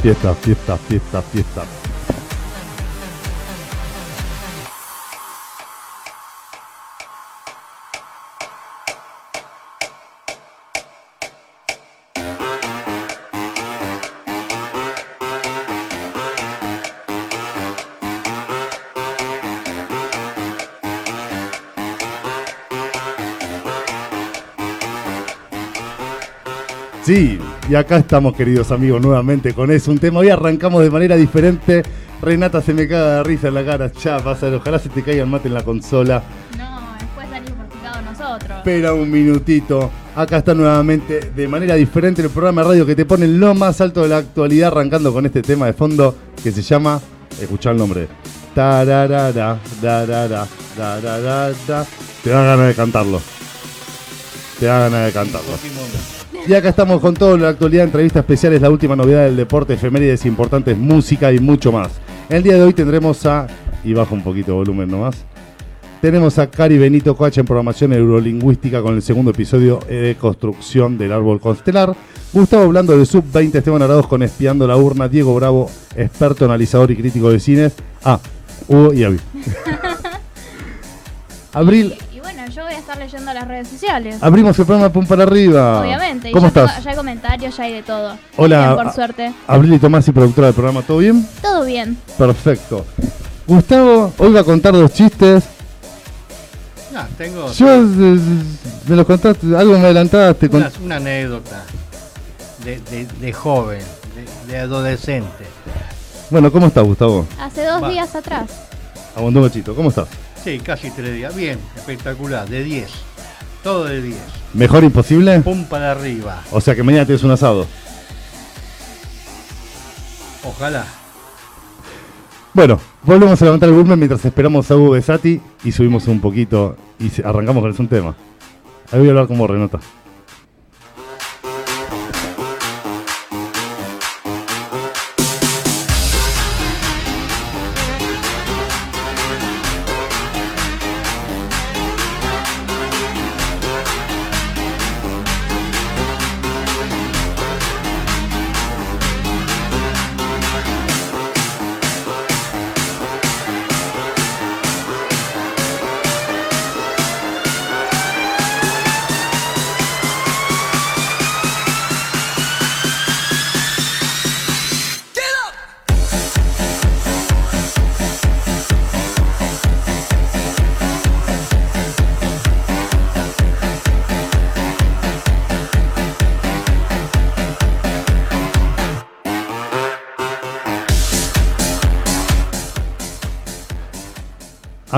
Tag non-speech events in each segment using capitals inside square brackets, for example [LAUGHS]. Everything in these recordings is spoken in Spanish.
fiesta, fiesta, fiesta, fiesta. Sí, y acá estamos, queridos amigos, nuevamente con eso. Un tema. Hoy arrancamos de manera diferente. Renata se me caga de risa en la cara. Ya, pasa, ojalá se te caiga el mate en la consola. No, después salimos por nosotros. Espera un minutito. Acá está nuevamente de manera diferente el programa de radio que te pone lo más alto de la actualidad, arrancando con este tema de fondo que se llama. Escucha el nombre. Tararara, darara, darara, Te da ganas de cantarlo. Te da ganas de cantarlo. Y acá estamos con toda la actualidad, entrevistas especiales, la última novedad del deporte, efemérides importantes, música y mucho más. El día de hoy tendremos a, y bajo un poquito de volumen nomás, tenemos a Cari Benito Coacha en programación neurolingüística con el segundo episodio de construcción del árbol constelar. Gustavo hablando de Sub-20, Esteban Arados con Espiando la Urna, Diego Bravo, experto analizador y crítico de cines. Ah, Hugo y Avi. [LAUGHS] Abril yo voy a estar leyendo las redes sociales. Abrimos el programa Pum para arriba. Obviamente. ¿Cómo estás? ya hay comentarios, ya hay de todo. Hola. por suerte. Abril y Tomás y productora del programa, ¿todo bien? Todo bien. Perfecto. Gustavo, hoy va a contar dos chistes. No, tengo. Yo eh, me los contaste, algo me adelantaste. Una, una anécdota de, joven, de, adolescente. Bueno, ¿cómo estás, Gustavo? Hace dos días atrás. Abundó Chito, ¿cómo estás? Sí, casi tres días. Bien, espectacular, de 10. Todo de 10. ¿Mejor imposible? Pum para arriba. O sea que mañana tienes un asado. Ojalá. Bueno, volvemos a levantar el volumen mientras esperamos a Hugo Besati y subimos un poquito y arrancamos con un tema. Ahí voy a hablar como Renata.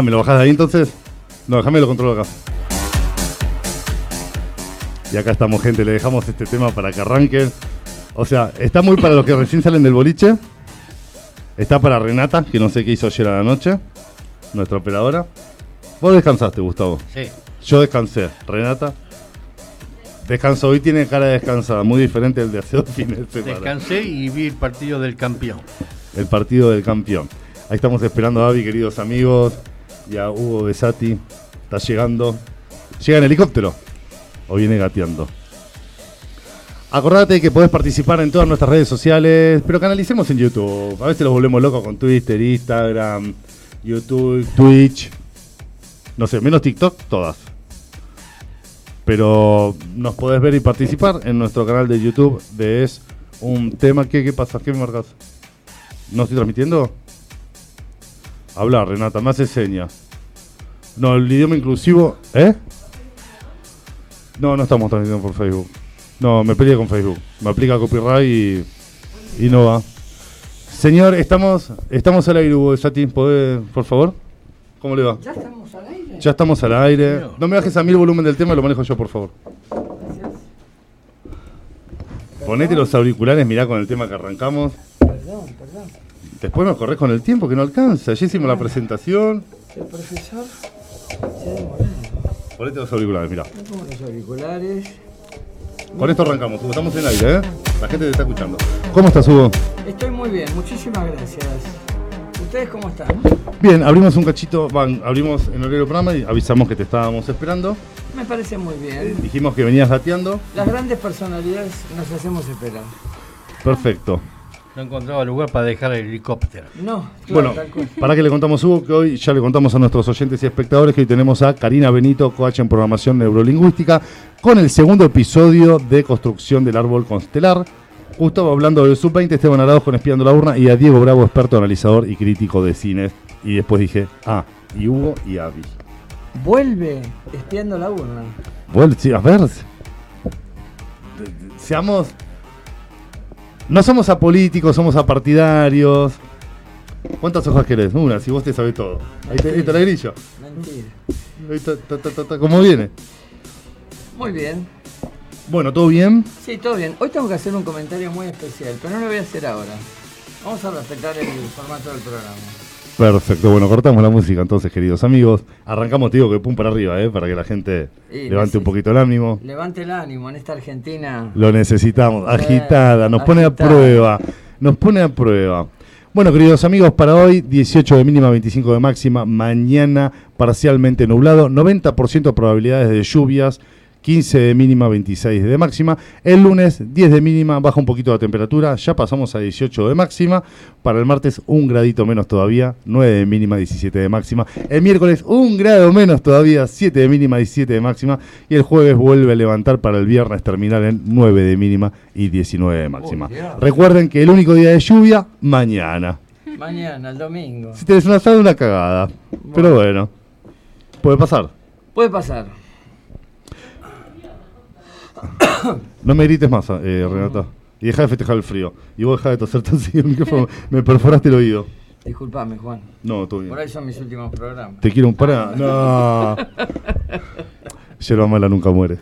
Ah, ¿me lo bajas de ahí entonces? No, déjame lo controlo acá. Y acá estamos, gente. Le dejamos este tema para que arranquen. O sea, está muy para los que recién salen del boliche. Está para Renata, que no sé qué hizo ayer a la noche. Nuestra operadora. Vos descansaste, Gustavo. Sí. Yo descansé. Renata. Descanso. Hoy tiene cara de descansada, muy diferente al de hace dos fines de semana. Descansé y vi el partido del campeón. El partido del campeón. Ahí estamos esperando a Avi, queridos amigos. Ya Hugo Besati está llegando. ¿Llega en helicóptero? ¿O viene gateando? Acordate que podés participar en todas nuestras redes sociales, pero canalicemos en YouTube. A veces los volvemos locos con Twitter, Instagram, YouTube, Twitch. No sé, menos TikTok, todas. Pero nos podés ver y participar en nuestro canal de YouTube de Es un tema. ¿Qué, qué pasa? ¿Qué me marcas? ¿No estoy transmitiendo? Habla, Renata, me hace señas. No, el idioma inclusivo. ¿Eh? No, no estamos transmitiendo por Facebook. No, me peleé con Facebook. Me aplica copyright y, y no va. Señor, estamos, estamos al aire, Hugo Sati, por favor? ¿Cómo le va? Ya estamos al aire. Ya estamos al aire. No me bajes a mí el volumen del tema, lo manejo yo, por favor. Gracias. Ponete los auriculares, mirá con el tema que arrancamos. Perdón, perdón. Después nos corres con el tiempo que no alcanza. Ya hicimos la presentación. El profesor Ponete los auriculares, mira. los auriculares. Con esto arrancamos, estamos en aire, ¿eh? La gente te está escuchando. ¿Cómo estás, Hugo? Estoy muy bien, muchísimas gracias. ¿Ustedes cómo están? Bien, abrimos un cachito, van, abrimos en horario programa y avisamos que te estábamos esperando. Me parece muy bien. Dijimos que venías gateando. Las grandes personalidades nos hacemos esperar. Perfecto. No encontraba lugar para dejar el helicóptero. No, claro, Bueno, tal cual. para que le contamos, Hugo, que hoy ya le contamos a nuestros oyentes y espectadores que hoy tenemos a Karina Benito, coach en programación neurolingüística, con el segundo episodio de Construcción del Árbol Constelar. Gustavo hablando del Sub-20, Esteban Arauz con Espiando la Urna y a Diego Bravo, experto analizador y crítico de cines. Y después dije, ah, y Hugo y Avi. Vuelve espiando la urna. Bueno, sí, a ver. Seamos. No somos apolíticos, somos apartidarios. ¿Cuántas hojas querés? Una, si vos te sabés todo. Ahí te, ahí está la grillo. Mentira. Ahí está, ¿Cómo viene? Muy bien. Bueno, ¿todo bien? Sí, todo bien. Hoy tengo que hacer un comentario muy especial, pero no lo voy a hacer ahora. Vamos a respetar el formato del programa. Perfecto, bueno, cortamos la música entonces, queridos amigos. Arrancamos, te digo, que pum para arriba, ¿eh? Para que la gente levante un poquito el ánimo. Levante el ánimo en esta Argentina. Lo necesitamos. Eh, Agitada, nos pone a prueba. Nos pone a prueba. Bueno, queridos amigos, para hoy 18 de mínima, 25 de máxima. Mañana parcialmente nublado, 90% probabilidades de lluvias. 15 de mínima, 26 de máxima. El lunes 10 de mínima, baja un poquito la temperatura. Ya pasamos a 18 de máxima. Para el martes un gradito menos todavía, 9 de mínima, 17 de máxima. El miércoles un grado menos todavía, 7 de mínima, 17 de máxima. Y el jueves vuelve a levantar para el viernes terminar en 9 de mínima y 19 de máxima. Recuerden que el único día de lluvia, mañana. Mañana, el domingo. Si tenés una asado, una cagada. Pero bueno, puede pasar. Puede pasar. [COUGHS] No me grites más, eh, Renata. Y deja de festejar el frío. Y vos dejá de toser tan seguido el micrófono. [LAUGHS] Me perforaste el oído. Disculpame, Juan. No, todo bien. Por ahí son mis últimos programas. Te quiero un para. No. [LAUGHS] Yerba mala nunca muere.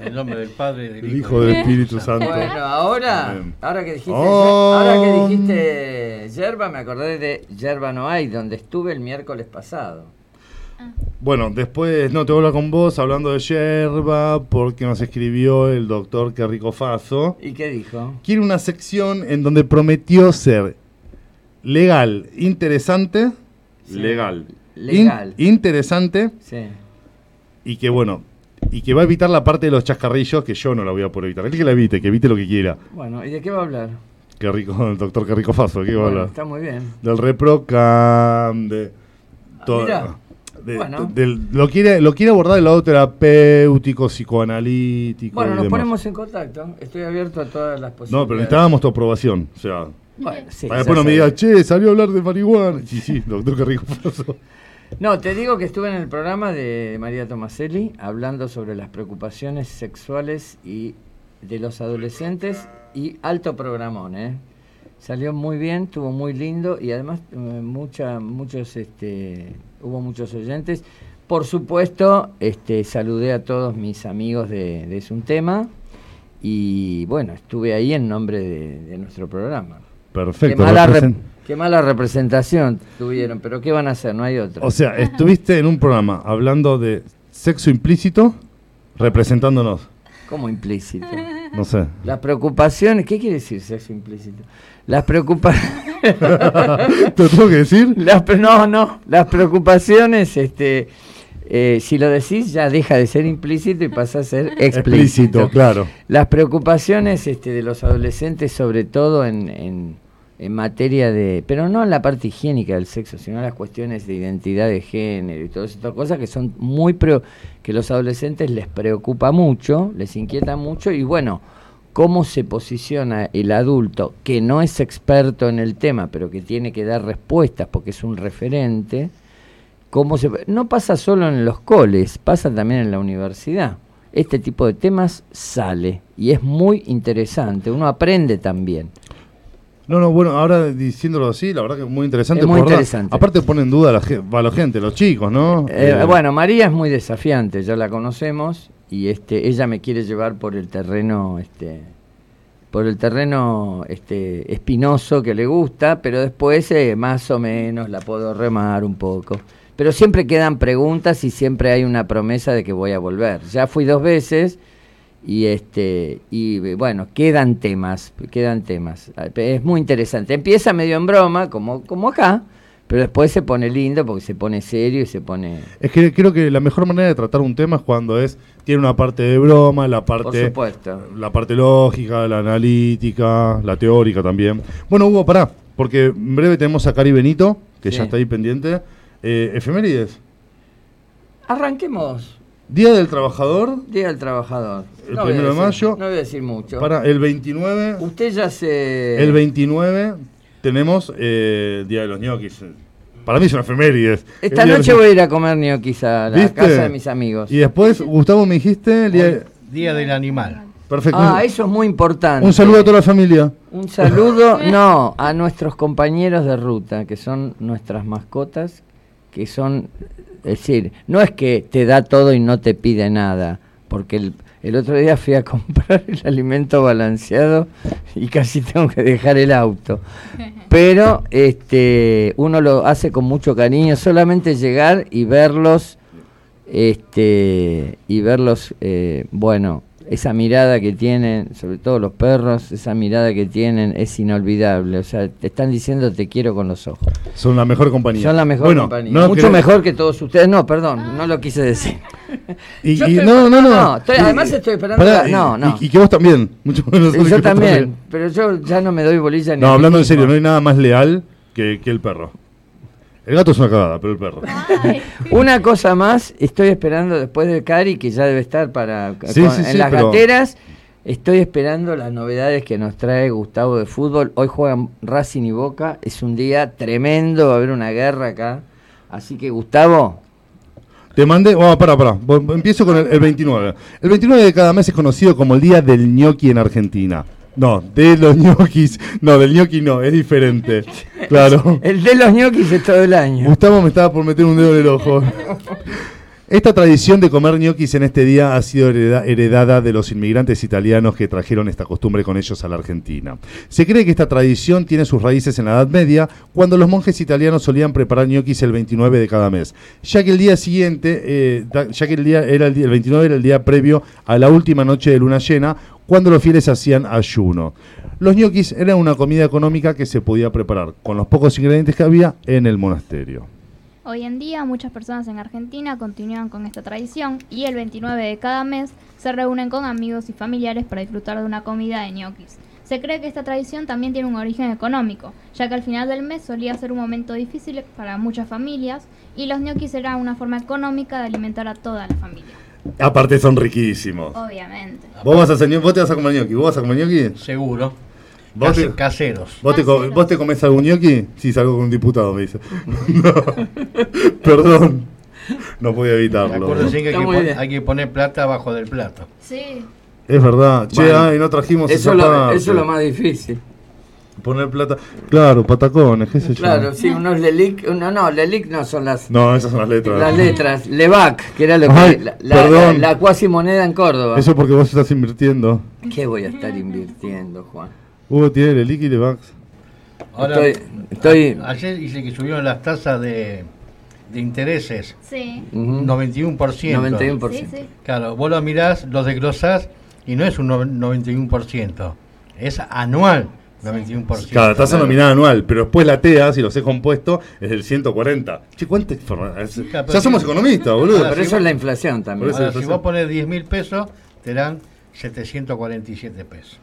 En el nombre del Padre, del El Hijo Hijo del Espíritu Santo. Bueno, ahora, ahora que dijiste, Oh. ahora que dijiste yerba, me acordé de Yerba No Hay, donde estuve el miércoles pasado. Bueno, después, no, te voy a hablar con vos hablando de yerba, porque nos escribió el doctor Querrico Faso. ¿Y qué dijo? Quiere una sección en donde prometió ser legal, interesante, Sí. legal, Legal. in- interesante Sí. y que bueno, y que va a evitar la parte de los chascarrillos que yo no la voy a poder evitar. Él que la evite, que evite lo que quiera. Bueno, ¿y de qué va a hablar? Qué rico, el [LAUGHS] doctor Querrico Faso, ¿de qué va a hablar? está muy bien. Del reprocam, de todo. mirá. De- Bueno. del- lo, quiere, lo quiere abordar del lado terapéutico, psicoanalítico. Bueno, y nos demás. ponemos en contacto. Estoy abierto a todas las posibilidades. No, pero necesitábamos tu aprobación. O sea, Bueno, sí, para después no me digas, che, salió a hablar de marihuana. Sí, sí, doctor Faso. No, te digo que estuve en el programa de María Tomaselli hablando sobre las preocupaciones sexuales y de los adolescentes y alto programón, ¿eh? Salió muy bien, estuvo muy lindo y además eh, mucha, muchos, este, hubo muchos oyentes. Por supuesto, este, saludé a todos mis amigos de, de Es un tema y bueno, estuve ahí en nombre de, de nuestro programa. Perfecto. qué, mala represent- rep- qué mala representación tuvieron, pero ¿qué van a hacer? No hay otra. O sea, estuviste en un programa hablando de sexo implícito, representándonos. ¿Cómo implícito? No sé. Las preocupaciones, ¿qué quiere decir sexo implícito? Las preocupaciones, [LAUGHS] ¿Te tengo que decir? las, no, no, las preocupaciones, este, eh, si lo decís ya deja de ser implícito y pasa a ser explícito. Explícito, claro. Las preocupaciones este, de los adolescentes, sobre todo en, en, en materia de, pero no en la parte higiénica del sexo, sino en las cuestiones de identidad de género y todas estas cosas que son muy, preo- que los adolescentes les preocupa mucho, les inquieta mucho y bueno, cómo se posiciona el adulto que no es experto en el tema, pero que tiene que dar respuestas porque es un referente, cómo se no pasa solo en los coles, pasa también en la universidad. Este tipo de temas sale y es muy interesante, uno aprende también. No, no, bueno, ahora diciéndolo así, la verdad que es muy interesante. Es muy verdad. interesante. Aparte pone en duda a la, a la gente, los chicos, ¿no? Eh, Eh, bueno, María es muy desafiante, ya la conocemos y este ella me quiere llevar por el terreno este por el terreno este espinoso que le gusta, pero después eh, más o menos la puedo remar un poco. Pero siempre quedan preguntas y siempre hay una promesa de que voy a volver. Ya fui dos veces y este y bueno quedan temas quedan temas es muy interesante empieza medio en broma como como acá Pero después se pone lindo porque se pone serio y se pone... Es que creo que la mejor manera de tratar un tema es cuando es tiene una parte de broma, la Por parte supuesto. la parte lógica, la analítica, la teórica también. Bueno, Hugo, pará, porque en breve tenemos a Cari Benito, que Sí. ya está ahí pendiente. Eh, efemérides. Arranquemos. Día del Trabajador, Día del Trabajador. El a primero de mayo. No voy a decir mucho. para el 29. Usted ya se... El 29 tenemos eh, Día de los ñoquis. Para mí son efemérides. Esta noche voy a ir a comer ñoquis a la ¿Viste? casa de mis amigos. Y después, Gustavo, me dijiste el día Día del animal. Perfecto. Ah, eso es muy importante. Un saludo a toda la familia. Un saludo, [LAUGHS] no, a nuestros compañeros de ruta, que son nuestras mascotas, que son, es decir, no es que te da todo y no te pide nada, porque el, el otro día fui a [LAUGHS] comprar el alimento balanceado y casi tengo que dejar el auto. [LAUGHS] Pero este, uno lo hace con mucho cariño, solamente llegar y verlos, este, y verlos, eh, bueno, esa mirada que tienen, sobre todo los perros, esa mirada que tienen es inolvidable. O sea, te están diciendo te quiero con los ojos. Son la mejor compañía. Son la mejor Bueno, compañía. no Mucho querés- mejor que todos ustedes. No, perdón, no lo quise decir. [LAUGHS] Y, no, no, no. no, estoy- Y- además estoy esperando la- no, no. Y, y que vos también. [LAUGHS] Mucho menos Y que yo también, pero yo ya no me doy bolilla ni No, hablando en serio, no hay nada más leal que, que el perro. El gato es una cagada, pero el perro. [LAUGHS] Una cosa más, estoy esperando después de Cari, que ya debe estar para Sí, con- sí, en sí, las pero- gateras. Estoy esperando las novedades que nos trae Gustavo de fútbol. Hoy juegan Racing y Boca. Es un día tremendo, va a haber una guerra acá. Así que Gustavo, Te mandé, oh, pará, pará, Vol- empiezo con el, el 29. El 29 de cada mes es conocido como el Día del ñoqui en Argentina. No, de los ñoquis. No, del ñoqui no, es diferente. Claro. [LAUGHS] el de los ñoquis es todo el año. Gustavo me estaba por meter un dedo en el ojo. Esta tradición de comer ñoquis en este día ha sido hereda- heredada de los inmigrantes italianos que trajeron esta costumbre con ellos a la Argentina. Se cree que esta tradición tiene sus raíces en la Edad Media, cuando los monjes italianos solían preparar ñoquis el 29 de cada mes, ya que el día siguiente, eh, ya que el día era el, día- el 29 era el día previo a la última noche de luna llena, cuando los fieles hacían ayuno. Los ñoquis eran una comida económica que se podía preparar con los pocos ingredientes que había en el monasterio. Hoy en día muchas personas en Argentina continúan con esta tradición y el 29 de cada mes se reúnen con amigos y familiares para disfrutar de una comida de ñoquis. Se cree que esta tradición también tiene un origen económico, ya que al final del mes solía ser un momento difícil para muchas familias y los ñoquis eran una forma económica de alimentar a toda la familia. Aparte son riquísimos. Obviamente. ¿Vos, vas a hacer, ño- vos te vas a comer ñoqui? ¿Vos vas a comer ñoqui? Seguro. ¿Vos Case- te- Caseros. ¿Vos te, co- Caseros. ¿Vos te comés algún ñoqui? Sí, salgo con un diputado, me dice. [LAUGHS] No. Perdón. No podía evitarlo. Acuérdense que hay Está que, muy pon- bien. hay que poner plata abajo del plato. Sí. Es verdad. Che, Bueno, ay, no trajimos Eso, esa lo- parte. eso es lo más difícil. Poner plata. Claro, patacones, qué sé yo. Claro, sí, unos Lelic, no, no, Lelic no son las, No, esas son las letras. las letras. Levac, que era lo que, Ay, la, la, perdón. la- la cuasi moneda en Córdoba. Eso porque vos estás invirtiendo. ¿Qué voy a estar invirtiendo, Juan? Hugo tiene el líquido de Vax. Ahora, Estoy- estoy- a- ayer dice que subieron las tasas de, de intereses. Sí. Ujú. 91%. 91%. Sí, sí. Claro, vos lo mirás, los desglosás y no es un no- 91%. Es anual 91%. Cada tasa Claro. nominada anual, pero después la TEA, si los he compuesto, es del 140. Che, ¿cuánta información? Ya somos economistas, boludo. Ahora, Pero si eso vos- es la inflación también. Por eso- Ahora, si vos pones 10 mil pesos, te dan 747 pesos.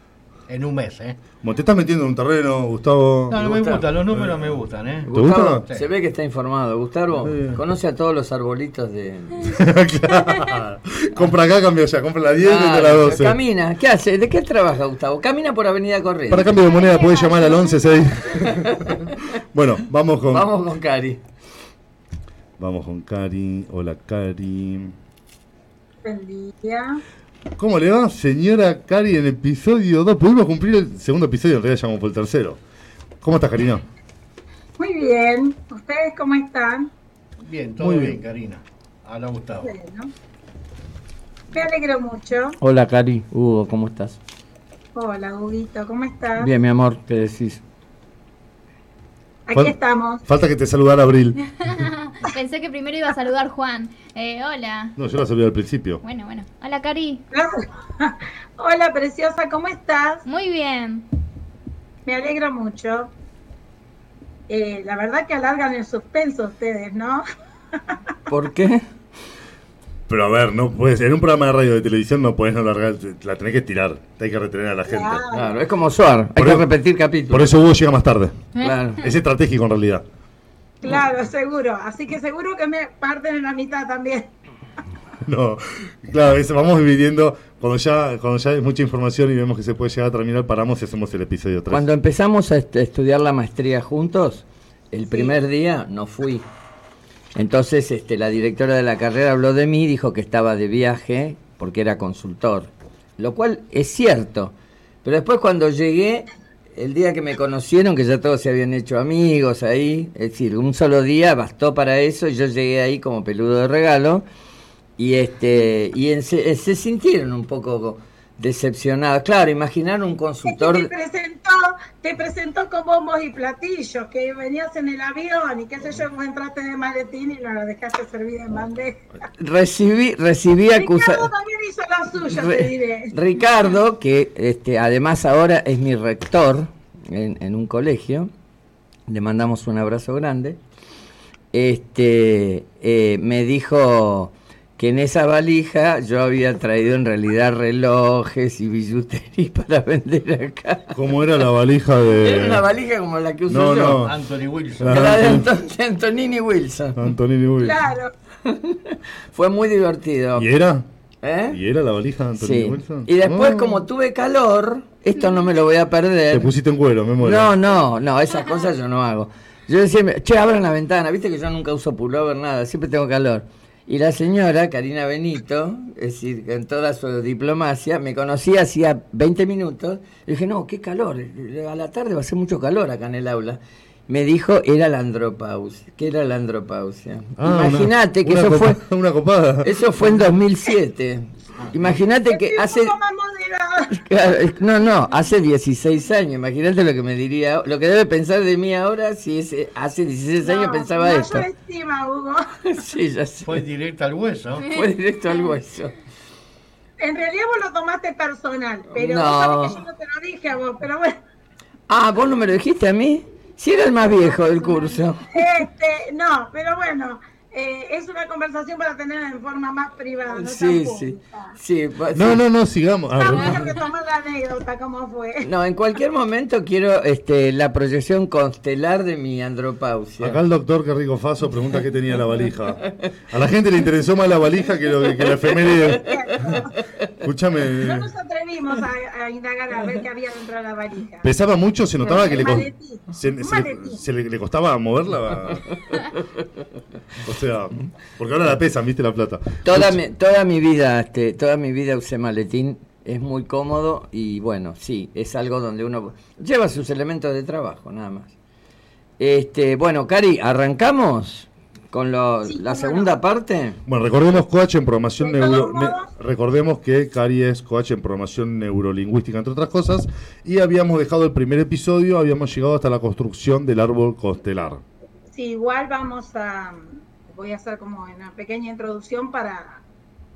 En un mes, ¿eh? Como te estás metiendo en un terreno, Gustavo. No, no ¿Te me gusta? gustan, los números me gustan, ¿eh? ¿Te Gustavo, gusta? se ve que está informado. Gustavo, Sí. conoce a todos los arbolitos de... claro. [LAUGHS] Compra acá, cambia allá. Compra la 10 y Ah, de la 12. Camina, ¿qué hace? ¿De qué trabaja Gustavo? Camina por Avenida Corrientes. Para cambio de moneda podés llamar al 116. [LAUGHS] bueno, vamos con. Vamos con Cari. Vamos con Cari. Hola, Cari. Buen día. ¿Cómo le va, señora Cari, en episodio 2? Pudimos cumplir el segundo episodio, en realidad llamamos por el tercero. ¿Cómo estás, Karina? Muy bien. ¿Ustedes cómo están? Bien, todo Muy bien, bien. Karina. Habla Gustavo. Bueno. Me alegro mucho. Hola, Cari. Hugo, ¿cómo estás? Hola, Huguito, ¿cómo estás? Bien, mi amor, ¿qué decís? Aquí Fal- estamos. Falta que te saludara Abril. [LAUGHS] Pensé que primero iba a saludar Juan. Eh, hola. No, yo la saludé al principio. Bueno, bueno. Hola, Cari. [LAUGHS] Hola, preciosa, ¿cómo estás? Muy bien. Me alegro mucho. Eh, la verdad que alargan el suspenso ustedes, ¿no? [LAUGHS] ¿Por qué? Pero a ver, no puedes, en un programa de radio de televisión no puedes no largar, la tenés que tirar, hay que retener a la gente. Claro. Claro, es como Suar, hay Por que eso- repetir capítulos. Por eso Hugo llega más tarde. Claro. Es estratégico en realidad. Claro, seguro. Así que seguro que me parten en la mitad también. [LAUGHS] No, claro, es- vamos dividiendo. Cuando ya, cuando ya hay mucha información y vemos que se puede llegar a terminar, paramos y hacemos el episodio 3. Cuando empezamos a est- estudiar la maestría juntos, el primer día no fui. Entonces este, la directora de la carrera habló de mí, dijo que estaba de viaje porque era consultor, lo cual es cierto. Pero después cuando llegué, el día que me conocieron, que ya todos se habían hecho amigos ahí, es decir, un solo día bastó para eso y yo llegué ahí como peludo de regalo y este y en- se, se sintieron un poco decepcionados. Claro, imaginar un Es que consultor... te presentó, te presentó con bombos y platillos, que venías en el avión y qué sé yo, vos entraste de maletín y no lo dejaste servir en bandeja. Recibí, recibí Ricardo acusaciones. también hizo lo suyo, te diré. Ricardo, que este, además ahora es mi rector en, en un colegio, le mandamos un abrazo grande, este, eh, me dijo que en esa valija yo había traído en realidad relojes y billutería [LAUGHS] para vender acá. ¿Cómo era la valija de. Era una valija como la que uso No, yo. no. Anthony Wilson. La de Anton- Antonini Wilson. Antonini Wilson. Claro. [LAUGHS] Fue muy divertido. ¿Y era? ¿Eh? ¿Y era la valija de Antonini Sí. Wilson? Y después, Oh. como tuve calor, esto no me lo voy a Te perder. pusiste en cuero, me muero. No, no, no, esas cosas yo no hago. Yo decía, che, abran la ventana, viste que yo nunca uso pullover, nada, siempre tengo calor. Y la señora, Karina Benito, es decir, en toda su diplomacia, me conocía hacía 20 minutos. Le dije, no, qué calor, a la tarde va a ser mucho calor acá en el aula. Me dijo, era la andropausia. ¿Qué era la andropausia? Ah, Imagínate que una eso fue, [LAUGHS] Una copada. eso fue en 2007. Imagínate que hace... [LAUGHS] es- No, no, hace 16 años. Imagínate lo que me diría, lo que debe pensar de mí ahora si ese, hace 16 años No, pensaba mayor esto. estima, Hugo. [LAUGHS] Sí, ya sé. Fue directo al hueso. Fue directo al hueso. En realidad vos lo tomaste personal, pero No. vos sabés que yo no te lo dije a vos, pero bueno. Ah, ¿vos no me lo dijiste a mí? Si era el más viejo del curso. Este, no, pero bueno, eh, es una conversación para tener en forma más privada. No Sí, sí. pública. Sí, va- No, sí. no, no, sigamos. Ah, Vamos a retomar la anécdota, cómo fue. No, en cualquier momento quiero este, la proyección constelar de mi andropausia. Acá el doctor que rico Faso pregunta qué tenía la valija. A la gente le interesó más la valija que, lo, que la efeméride. No Escúchame. nos atrevimos a, a indagar a ver qué había dentro de la valija. ¿Pesaba mucho? ¿Se notaba que le, se, se le, le costaba moverla? [LAUGHS] O sea, porque ahora la pesan, ¿viste la plata? Toda mi, toda mi vida, este, toda mi vida usé maletín, es muy cómodo y bueno, sí, es algo donde uno lleva sus elementos de trabajo, nada más. Este, bueno, Cari, arrancamos con lo- Sí, la segunda no. parte. Bueno, recordemos coach en programación neuro... ne- recordemos que Cari es coach en programación neurolingüística, entre otras cosas, y habíamos dejado el primer episodio, habíamos llegado hasta la construcción del árbol constelar. Sí, igual vamos a, voy a hacer como una pequeña introducción para,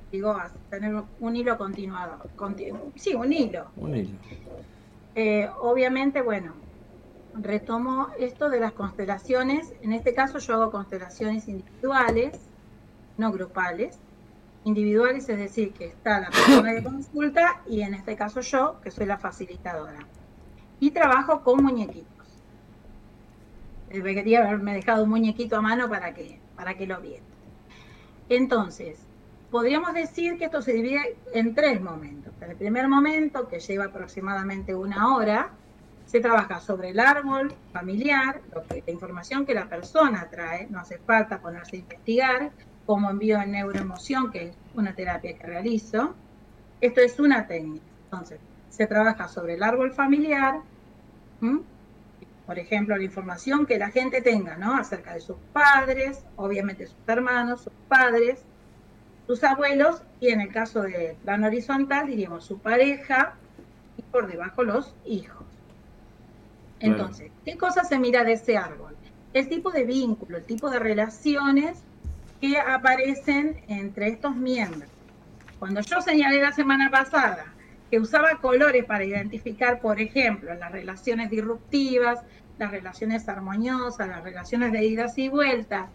digo, tener un hilo continuado. conti- sí, un hilo. Un hilo. Eh, obviamente, bueno, retomo esto de las constelaciones. En este caso yo hago constelaciones individuales, no grupales. Individuales, es decir, que está la persona que consulta y en este caso yo, que soy la facilitadora. Y trabajo con muñequitos. Debería haberme dejado un muñequito a mano para que, para que lo vieran. Entonces, podríamos decir que esto se divide en tres momentos. En el primer momento, que lleva aproximadamente una hora, se trabaja sobre el árbol familiar, la información que la persona trae, no hace falta ponerse a investigar, como envío en neuroemoción, que es una terapia que realizo. Esto es una técnica. Entonces, se trabaja sobre el árbol familiar, ¿m? Por ejemplo, la información que la gente tenga, ¿no? Acerca de sus padres, obviamente sus hermanos, sus padres, sus abuelos y en el caso de plano horizontal diríamos su pareja y por debajo los hijos. Entonces, ¿qué cosa se mira de ese árbol? El tipo de vínculo, el tipo de relaciones que aparecen entre estos miembros. Cuando yo señalé la semana pasada que usaba colores para identificar, por ejemplo, las relaciones disruptivas, las relaciones armoniosas, las relaciones de idas y vueltas,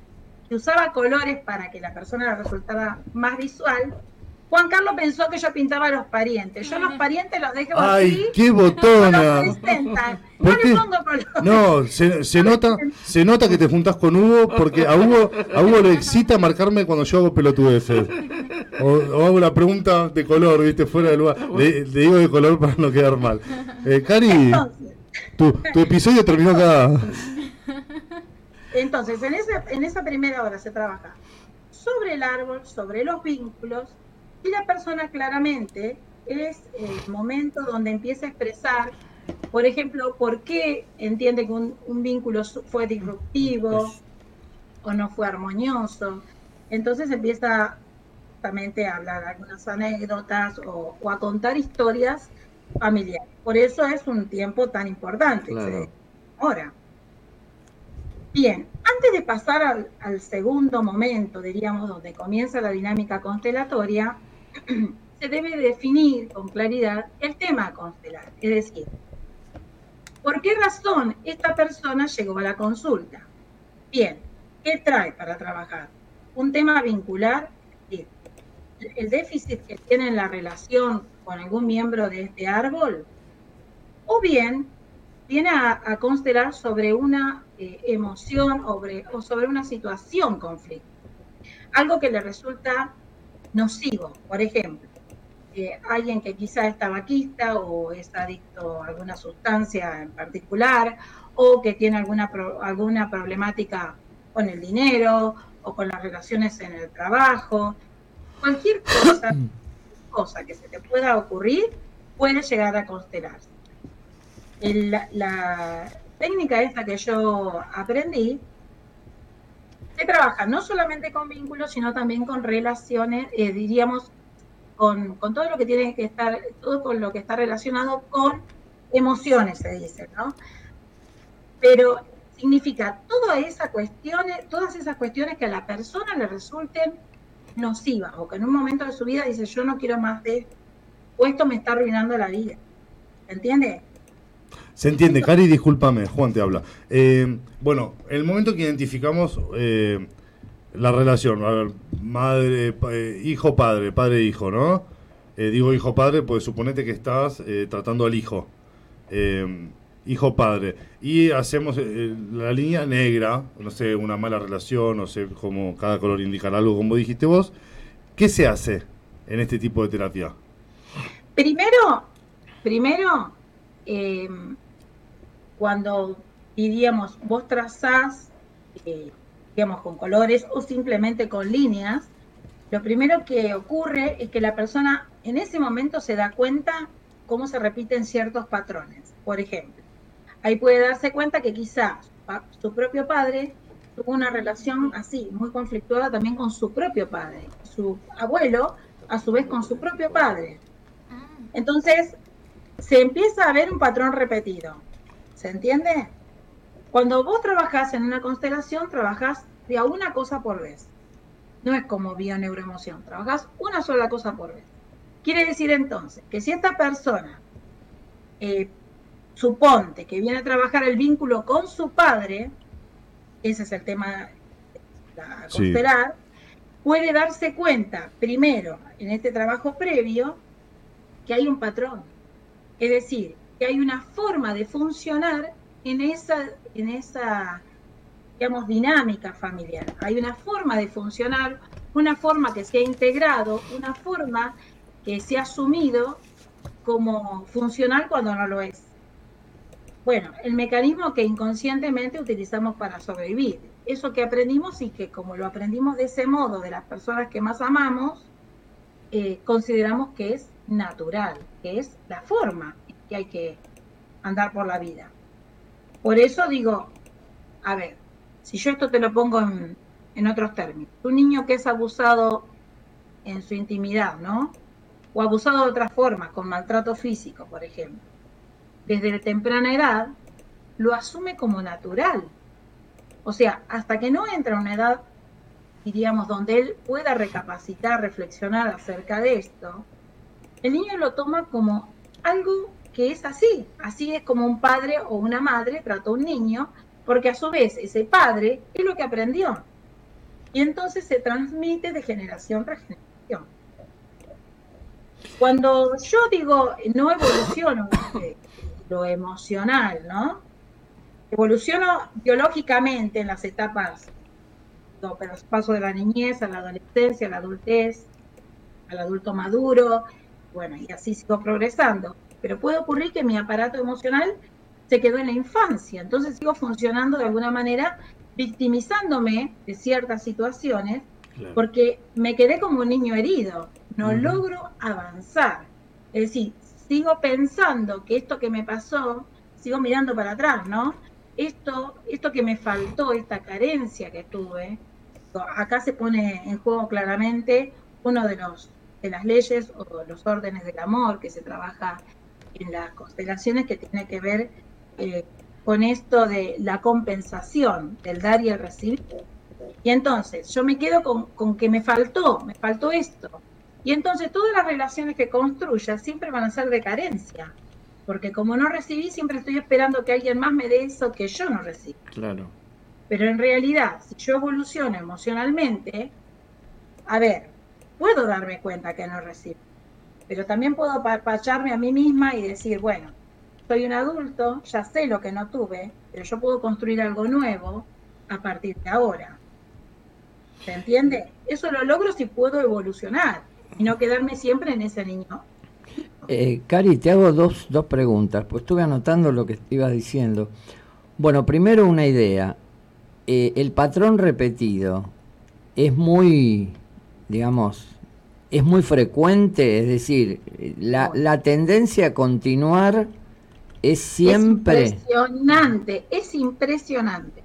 que usaba colores para que la persona le resultara más visual, Juan Carlos pensó que yo pintaba a los parientes. Yo los parientes los dejo ¡Ay, así. qué botona! [LAUGHS] No, no ¿Por qué? le pongo colores. No, se, se nota, se nota que te juntás con Hugo porque a Hugo, a Hugo le excita marcarme cuando yo hago pelotudeces. O, o hago una pregunta de color, viste, fuera de lugar. Le, le digo de color para no quedar mal. Eh, Cari, Entonces, tu, tu episodio terminó acá. [LAUGHS] Entonces, en, ese, en esa primera hora se trabaja sobre el árbol, sobre los vínculos, y la persona claramente es el momento donde empieza a expresar, por ejemplo, por qué entiende que un, un vínculo fue disruptivo o no fue armonioso. Entonces empieza justamente a hablar algunas anécdotas o, o a contar historias familiares. Por eso es un tiempo tan importante. Claro. Ahora. Bien, antes de pasar al, al segundo momento, diríamos, donde comienza la dinámica constelatoria, [CLEARS THROAT] se debe definir con claridad el tema a constelar. Es decir, ¿por qué razón esta persona llegó a la consulta? Bien, ¿qué trae para trabajar? Un tema vincular, decir, el déficit que tiene en la relación con algún miembro de este árbol, o bien viene a, a constelar sobre una eh, emoción o sobre una situación conflicto. Algo que le resulta nocivo, por ejemplo, alguien que quizá es tabaquista o es adicto a alguna sustancia en particular, o que tiene alguna, alguna problemática con el dinero o con las relaciones en el trabajo, cualquier cosa, [CLEARS THROAT] cosa que se te pueda ocurrir puede llegar a constelarse. El- la, técnica esta que yo aprendí se trabaja no solamente con vínculos, sino también con relaciones, eh, diríamos, con, con todo lo que tiene que estar, todo con lo que está relacionado con emociones, se dice, ¿no? Pero significa todas esas cuestiones, todas esas cuestiones que a la persona le resulten nocivas, o que en un momento de su vida dice, yo no quiero más de esto, o esto me está arruinando la vida. ¿Entiende? Se entiende, Cari, discúlpame, Juan te habla. Eh, bueno, el momento que identificamos eh, la relación, a ver, madre, eh, hijo, padre, padre, hijo, ¿no? Digo hijo, padre, pues suponete que estás tratando al hijo. Eh, hijo, padre. Y hacemos eh, la línea negra, no sé, una mala relación, no sé cómo cada color indicar algo, como dijiste vos. ¿Qué se hace en este tipo de terapia? Primero, primero, eh, cuando diríamos, vos trazás, eh, digamos, con colores o simplemente con líneas, lo primero que ocurre es que la persona en ese momento se da cuenta cómo se repiten ciertos patrones. Por ejemplo, ahí puede darse cuenta que quizás pa- su propio padre tuvo una relación así, muy conflictuada también con su propio padre. Su abuelo, a su vez, con su propio padre. Entonces, se empieza a ver un patrón repetido. ¿Se entiende? Cuando vos trabajás en una constelación, trabajás de una cosa por vez. No es como bioneuroemoción, trabajás una sola cosa por vez. Quiere decir entonces que si esta persona eh, suponte que viene a trabajar el vínculo con su padre, ese es el tema a Sí. constelar, puede darse cuenta, primero, en este trabajo previo, que hay un patrón. Es decir, que hay una forma de funcionar en esa, en esa digamos, dinámica familiar. Hay una forma de funcionar, una forma que se ha integrado, una forma que se ha asumido como funcional cuando no lo es. Bueno, el mecanismo que inconscientemente utilizamos para sobrevivir. Eso que aprendimos y que como lo aprendimos de ese modo de las personas que más amamos, eh, consideramos que es natural, que es la forma que hay que andar por la vida. Por eso digo, a ver, si yo esto te lo pongo en, en otros términos, un niño que es abusado en su intimidad, ¿no? O abusado de otras formas, con maltrato físico, por ejemplo, desde temprana edad, lo asume como natural. O sea, hasta que no entra a una edad, diríamos, donde él pueda recapacitar, reflexionar acerca de esto, el niño lo toma como algo que es así, así es como un padre o una madre trata a un niño, porque a su vez ese padre es lo que aprendió. Y entonces se transmite de generación a generación. Cuando yo digo no evoluciono lo emocional, ¿no? Evoluciono biológicamente en las etapas, pero paso de la niñez a la adolescencia, a la adultez, al adulto maduro, bueno, y así sigo progresando. Pero puede ocurrir que mi aparato emocional se quedó en la infancia, entonces sigo funcionando de alguna manera victimizándome de ciertas situaciones porque me quedé como un niño herido, no logro avanzar. Es decir, sigo pensando que esto que me pasó, sigo mirando para atrás, ¿no? Esto, esto que me faltó, esta carencia que tuve, acá se pone en juego claramente uno de los de las leyes o los órdenes del amor que se trabaja en las constelaciones que tiene que ver eh, con esto de la compensación, del dar y el recibir. Y entonces yo me quedo con, con que me faltó, me faltó esto. Y entonces todas las relaciones que construya siempre van a ser de carencia. Porque como no recibí, siempre estoy esperando que alguien más me dé eso que yo no recibo. Claro. Pero en realidad, si yo evoluciono emocionalmente, a ver, puedo darme cuenta que no recibo. Pero también puedo papacharme a mí misma y decir, bueno, soy un adulto, ya sé lo que no tuve, pero yo puedo construir algo nuevo a partir de ahora. ¿Se entiende? Eso lo logro si puedo evolucionar y no quedarme siempre en ese niño. Eh, Cari, te hago dos, dos preguntas, pues estuve anotando lo que ibas diciendo. Bueno, primero una idea. Eh, el patrón repetido es muy digamos, es muy frecuente, es decir, la, la tendencia a continuar es siempre... Es impresionante, es impresionante.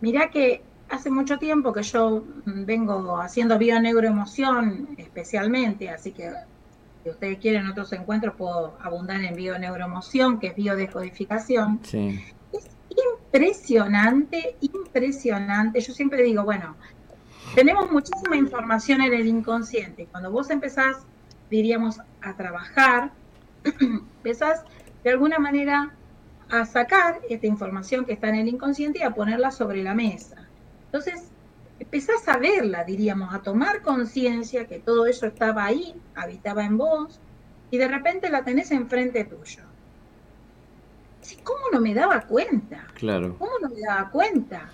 Mirá que hace mucho tiempo que yo vengo haciendo bioneuroemoción especialmente, así que si ustedes quieren otros encuentros puedo abundar en bioneuroemoción, que es biodescodificación. Sí. Es impresionante, impresionante. Yo siempre digo, bueno, tenemos muchísima información en el inconsciente. Cuando vos empezás, diríamos, a trabajar, [CLEARS THROAT] empezás de alguna manera a sacar esta información que está en el inconsciente y a ponerla sobre la mesa. Entonces, empezás a verla, diríamos, a tomar conciencia que todo eso estaba ahí, habitaba en vos, y de repente la tenés enfrente tuyo. ¿Cómo no me daba cuenta? Claro. ¿Cómo no me daba cuenta?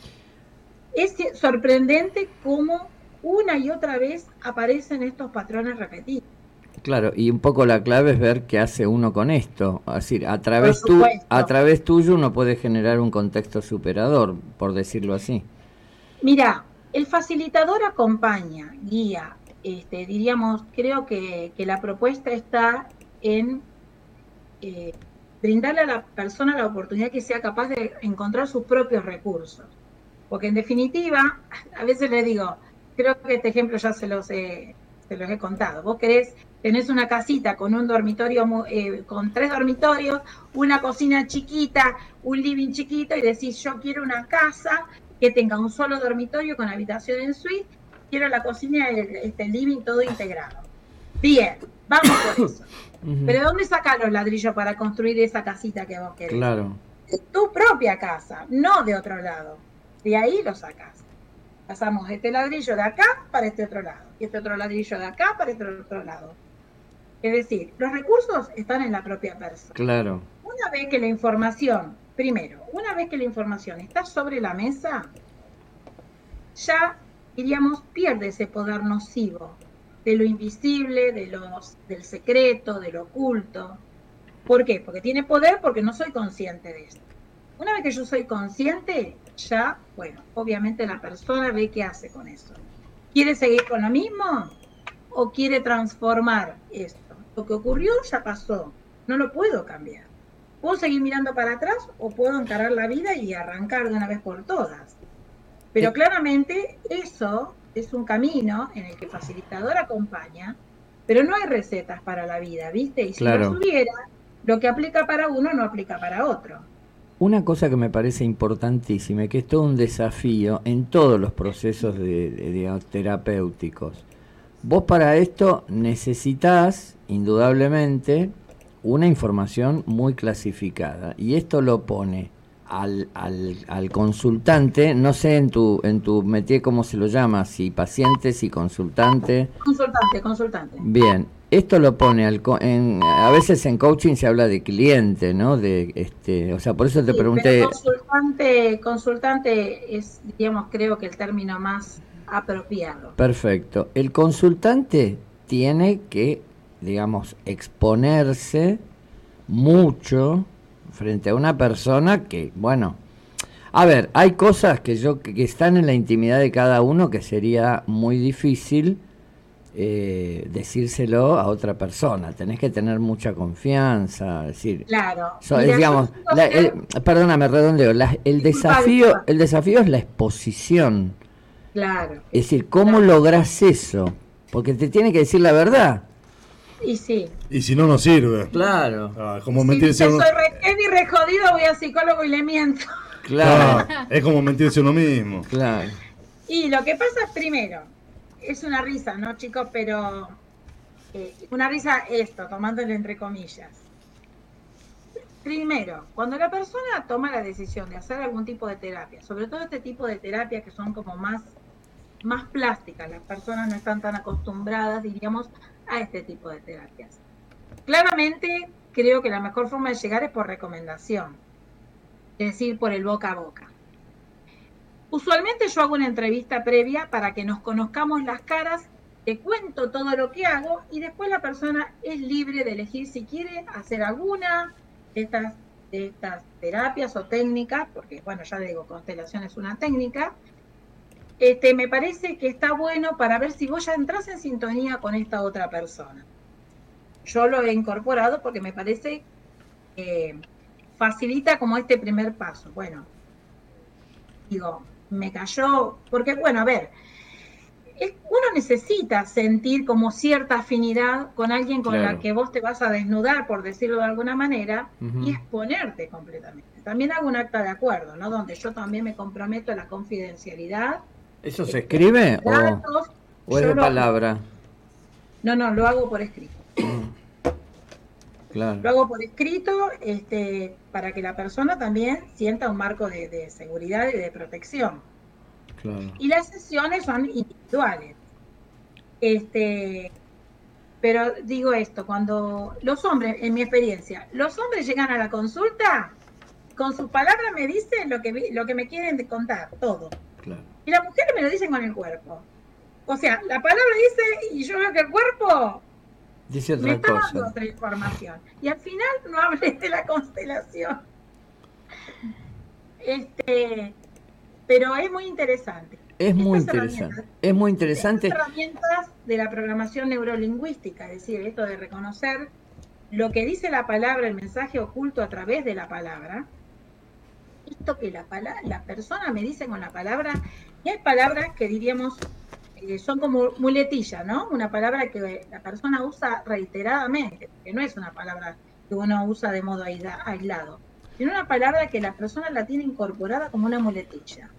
es sorprendente cómo una y otra vez aparecen estos patrones repetidos. Claro, y un poco la clave es ver qué hace uno con esto. Es decir, a través, a través tuyo uno puede generar un contexto superador, por decirlo así. Mira, el facilitador acompaña, guía. Este, diríamos, creo que, la propuesta está en eh, brindarle a la persona la oportunidad que sea capaz de encontrar sus propios recursos. Porque en definitiva, [LAUGHS] a veces le digo, creo que este ejemplo ya se los he, los he contado. Vos querés, tenés una casita con un dormitorio, eh, con tres dormitorios, una cocina chiquita, un living chiquito y decís, yo quiero una casa que tenga un solo dormitorio con habitación en suite, quiero la cocina y el, este living todo integrado. Bien, vamos por eso. [COUGHS] Pero ¿dónde sacás los ladrillos para construir esa casita que vos querés? Claro. De tu propia casa, no de otro lado. De ahí lo sacas. Pasamos este ladrillo de acá para este otro lado. Y este otro ladrillo de acá para este otro lado. Es decir, los recursos están en la propia persona. Claro. Una vez que la información, primero, una vez que la información está sobre la mesa, ya, diríamos, pierde ese poder nocivo de lo invisible, de los, del secreto, de lo oculto. ¿Por qué? Porque tiene poder porque no soy consciente de esto. Una vez que yo soy consciente, ya, bueno, obviamente la persona ve qué hace con eso. ¿Quiere seguir con lo mismo o quiere transformar esto? Lo que ocurrió ya pasó, no lo puedo cambiar. Puedo seguir mirando para atrás o puedo encarar la vida y arrancar de una vez por todas. Pero claramente eso es un camino en el que el facilitador acompaña, pero no hay recetas para la vida, ¿viste? Y si no hubiera, lo que aplica para uno no aplica para otro. Una cosa que me parece importantísima, que es todo un desafío en todos los procesos de, terapéuticos. Vos para esto necesitas, indudablemente, una información muy clasificada y esto lo pone al, al, al, consultante, no sé en tu, en tu métier cómo se lo llama, si paciente, si consultante. Consultante, consultante. Bien, esto lo pone al, en, a veces en coaching se habla de cliente, ¿no? De este, o sea, por eso te Sí, pregunté. consultante, consultante es, digamos, creo que el término más apropiado. Perfecto. El consultante tiene que, digamos, exponerse mucho frente a una persona que, bueno, a ver, hay cosas que yo que, que están en la intimidad de cada uno que sería muy difícil eh, decírselo a otra persona. Tenés que tener mucha confianza, decir, Claro. So, digamos, la- el- perdóname, redondeo. la- el desafío, el desafío es la exposición. Claro. Es decir, ¿cómo lográs eso? Porque te tiene que decir la verdad. Y sí. Y si no, no sirve. Claro, Ah, es como Si mentirse a soy uno. re heavy, re jodido, voy al psicólogo y le miento. [LAUGHS] claro, Ah, es como mentirse a uno mismo. claro. Y lo que pasa es, primero, es una risa, ¿no, chicos? Pero eh, una risa esto, tomándolo entre comillas. Primero, cuando la persona toma la decisión de hacer algún tipo de terapia, sobre todo este tipo de terapias que son como más, más plásticas, las personas no están tan acostumbradas, diríamos, a este tipo de terapias. Claramente, creo que la mejor forma de llegar es por recomendación, es decir, por el boca a boca. Usualmente yo hago una entrevista previa para que nos conozcamos las caras, te cuento todo lo que hago y después la persona es libre de elegir si quiere hacer alguna de estas, terapias o técnicas, porque bueno, ya digo, constelación es una técnica. Este, me parece que está bueno para ver si vos ya entras en sintonía con esta otra persona. Yo lo he incorporado porque me parece que facilita como este primer paso. Bueno, digo, me cayó, porque bueno, a ver, uno necesita sentir como cierta afinidad con alguien con Claro. la que vos te vas a desnudar, por decirlo de alguna manera, y exponerte completamente. También hago un acta de acuerdo, ¿no? Donde yo también me comprometo a la confidencialidad. ¿Eso se escribe o, datos, o es de lo- palabra? No, no, lo hago por escrito. Lo Claro, hago por escrito este, para que la persona también sienta un marco de, de seguridad y de protección. claro. Y las sesiones son individuales. Este, pero digo esto, cuando los hombres, en mi experiencia, los hombres llegan a la consulta, con sus palabras me dicen lo que, lo que me quieren contar, todo. claro. Y las mujeres me lo dicen con el cuerpo. O sea, la palabra dice y yo veo que el cuerpo Dice me otra está dando cosa. otra información. Y al final no hablé de la constelación. Este, pero es muy interesante. Es muy Estas interesante. Es muy interesante. herramientas de la programación neurolingüística, es decir, esto de reconocer lo que dice la palabra, el mensaje oculto a través de la palabra. Esto que la, pala- la persona me dice con la palabra, y hay palabras que diríamos eh, son como muletilla, ¿no? Una palabra que la persona usa reiteradamente, que no es una palabra que uno usa de modo aisla- aislado, sino una palabra que la persona la tiene incorporada como una muletilla.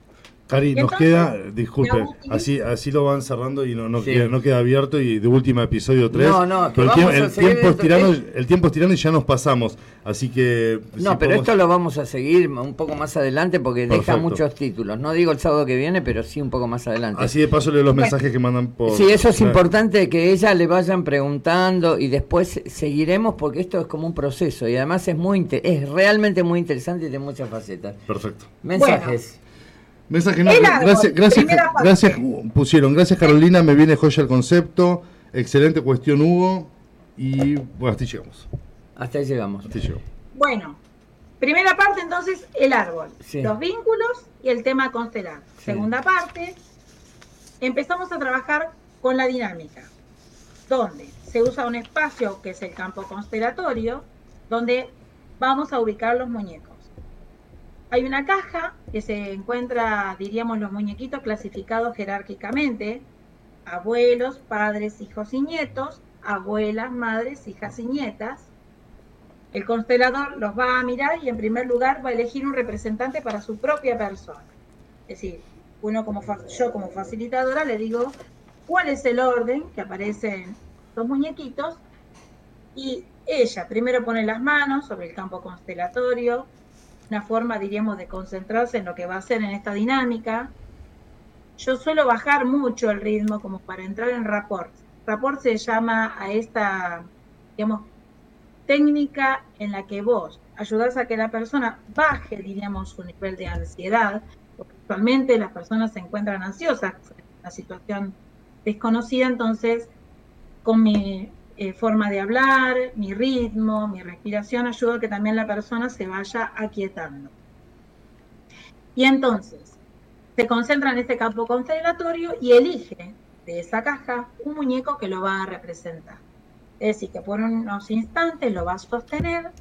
Cari, nos Entonces, queda, disculpe, utiliza- así así lo van cerrando y no, no, Sí. queda, no queda abierto y de última episodio 3. No, no, que el, vamos tiempo, a el, tiempo es esto, tirano, es- el tiempo es tirano y ya nos pasamos. Así que... si No, pero podemos- esto lo vamos a seguir un poco más adelante porque deja muchos títulos. No digo el sábado que viene, pero sí un poco más adelante. Así de paso leo los mensajes que mandan por... Sí, eso es Eh, importante que ella le vayan preguntando y después seguiremos porque esto es como un proceso y además es muy es realmente muy interesante y de muchas facetas. Perfecto. Mensajes. Mensaje, no, gracias, gracias, gracias, pusieron, gracias Carolina, me viene joya el concepto, excelente cuestión Hugo, y bueno, hasta ahí llegamos, Hasta ahí llegamos. hasta ahí llegamos. Bueno, primera parte entonces, el árbol, Sí. los vínculos y el tema constelar. Sí. Segunda parte, empezamos a trabajar con la dinámica, donde se usa un espacio que es el campo constelatorio, donde vamos a ubicar los muñecos. Hay una caja que se encuentra, diríamos, los muñequitos clasificados jerárquicamente, abuelos, padres, hijos y nietos, abuelas, madres, hijas y nietas. El constelador los va a mirar y en primer lugar va a elegir un representante para su propia persona. Es decir, uno como yo como facilitadora le digo cuál es el orden que aparecen los muñequitos Y ella primero pone las manos sobre el campo constelatorio, una forma, diríamos, de concentrarse en lo que va a hacer en esta dinámica. Yo suelo bajar mucho el ritmo como para entrar en rapport. Rapport se llama a esta, digamos, técnica en la que vos ayudás a que la persona baje, diríamos, su nivel de ansiedad, porque actualmente las personas se encuentran ansiosas una situación desconocida, entonces con mi eh, forma de hablar, mi ritmo, mi respiración, ayuda a que también la persona se vaya aquietando. Y entonces, se concentra en este campo concentratorio y elige de esa caja un muñeco que lo va a representar. Es decir, que por unos instantes lo va a sostener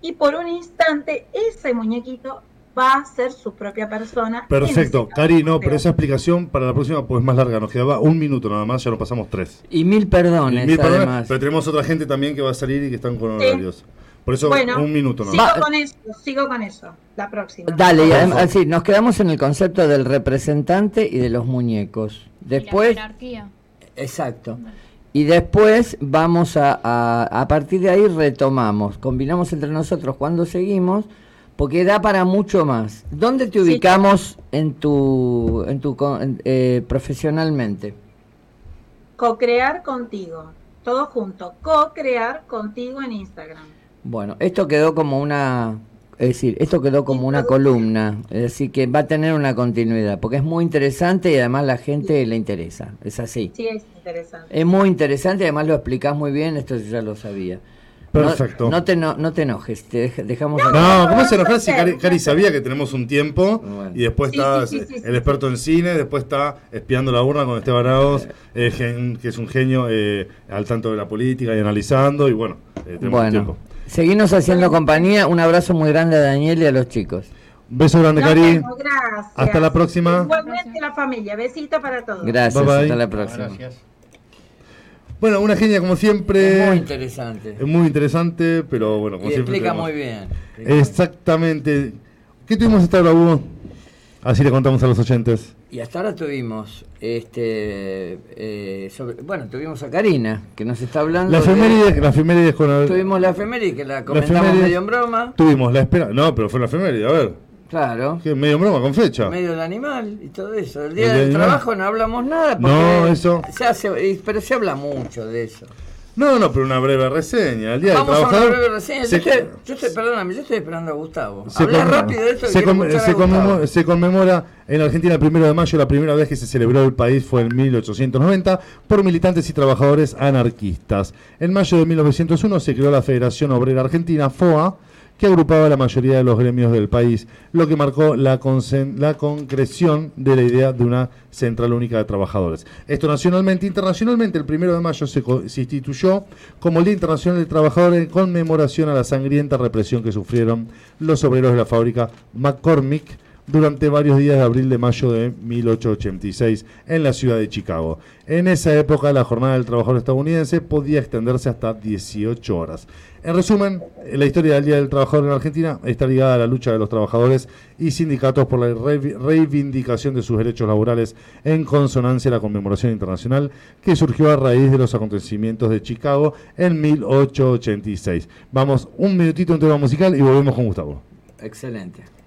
y por un instante ese muñequito va a ser su propia persona. Perfecto, Cari, no, pero esa explicación para la próxima pues más larga, nos quedaba un minuto nada más, ya lo pasamos tres. Y mil perdones, Y mil perdones, además. pero tenemos otra gente también que va a salir y que están con Sí. horarios. Por eso Bueno, un minuto Sigo nada más. Va- con eso, sigo con eso. La próxima. Dale, y Por además, favor. sí, nos quedamos en el concepto del representante y de los muñecos. Y la Después, jerarquía. exacto. Y después vamos a, a, a partir de ahí retomamos, combinamos entre nosotros cuando seguimos, porque da para mucho más. ¿Dónde te Sí. ubicamos en tu, en tu eh, profesionalmente? Co-crear contigo. Todo junto. Co-crear contigo en Instagram. Bueno, esto quedó como una, es decir, esto quedó como una columna, es decir, que va a tener una continuidad, porque es muy interesante y además la gente le interesa, es así. Sí, es interesante. Es muy interesante, además lo explicás muy bien, esto yo ya lo sabía. No- Perfecto. No, te, no, no te enojes, te dej- dejamos... No, ¿cómo se enojar no si. Cari, Cari sabía que tenemos un tiempo Bueno. y después Sí, está sí, sí, sí, el experto en cine, después está espiando la urna con Esteban Arauz, [LAUGHS] eh, gen- que es un genio eh, al tanto de la política y analizando y bueno, eh, tenemos Bueno, tiempo. seguimos haciendo compañía, un abrazo muy grande a Daniel y a los chicos. Beso grande, Cari. gracias. Hasta la próxima. Igualmente la familia. Besito para todos. Gracias, Bye, bye. hasta la próxima. Gracias. Bueno, una genia como siempre. Es muy interesante. Es muy interesante, pero bueno, como Y siempre. explica muy bien. Exactamente. ¿Qué tuvimos esta hora, Hugo? Así le contamos a los oyentes. Y hasta ahora tuvimos, este, eh, sobre- bueno, tuvimos a Karina, que nos está hablando. La de- efeméride, la efeméride con el- Tuvimos la efeméride, que la comentamos efeméride- medio en broma. Tuvimos la espera. No, pero fue la efeméride, a ver. Claro. ¿Qué? Medio broma con fecha. Medio del animal y todo eso. El El día del del animal. trabajo no hablamos nada. No, eso- Se hace, pero se habla mucho de eso. No, no, pero una breve reseña. El día Vamos del a una trabajador. breve reseña. Yo estoy, yo estoy- perdóname, yo estoy esperando a Gustavo. Habla rápido de esto que se, a se conmemora, se conmemora en Argentina el primero de mayo, la primera vez que se celebró el país fue en 1890 por militantes y trabajadores anarquistas. En mayo de 1901 se creó la Federación Obrera Argentina, FOA, que agrupaba la mayoría de los gremios del país, lo que marcó la, concreción de la idea de una central única de trabajadores. Esto nacionalmente, internacionalmente, el primero de mayo se, se instituyó como el Día Internacional del Trabajador en conmemoración a la sangrienta represión que sufrieron los obreros de la fábrica McCormick durante varios días de abril de mayo de 1886 en la ciudad de Chicago. En esa época la jornada del trabajador estadounidense podía extenderse hasta 18 horas. En resumen, la historia del Día del Trabajador en Argentina está ligada a la lucha de los trabajadores y sindicatos por la reivindicación de sus derechos laborales en consonancia a la conmemoración internacional que surgió a raíz de los acontecimientos de Chicago en 1886. Vamos un minutito un tema musical y volvemos con Gustavo. Excelente.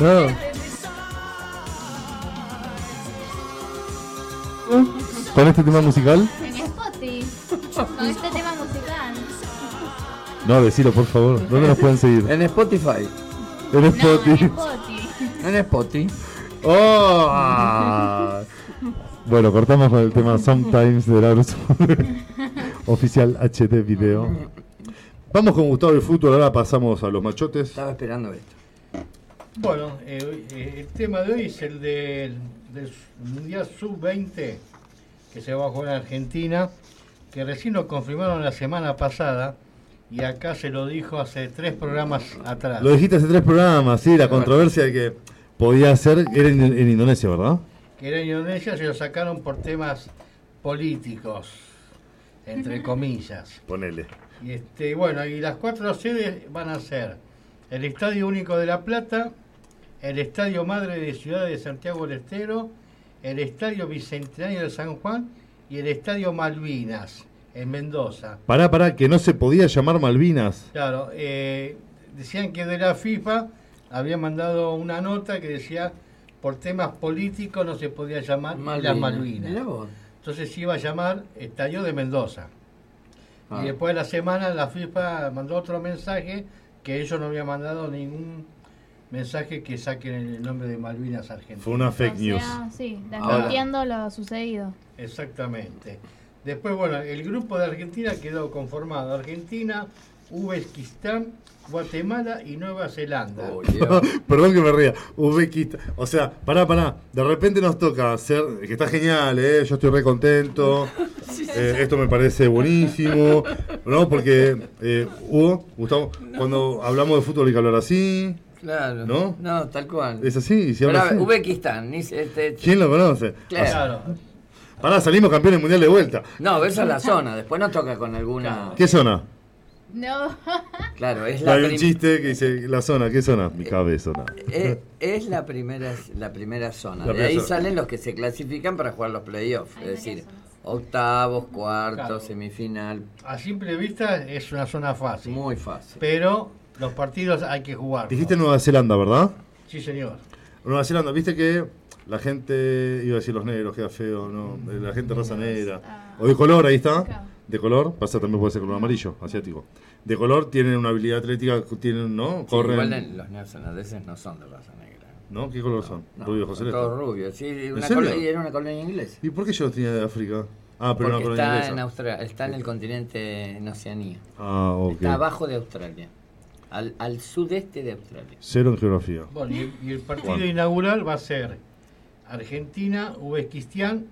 No. Con este tema musical. En Spotify. Con este tema musical. No, decilo por favor. ¿Dónde nos pueden seguir? En Spotify. En Spotify. En Spotify. ¡Oh! Ah. Bueno, cortamos con el tema Sometimes de la Oficial HD video. Vamos con Gustavo y Fútbol, ahora pasamos a los machotes. Estaba esperando esto. Bueno, eh, eh, el tema de hoy es el del, del Mundial Sub-20 que se va a jugar en Argentina, que recién lo confirmaron la semana pasada y acá se lo dijo hace tres programas atrás. Lo dijiste hace tres programas, sí, la controversia de que podía ser, era en, en Indonesia, ¿verdad? Que era en Indonesia, se lo sacaron por temas políticos, entre [LAUGHS] comillas. Ponele. Y este, bueno, y las cuatro sedes van a ser el Estadio Único de La Plata, el Estadio Madre de Ciudad de Santiago del Estero, el Estadio Bicentenario de San Juan y el Estadio Malvinas en Mendoza. Pará, pará, que no se podía llamar Malvinas. Claro, eh, decían que de la FIFA había mandado una nota que decía por temas políticos no se podía llamar las Malvinas. Mirá vos. Entonces se iba a llamar Estadio de Mendoza. Ah. Y después de la semana la FIFA mandó otro mensaje que ellos no habían mandado ningún mensaje que saquen el nombre de Malvinas Argentina. Fue una fake O news. sea, sí, desmintiendo lo sucedido. Exactamente. Después, bueno, el grupo de Argentina quedó conformado. Argentina, Uzbekistán, Guatemala y Nueva Zelanda. Oh. [LAUGHS] Perdón que me ría. Uzbekistán. O sea, pará, pará. De repente nos toca hacer. Que está genial, ¿eh? Yo estoy re contento. [LAUGHS] Eh, esto me parece buenísimo. ¿No? Porque, eh, Hugo, Gustavo, cuando hablamos de fútbol hay que hablar así. Claro. ¿No? No, tal cual. Es así. Y se Pero, así. Uzbekistán. ni- este, ¿Quién lo conoce? Claro. Claro. Pará, salimos campeones mundial de vuelta. No, esa es la zona. Después nos toca con alguna. ¿Qué zona? No. [LAUGHS] Claro, es la Hay un chiste que dice la zona. ¿Qué zona? Mi cabeza. no. Es, es la primera la primera zona. La de ahí zona. salen los que se clasifican para jugar los playoffs. Es decir, octavos, cuartos, Claro. semifinal. A simple vista es una zona fácil. Muy fácil. Pero los partidos hay que jugar. Dijiste Nueva Zelanda, ¿verdad? Sí, señor. Nueva Zelanda, viste que la gente, iba a decir los negros, queda feo, ¿no? La gente raza negra. O de color, ahí está. De color, pasa también puede ser color amarillo, asiático. De color tienen una habilidad atlética, tienen, ¿no? Sí, Corren. igual en- los neozelandeses no son de raza negra. ¿No? ¿Qué color son? No, Rubio, José son todos rubios. Sí, una colonia- era una colonia inglesa. ¿Y por qué yo los tenía de África? Ah, pero una Porque colonia está inglesa. en, Australia, está en el continente en Oceanía. Ah, ok. Está abajo de Australia. Al, al sudeste de Australia. Cero en geografía. Bueno, y, y el partido Bueno. inaugural va a ser Argentina, Uzbekistán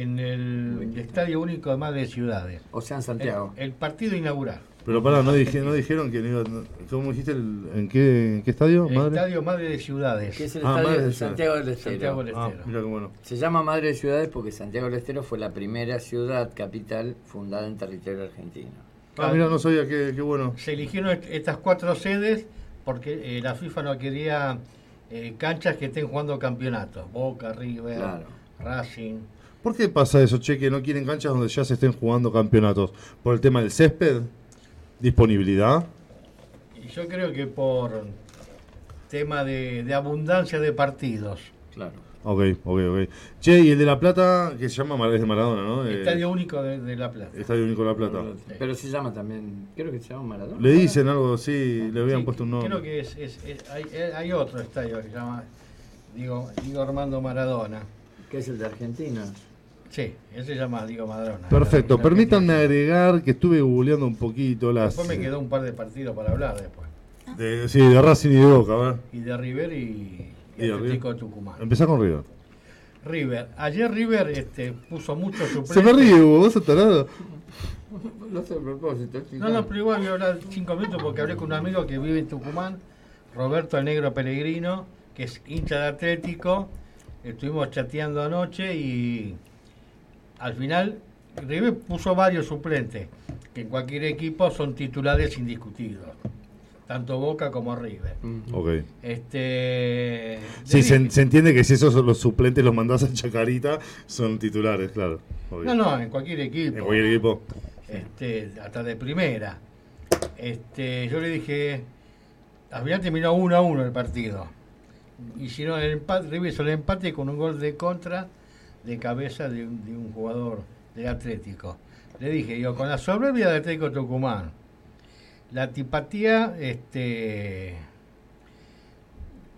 en el Estadio Único de Madre de Ciudades. O sea, en Santiago. el partido inaugural. Pero pará, ¿no, dije, no dijeron que no iba, ¿Cómo dijiste? el- ¿En qué, en qué estadio? El madre? Estadio Madre de Ciudades. que es el Ah, estadio Madre de Santiago del Estero. Santiago del Ah, Estero. mira qué bueno. Se llama Madre de Ciudades porque Santiago del Estero fue la primera ciudad capital fundada en territorio argentino. Ah, mira, no sabía, qué, qué bueno. Se eligieron est- estas cuatro sedes porque eh, la FIFA no quería eh, canchas que estén jugando campeonatos. Boca, River, Claro. Racing. ¿Por qué pasa eso, che, que no quieren canchas donde ya se estén jugando campeonatos? ¿Por el tema del césped? ¿Disponibilidad? Y yo creo que por tema de, de abundancia de partidos. Claro. Ok, ok, ok. Che, y el de La Plata, que se llama Mar- de Maradona, ¿no? Eh, Estadio único de, de La Plata. Estadio Único de La Plata. Pero se llama también, creo que se llama Maradona. Le dicen algo así, le habían Sí, puesto un nombre. Creo que es, es- es- hay, eh, hay otro estadio que se llama Digo, Diego Armando Maradona. Que es el de Argentina. Sí, ese se llama Diego Maradona. Perfecto, permítanme agregar que estuve googleando un poquito las... Después me quedó un par de partidos para hablar después. de- sí, de Racing y de Boca, a ver. Y de River y, y Y de Atlético River. de Tucumán. Empezá con River. River. Ayer River este, puso mucho suplente. Se me ríe, Hugo, vos sos tarado. No sé a propósito. No, no, pero igual voy a hablar cinco minutos porque hablé con un amigo que vive en Tucumán, Roberto el Negro Pellegrino, que es hincha de Atlético. Estuvimos chateando anoche y al final River puso varios suplentes, que en cualquier equipo son titulares indiscutidos, tanto Boca como River. Ok. Este, Sí, se, entiende que si esos son los suplentes los mandás a Chacarita, son titulares, claro. obvio. No, no, en cualquier equipo. En cualquier equipo. este, hasta de primera. Este, yo le dije, al final terminó 1 a 1 el partido. Hicieron el empate, River hizo el empate con un gol de contra de cabeza de un, de un jugador del Atlético. Le dije, yo, con la soberbia del Atlético Tucumán, la antipatía, este.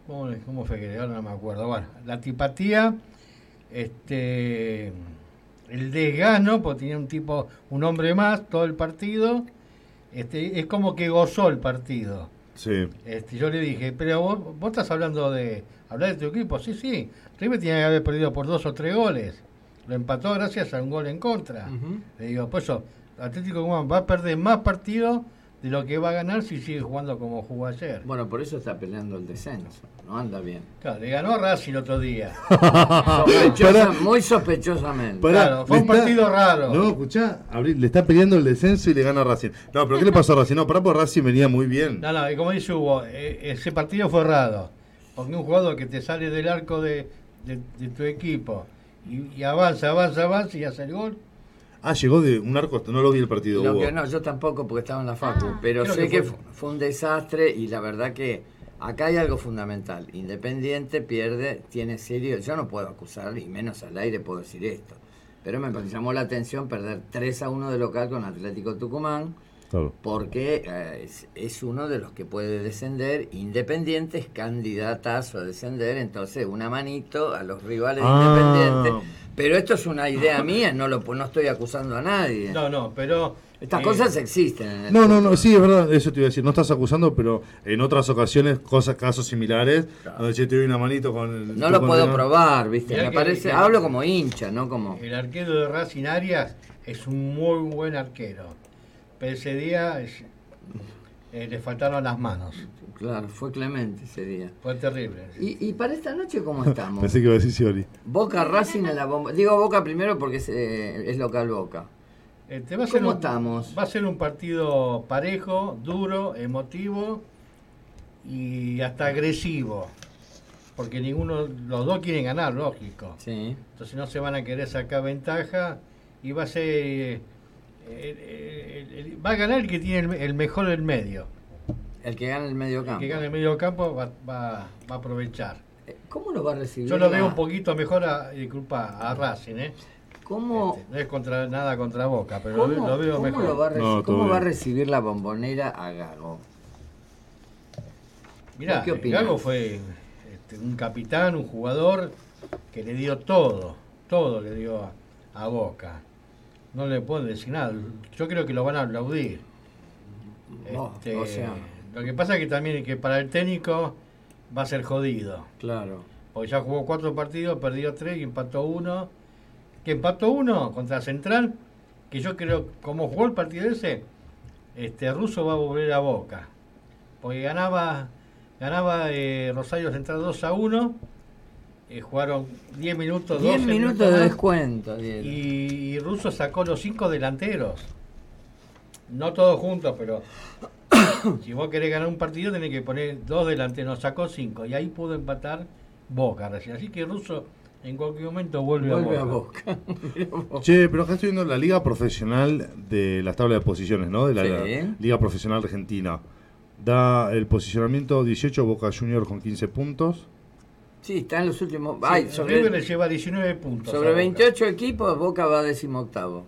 ¿Cómo, cómo fue que ahora no me acuerdo? Bueno, la antipatía, este. El desgano, porque tenía un tipo, un hombre más todo el partido. Este, es como que gozó el partido. Sí. Este, yo le dije, pero vos, vos estás hablando de hablar de tu equipo. Sí, sí. River tiene que haber perdido por dos o tres goles. Lo empató gracias a un gol en contra. Le digo, pues eso, Atlético Tucumán va a perder más partidos de lo que va a ganar si sigue jugando como jugó ayer. Bueno, por eso está peleando el descenso. No anda bien. Claro, le ganó a Racing el otro día. [LAUGHS] Sospechosa- muy sospechosamente. Pará, Claro, fue le un partido raro. No, escuchá, Abril, le está peleando el descenso y le gana a Racing. No, pero ¿qué le pasó a Racing? No, pará, porque Racing venía muy bien. No, no, y como dice Hugo, eh, ese partido fue raro. Porque un jugador que te sale del arco de, de- de tu equipo y, y avanza, avanza, avanza y hace el gol. Ah, llegó de un arco, no lo vi el partido. Lo que no, yo tampoco porque estaba en la facu, Ah. pero sé que que, fue- fu- fue un desastre y la verdad que acá hay algo fundamental. Independiente pierde, tiene serio, yo no puedo acusar, y menos al aire puedo decir esto, pero me llamó la atención perder 3 a 1 de local con Atlético Tucumán, Claro. porque eh, es, es uno de los que puede descender, Independiente es candidatazo a descender, entonces una manito a los rivales Ah. Independiente. Pero esto es una idea [LAUGHS] mía, no lo no estoy acusando a nadie. No, no, pero. Estas eh, cosas existen. No, no, no, sí, es verdad, eso te iba a decir. No estás acusando, pero en otras ocasiones, cosas, casos similares, Claro. donde yo te doy una manito con el. No lo con puedo el- probar, ¿viste? Mirá Me que- parece, que- hablo como hincha, no como... El arquero de Racing Arias es un muy buen arquero. Ese día es- eh, le faltaron las manos. Claro, fue clemente ese día. Fue terrible. ¿Y, y para esta noche cómo estamos? [LAUGHS] Pensé que iba a decir Scioli. Boca Racing en la bomba. Digo Boca primero porque es, eh, es local Boca. Este, va a ¿Cómo un- estamos? Va a ser un partido parejo, duro, emotivo y hasta agresivo. Porque ninguno, los dos quieren ganar, lógico. Sí. Entonces no se van a querer sacar ventaja y va a ser. El- el- el- va a ganar el que tiene el, el mejor del medio. El que gana el medio El campo. que gana el medio campo va, va- va a aprovechar. Eh, ¿Cómo lo va a recibir? Yo lo veo la- un poquito mejor a, disculpa, a Racing, ¿eh? ¿Cómo, Este, no es contra nada contra Boca, pero lo, cómo, veo- lo veo cómo mejor. lo va a, reci- No, todo cómo va a recibir la bombonera a Gago? Mirá, ¿Qué opinás? Gago fue este, un capitán, un jugador que le dio todo, todo le dio a, a Boca. No le puedo decir nada. Yo creo que lo van a aplaudir. Oh, Este, o sea, Lo que pasa es que también que para el técnico va a ser jodido. claro. Porque ya jugó cuatro partidos, perdió tres y empató uno. Que empató uno contra Central, que yo creo, como jugó el partido ese, este Russo va a volver a Boca. Porque ganaba ganaba eh, Rosario Central 2 a 1, eh, jugaron 10 minutos, 10 12 minutos de más, descuento. y, y Russo sacó los cinco delanteros. No todos juntos, pero [COUGHS] si vos querés ganar un partido tenés que poner dos delanteros, sacó cinco y ahí pudo empatar Boca recién. Así que Russo en cualquier momento vuelve, Vuelve a a Boca. Boca. [LAUGHS] Mirá vos. Che, pero acá estoy viendo la liga profesional de las tablas de posiciones, ¿no? De la, Sí. liga profesional argentina. Da el posicionamiento 18 Boca Juniors con 15 puntos. Sí, está en los últimos. Sí, Ay, River le lleva 19 puntos. sobre Boca. 28 equipos, Boca va a decimoctavo.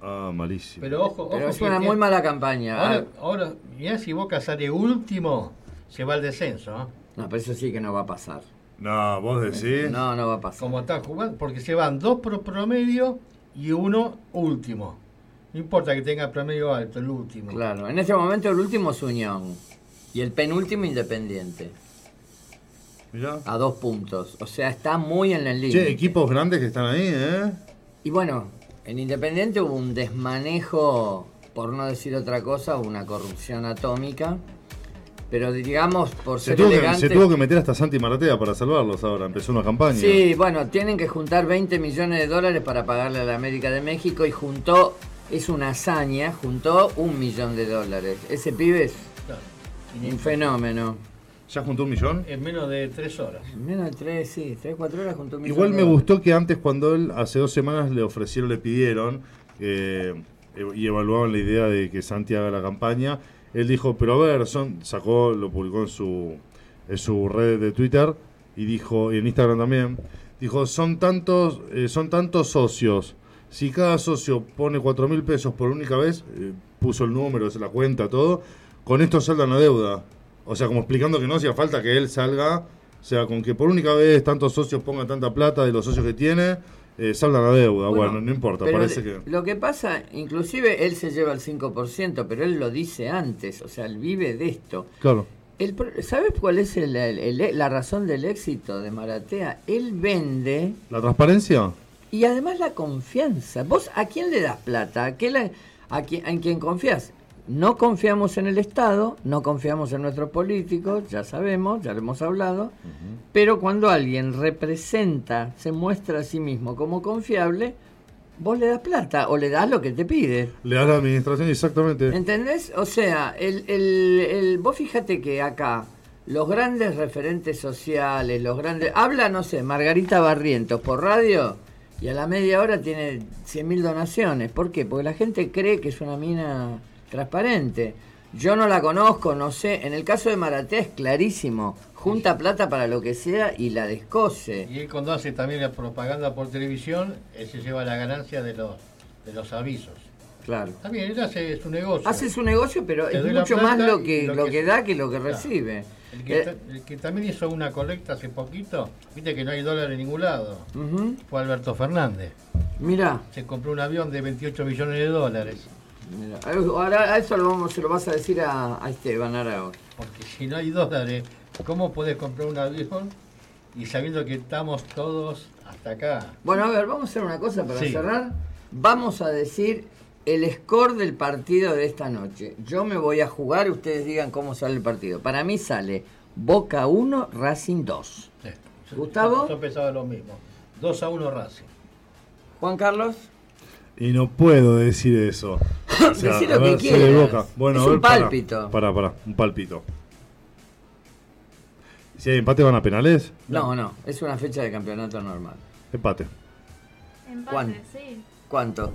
Ah, malísimo. Pero ojo, ojo Pero es una tiene- muy mala campaña. Ahora, Ah, ahora mirá si Boca sale último, se va al descenso. ¿eh? No, pero eso sí que no va a pasar. No, vos decís. No, no va a pasar. como están jugando, porque se van dos pro promedio y uno último. No importa que tenga promedio alto, el último. Claro, en este momento el último es Unión. Y el penúltimo Independiente. Mirá. A dos puntos. O sea, está muy en el Che, límite. equipos grandes que están ahí, ¿eh? Y bueno, en Independiente hubo un desmanejo, por no decir otra cosa, una corrupción atómica. Pero digamos, por Se ser tuvo, que, se tuvo que meter hasta Santi Maratea para salvarlos ahora. Empezó una campaña. Sí, bueno, tienen que juntar 20 millones de dólares para pagarle a la América de México y juntó, es una hazaña, juntó un millón de dólares. Ese pibe es un fenómeno. ¿Ya juntó un millón? En menos de tres horas. En Menos de tres, sí, tres, cuatro horas juntó un millón Igual me gustó que antes cuando él hace dos semanas le ofrecieron, le pidieron, eh, y evaluaban la idea de que Santi haga la campaña. Él dijo, pero a ver, son, sacó, lo publicó en su, en su red de Twitter y dijo, y en Instagram también, dijo, son tantos, eh, son tantos socios. Si cada socio pone cuatro mil pesos por única vez, eh, puso el número, se la cuenta, todo, con esto saldan la deuda. O sea, como explicando que no hacía falta que él salga, o sea, con que por única vez tantos socios pongan tanta plata de los socios que tiene, eh, saldan la deuda. Bueno, no importa, parece que... Lo que pasa, inclusive él se lleva el 5%, pero él lo dice antes, o sea, él vive de esto. Claro. El ¿Sabes cuál es el- la razón del éxito de Maratea? Él vende ¿La transparencia? y además la confianza. ¿Vos a quién le das plata? ¿A, qué a ¿En quién confías? No confiamos en el Estado, no confiamos en nuestros políticos, ya sabemos, ya lo hemos hablado, pero cuando alguien representa, se muestra a sí mismo como confiable, vos le das plata o le das lo que te pide. Le da la administración exactamente. ¿Entendés? O sea, el, el, el- vos fíjate que acá los grandes referentes sociales, los grandes... Habla, no sé, Margarita Barrientos por radio y a la media hora tiene 100.000 donaciones. ¿Por qué? Porque la gente cree que es una mina transparente. Yo no la conozco, no sé. En el caso de Maratea es clarísimo. Junta plata para lo que sea y la descose. Y él cuando hace también la propaganda por televisión, él se lleva la ganancia de los, de los avisos. Claro. También él hace su negocio. Hace su negocio, pero Te es mucho más lo que, lo lo que- que da que lo que Claro. recibe. El que, Eh, ta- el que también hizo una colecta hace poquito, viste que no hay dólar en ningún lado, fue Alberto Fernández. Mirá, Se compró un avión de 28 millones de dólares. Mira, ahora a eso lo, vamos, se lo vas a decir a, a Esteban Aragón. Porque si no hay dólares, ¿cómo podés comprar un avión y sabiendo que estamos todos hasta acá? Bueno, a ver, vamos a hacer una cosa para Sí. cerrar. Vamos a decir el score del partido de esta noche. Yo me voy a jugar y ustedes digan cómo sale el partido. Para mí sale Boca 1, Racing 2. Sí. Gustavo. Yo pensaba lo mismo. 2 a 1 Racing. Juan Carlos. Y no puedo decir eso. O [LAUGHS] sea, Decí lo que ver, de quieras. Boca. Bueno, Es ver, un pará. pálpito. Pará, pará, un palpito. Si hay empate, van a penales. No, no, es una fecha de campeonato normal. Empate. Empate, ¿Cuán? sí. ¿Cuánto?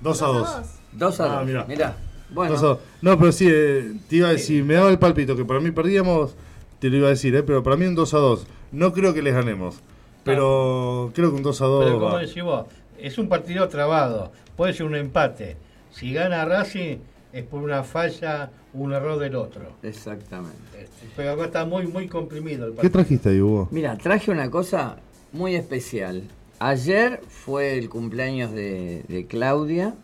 2 a 2. 2 a Ah, 2. mirá. Mirá. Bueno, Dos a dos. No, pero sí, eh, te iba a decir, me daba el palpito que para mí perdíamos, te lo iba a decir, eh, pero para mí un 2 a 2. No creo que les ganemos, pero creo que un 2 a 2 Pero como decís vos, es un partido trabado. Puede ser un empate. Si gana Racing es por una falla, un error del otro. exactamente. Este, Pero acá está muy, muy comprimido el ¿Qué partido. trajiste ahí, Hugo? Mira, traje una cosa muy especial. Ayer fue el cumpleaños de, de Claudia.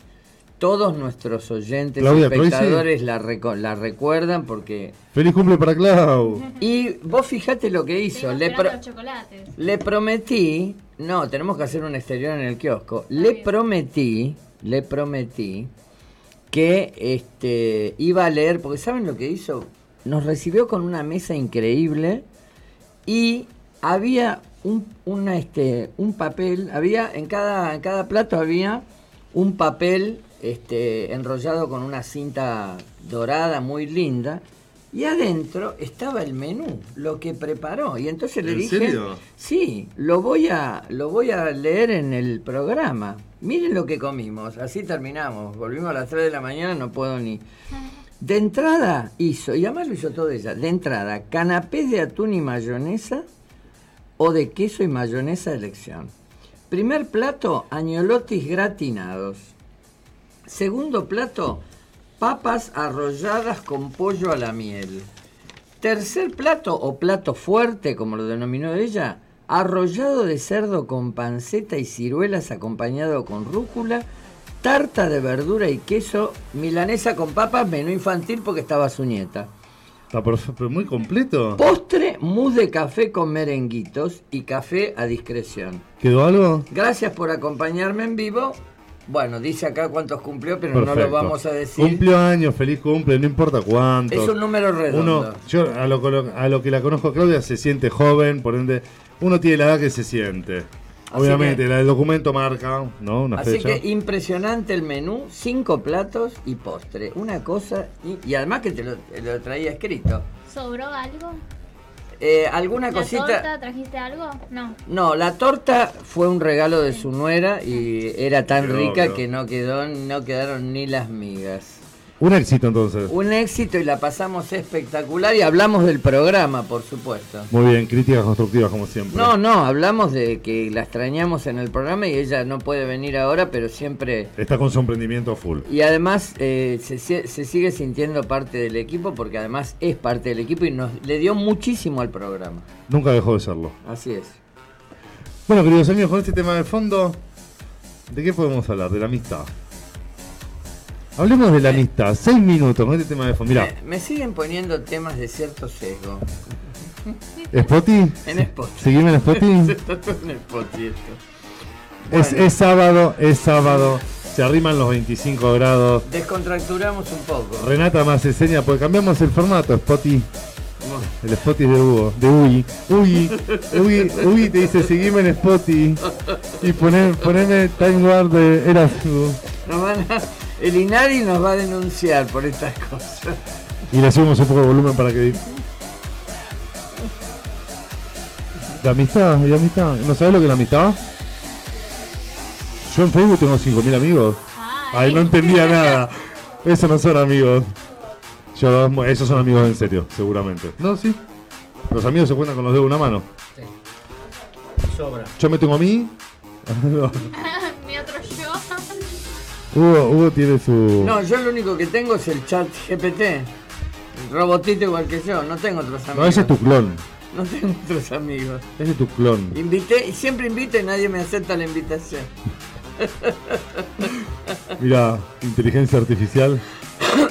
Todos nuestros oyentes, Claudia espectadores la, reco- la recuerdan porque... ¡Feliz cumple para Clau! [LAUGHS] Y vos fijate lo que hizo. Le, pro- los chocolates. le prometí... No, tenemos que hacer un exterior en el kiosco. Le prometí, le prometí que este, iba a leer, porque ¿saben lo que hizo? Nos recibió con una mesa increíble y había un, una, este, un papel, había en cada, en cada plato había un papel este, enrollado con una cinta dorada muy linda y adentro estaba el menú, lo que preparó. Y entonces le ¿En dije, serio? sí, lo voy a, lo voy a leer en el programa. Miren lo que comimos, así terminamos. Volvimos a las 3 de la mañana, no puedo ni. De entrada hizo, y además lo hizo todo ella, de entrada, canapés de atún y mayonesa o de queso y mayonesa de elección. Primer plato, añolotis gratinados. Segundo plato, papas arrolladas con pollo a la miel. Tercer plato, o plato fuerte, como lo denominó ella, arrollado de cerdo con panceta y ciruelas acompañado con rúcula, tarta de verdura y queso, milanesa con papas, menú infantil porque estaba su nieta. Está muy completo. Postre, mousse de café con merenguitos y café a discreción. ¿Quedó algo? Gracias por acompañarme en vivo. Bueno, dice acá cuántos cumplió, pero no lo vamos a decir. Cumplió años, feliz cumple, no importa cuánto. Es un número redondo. Uno, yo a lo, a lo que la conozco Claudia se siente joven, por ende, uno tiene la edad que se siente. Así Obviamente, que- la del documento marca, ¿no? Una Así fecha. que impresionante el menú, cinco platos y postre. Una cosa, y, y además que te lo, te lo traía escrito. ¿Sobró algo? Eh, ¿Alguna ¿La cosita? torta trajiste algo? No. No, la torta fue un regalo de su nuera y era tan rica que no quedó, no quedaron ni las migas. Un éxito entonces. Un éxito y la pasamos espectacular y hablamos del programa, por supuesto. Muy bien, críticas constructivas como siempre. No, no, hablamos de que la extrañamos en el programa y ella no puede venir ahora, pero siempre... Está con su emprendimiento full. Y además eh, se, se sigue sintiendo parte del equipo porque además es parte del equipo y nos le dio muchísimo al programa. Nunca dejó de serlo. Así es. Bueno, queridos amigos, con este tema de fondo, ¿de qué podemos hablar? De la amistad. Hablemos de la amistad. Seis minutos con este tema de fondo. Mirá, Me, me siguen poniendo temas de cierto sesgo. Spotty. En Spot. Seguime en Spotty. [LAUGHS] Está todo en Spotify esto. Es, Bueno. es sábado, es sábado. Se arriman los 25 grados. Descontracturamos un poco. Renata más enseña, porque cambiamos el formato, Spotty. El Spotty de Hugo, de Uy. Uy, Uy, Uy te dice seguime en Spotty. Y poner, poneme Time War de Erasmus. van a- el Inari nos va a denunciar por estas cosas. Y le subimos un poco de volumen para que. La amistad, la amistad. ¿No sabes lo que es la amistad? Yo en Facebook tengo 5.000 amigos. Ay, no entendía nada. Esos no son amigos. Yo, esos son amigos en serio, seguramente. No, sí. Los amigos se cuentan con los dedos de una mano. Sobra. Yo me tengo a mí. [LAUGHS] Hugo, Hugo tiene su. No, yo lo único que tengo es el chat GPT. El robotito igual que yo, no tengo otros amigos. No, ese es tu clon. No tengo otros amigos. Ese es tu clon. Invité, y siempre invito y nadie me acepta la invitación. Mira, inteligencia artificial. Yo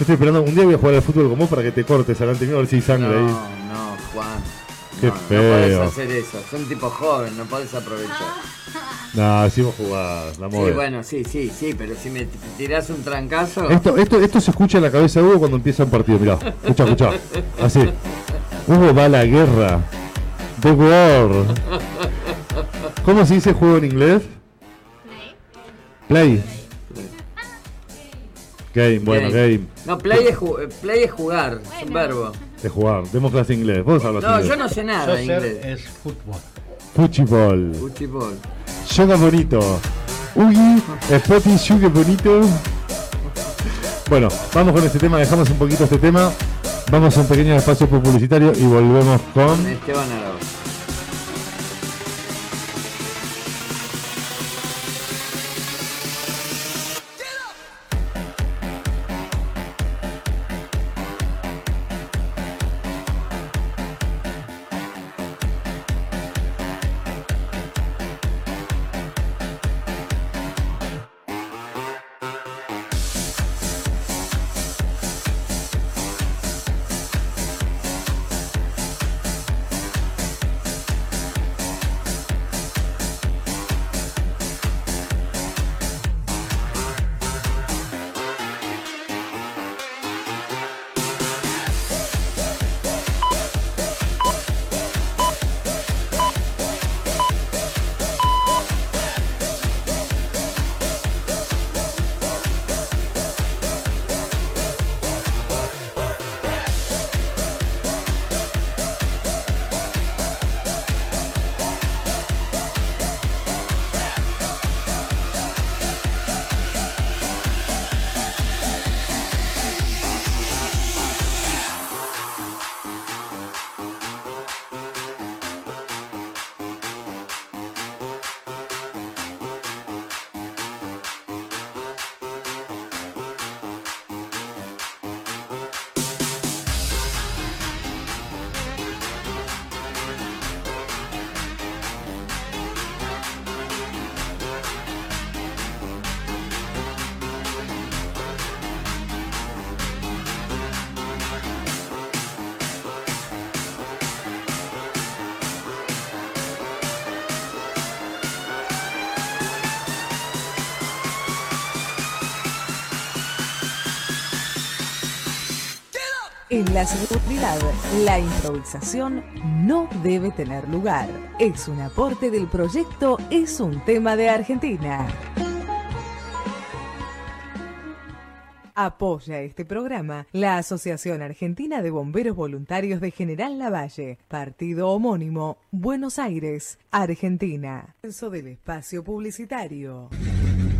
estoy esperando, un día voy a jugar al fútbol con vos para que te cortes adelante mío a ver si hay No, sangre ahí. no, Juan. Qué no, No feo. podés hacer eso. Son un tipo joven, no podés aprovechar. Nah, sí vos jugás, la Sí, moda. bueno, sí, sí, sí, pero si me tirás un trancazo. Esto, esto, esto se escucha en la cabeza de Hugo cuando empieza un partido, mirá. Escucha, escucha. Así. Hugo va a la guerra. The war. ¿Cómo se dice juego en inglés? Play. Game, bueno, game. No, play es, play es jugar, es un verbo. De jugar. Demos clase de inglés. Vos hablas No, inglés. yo no sé nada de Soccer inglés. es fútbol. Fútbol. Fútbol. Yoga bonito. Uy, Spotty, yoga bonito. Bueno, vamos con este tema, dejamos un poquito este tema. Vamos a un pequeño espacio publicitario y volvemos con. Con Esteban Arauz. La improvisación no debe tener lugar. Es un aporte del proyecto Es un tema de Argentina. Apoya este programa la Asociación Argentina de Bomberos Voluntarios de General Lavalle, partido homónimo, Buenos Aires, Argentina. Del espacio publicitario.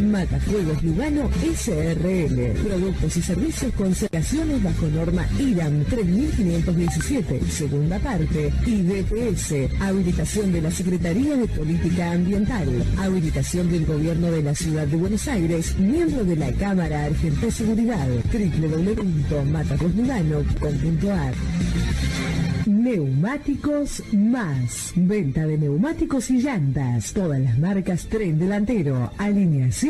Matafuegos Lugano SRL. Productos y servicios con certificaciones bajo norma IRAM 3517, segunda parte. Y DPS. Habilitación de la Secretaría de Política Ambiental. Habilitación del Gobierno de la Ciudad de Buenos Aires. Miembro de la Cámara Argentina de Seguridad. www.matafuegoslugano.com.ar Neumáticos Más. Venta de neumáticos y llantas. Todas las marcas tren delantero, alineación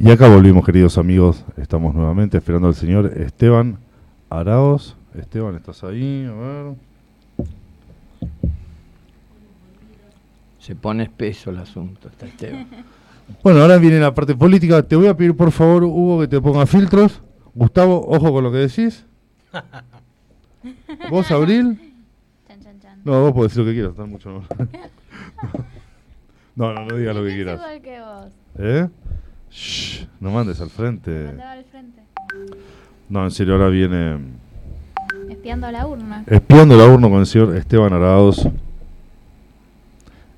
Y acá volvimos, queridos amigos. Estamos nuevamente esperando al señor Esteban Araos. Esteban, ¿estás ahí? A ver. Se pone espeso el asunto, está Esteban. [LAUGHS] Bueno, ahora viene la parte política. Te voy a pedir, por favor, Hugo, que te ponga filtros. Gustavo, ojo con lo que decís. [LAUGHS] ¿Vos, Abril? Chan, chan, chan. No, vos podés decir lo que quieras, está mucho no. [LAUGHS] No, no, no digas lo que quieras. igual que vos. ¿Eh? Shh, no mandes al frente. Andaba al frente. No, en serio, ahora viene Espiando a la urna. espiando la urna con el señor Esteban Arados,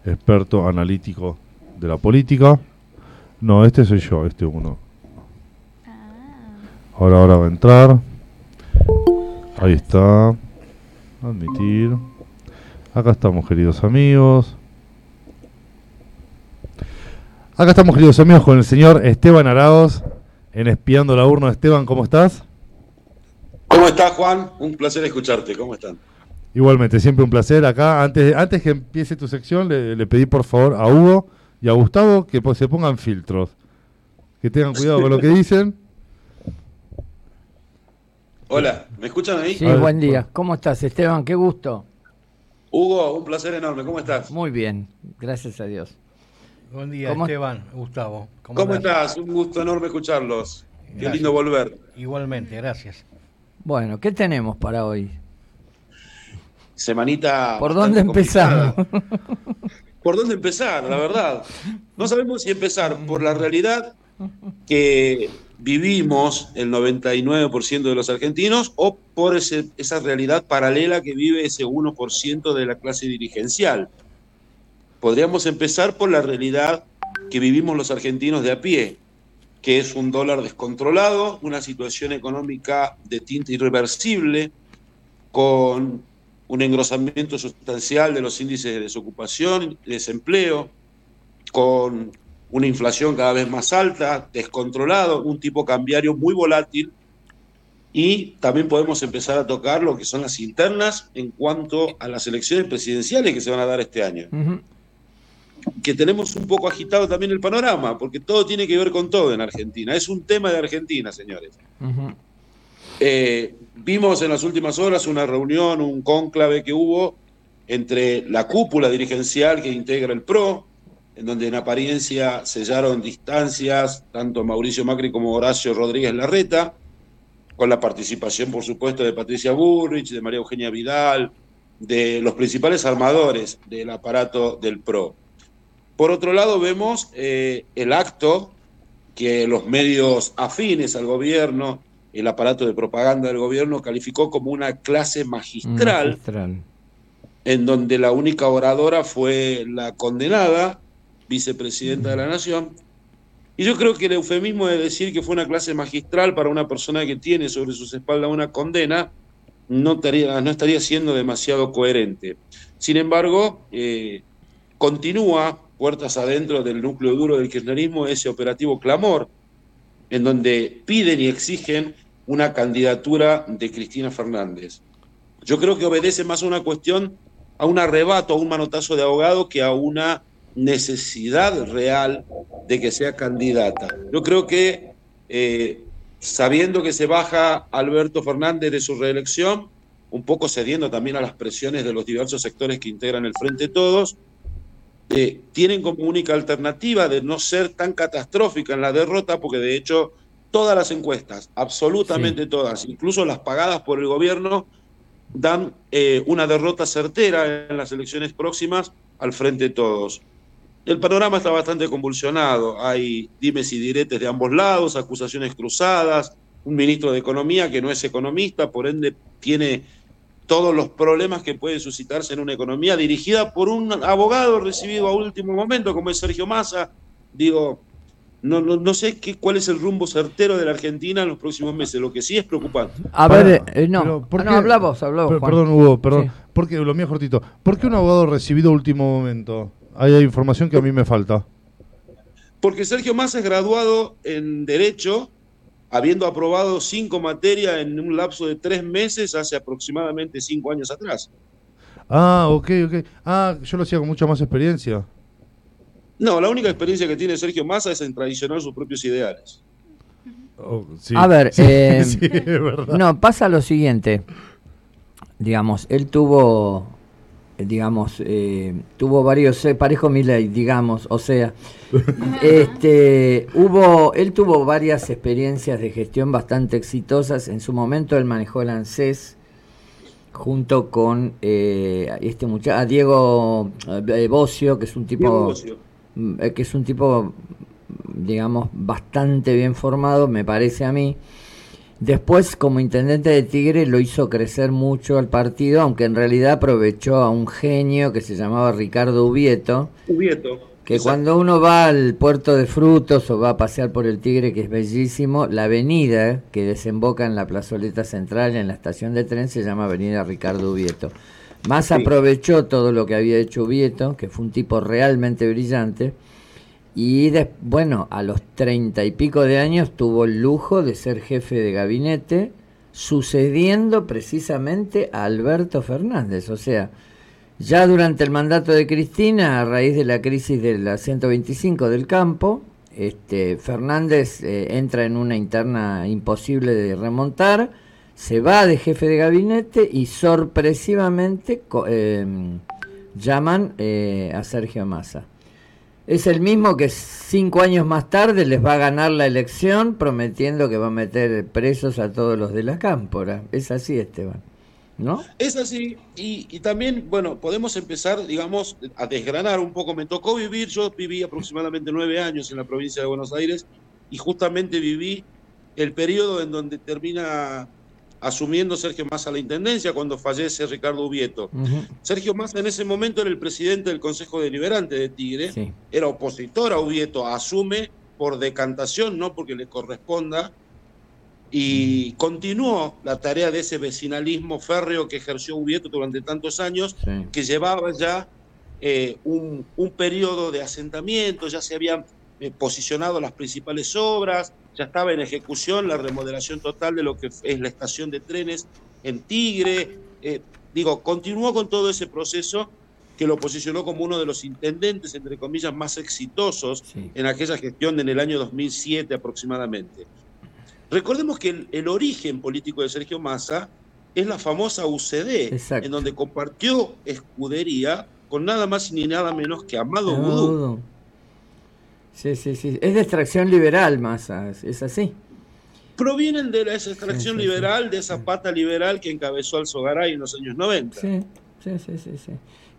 experto analítico de la política. No, este soy yo, este uno. Ah, Ahora, ahora va a entrar. Ahí está. Admitir. Acá estamos, queridos amigos. Acá estamos, queridos amigos, con el señor Esteban Araos en Espiando la Urna. Esteban, ¿cómo estás? ¿Cómo estás, Juan? Un placer escucharte. ¿Cómo están? Igualmente, siempre un placer. Acá, antes, antes que empiece tu sección, le, le pedí por favor a Hugo y a Gustavo que po- se pongan filtros. Que tengan cuidado con lo que dicen. [LAUGHS] Hola, ¿me escuchan ahí? Sí, ver, buen día. ¿Cómo estás, Esteban? Qué gusto. Hugo, un placer enorme. ¿Cómo estás? Muy bien, gracias a Dios. Buen día, ¿Cómo- Esteban, Gustavo. ¿Cómo andás? estás? Un gusto enorme escucharlos. Qué Gracias. lindo volver. Igualmente, gracias. Bueno, ¿qué tenemos para hoy? Semanita. ¿Por dónde empezamos? [LAUGHS] ¿Por dónde empezar? La verdad. No sabemos si empezar por la realidad que vivimos el 99% de los argentinos o por ese- esa realidad paralela que vive ese 1% de la clase dirigencial. Podríamos empezar por la realidad que vivimos los argentinos de a pie, que es un dólar descontrolado, una situación económica de tinta irreversible, con un engrosamiento sustancial de los índices de desocupación y desempleo, con una inflación cada vez más alta, descontrolado, un tipo cambiario muy volátil, y también podemos empezar a tocar lo que son las internas en cuanto a las elecciones presidenciales que se van a dar este año Ujú. Que tenemos un poco agitado también el panorama, porque todo tiene que ver con todo en Argentina. Es un tema de Argentina, señores. Eh, vimos en las últimas horas una reunión, un cónclave que hubo entre la cúpula dirigencial que integra el PRO, en donde en apariencia sellaron distancias tanto Mauricio Macri como Horacio Rodríguez Larreta, con la participación, por supuesto, de Patricia Burrich, de María Eugenia Vidal, de los principales armadores del aparato del PRO. Por otro lado, vemos eh, el acto que los medios afines al gobierno, el aparato de propaganda del gobierno, calificó como una clase magistral, Magistral. en donde la única oradora fue la condenada, vicepresidenta de la Nación. Y yo creo que el eufemismo de decir que fue una clase magistral para una persona que tiene sobre sus espaldas una condena no estaría, no estaría siendo demasiado coherente. Sin embargo, eh, continúa puertas adentro del núcleo duro del kirchnerismo ese operativo clamor, en donde piden y exigen una candidatura de Cristina Fernández. Yo creo que obedece más a una cuestión, a un arrebato, a un manotazo de abogado que a una necesidad real de que sea candidata. Yo creo que eh, sabiendo que se baja Alberto Fernández de su reelección, un poco cediendo también a las presiones de los diversos sectores que integran el Frente Todos, eh, tienen como única alternativa de no ser tan catastrófica en la derrota, porque de hecho todas las encuestas, absolutamente todas, incluso las pagadas por el gobierno, dan eh, una derrota certera en las elecciones próximas al Frente Todos. El panorama está bastante convulsionado, hay dimes y diretes de ambos lados, acusaciones cruzadas, un ministro de Economía que no es economista, por ende tiene todos los problemas que pueden suscitarse en una economía dirigida por un abogado recibido a último momento, como es Sergio Massa. Digo, no, no, no sé qué, cuál es el rumbo certero de la Argentina en los próximos meses, lo que sí es preocupante. A ver, eh, no, pero ¿por Ah, qué- no, habla vos, habla vos, Per- Juan. Perdón, Hugo, perdón. Sí. Porque lo mío es cortito. ¿Por qué un abogado recibido a último momento? Ahí hay información que a mí me falta. Porque Sergio Massa es graduado en Derecho, habiendo aprobado cinco materias en un lapso de tres meses hace aproximadamente cinco años atrás. Ah, ok, ok. Ah, yo lo hacía con mucha más experiencia. No, la única experiencia que tiene Sergio Massa es en traicionar sus propios ideales. Oh, sí. A ver, [LAUGHS] Sí, eh, sí, es verdad. No, pasa lo siguiente. Digamos, él tuvo, digamos, eh, tuvo varios, eh, parejo Milei, digamos, o sea, [LAUGHS] este, hubo, él tuvo varias experiencias de gestión bastante exitosas. En su momento él manejó el ANSES junto con eh, este muchacho, a Diego eh, Bocio, que es un tipo mm, eh, que es un tipo, digamos, bastante bien formado, me parece a mí. Después, como intendente de Tigre, lo hizo crecer mucho al partido, aunque en realidad aprovechó a un genio que se llamaba Ricardo Ubieto, Ubieto. que Exacto. cuando uno va al puerto de frutos o va a pasear por el Tigre, que es bellísimo, la avenida que desemboca en la plazoleta central, en la estación de tren, se llama Avenida Ricardo Ubieto. Más Sí. aprovechó todo lo que había hecho Ubieto, que fue un tipo realmente brillante, y de- bueno, a los treinta y pico de años tuvo el lujo de ser jefe de gabinete, sucediendo precisamente a Alberto Fernández. O sea, ya durante el mandato de Cristina, a raíz de la crisis de la 125 del campo, este, Fernández eh, entra en una interna imposible de remontar, se va de jefe de gabinete y sorpresivamente eh, llaman eh, a Sergio Massa. Es el mismo que cinco años más tarde les va a ganar la elección prometiendo que va a meter presos a todos los de la cámpora. Es así, Esteban. ¿No? Es así, y, y también, bueno, podemos empezar, digamos, a desgranar un poco. Me tocó vivir, yo viví aproximadamente nueve años en la provincia de Buenos Aires y justamente viví el periodo en donde termina asumiendo Sergio Massa la intendencia cuando fallece Ricardo Ubieto. Sergio Massa en ese momento era el presidente del Consejo Deliberante de Tigre, Sí. era opositor a Ubieto, asume por decantación, no porque le corresponda, y continuó la tarea de ese vecinalismo férreo que ejerció Ubieto durante tantos años, Sí. que llevaba ya eh, un, un periodo de asentamiento, ya se habían eh, posicionado las principales obras, ya estaba en ejecución la remodelación total de lo que es la estación de trenes en Tigre. eh, digo, continuó con todo ese proceso que lo posicionó como uno de los intendentes, entre comillas, más exitosos Sí. en aquella gestión en el año 2007 aproximadamente. Recordemos que el, el origen político de Sergio Massa es la famosa UCD, Exacto. en donde compartió escudería con nada más ni nada menos que Amado dudo. Sí, sí, sí. Es de extracción liberal, Massa, es así. Provienen de esa extracción Sí, sí, sí. liberal, de esa pata liberal que encabezó al Sogaray en los años 90. Sí, sí, sí, sí. sí.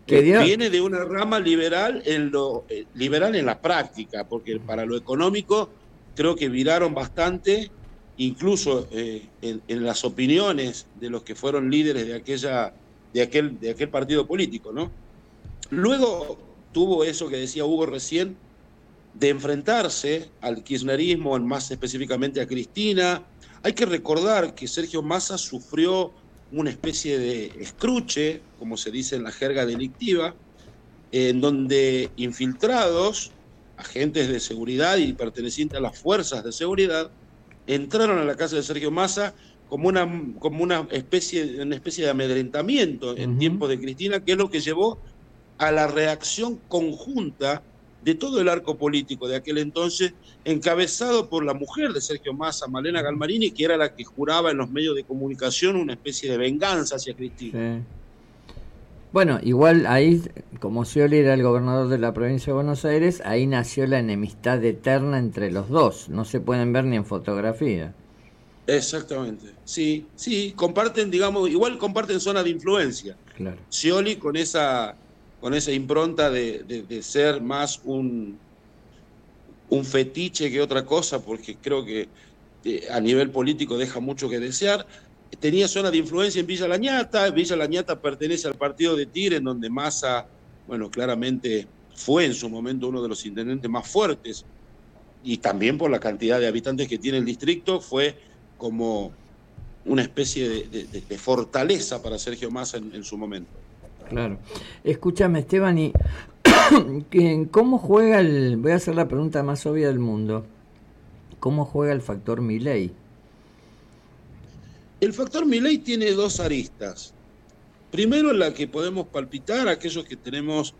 que Que dio- viene de una rama liberal en lo eh, liberal en la práctica, porque para lo económico creo que viraron bastante, incluso eh, en, en las opiniones de los que fueron líderes de aquella de aquel de aquel partido político, ¿no? Luego tuvo eso que decía Hugo recién de enfrentarse al kirchnerismo, más específicamente a Cristina. Hay que recordar que Sergio Massa sufrió una especie de escruche, como se dice en la jerga delictiva, en donde infiltrados, agentes de seguridad y pertenecientes a las fuerzas de seguridad, entraron a la casa de Sergio Massa como una, como una, especie, una especie de amedrentamiento en Ujú. tiempos de Cristina, que es lo que llevó a la reacción conjunta de todo el arco político de aquel entonces, encabezado por la mujer de Sergio Massa, Malena Galmarini, que era la que juraba en los medios de comunicación una especie de venganza hacia Cristina. Sí. Bueno, igual ahí, como Scioli era el gobernador de la provincia de Buenos Aires, ahí nació la enemistad eterna entre los dos. No se pueden ver ni en fotografía. Exactamente. Sí, sí, comparten, digamos, igual comparten zona de influencia. Claro. Scioli con esa, con esa impronta de, ser más un, fetiche que otra cosa, porque creo que eh, a nivel político deja mucho que desear. Tenía zona de influencia en Villa Lañata, Villa Lañata pertenece al partido de Tigre, en donde Massa, bueno, claramente fue en su momento uno de los intendentes más fuertes, y también por la cantidad de habitantes que tiene el distrito, fue como una especie de, fortaleza para Sergio Massa en su momento. Claro. Escúchame, Esteban, y [COUGHS] ¿cómo juega el... Voy a hacer la pregunta más obvia del mundo. ¿Cómo juega el factor Milei? El factor Milei tiene dos aristas. Primero, la que podemos palpitar, aquellos que tenemos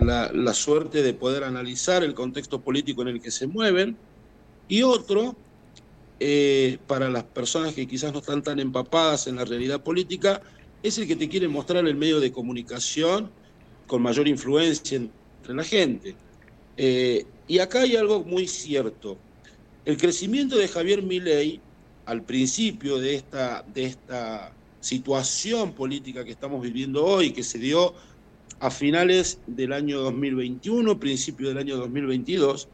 la, la suerte de poder analizar el contexto político en el que se mueven, y otro, eh, para las personas que quizás no están tan empapadas en la realidad política, es el que te quiere mostrar el medio de comunicación con mayor influencia entre la gente. Eh, y acá hay algo muy cierto. El crecimiento de Javier Milei al principio de esta, de esta situación política que estamos viviendo hoy, que se dio a finales del año 2021, principio del año 2022,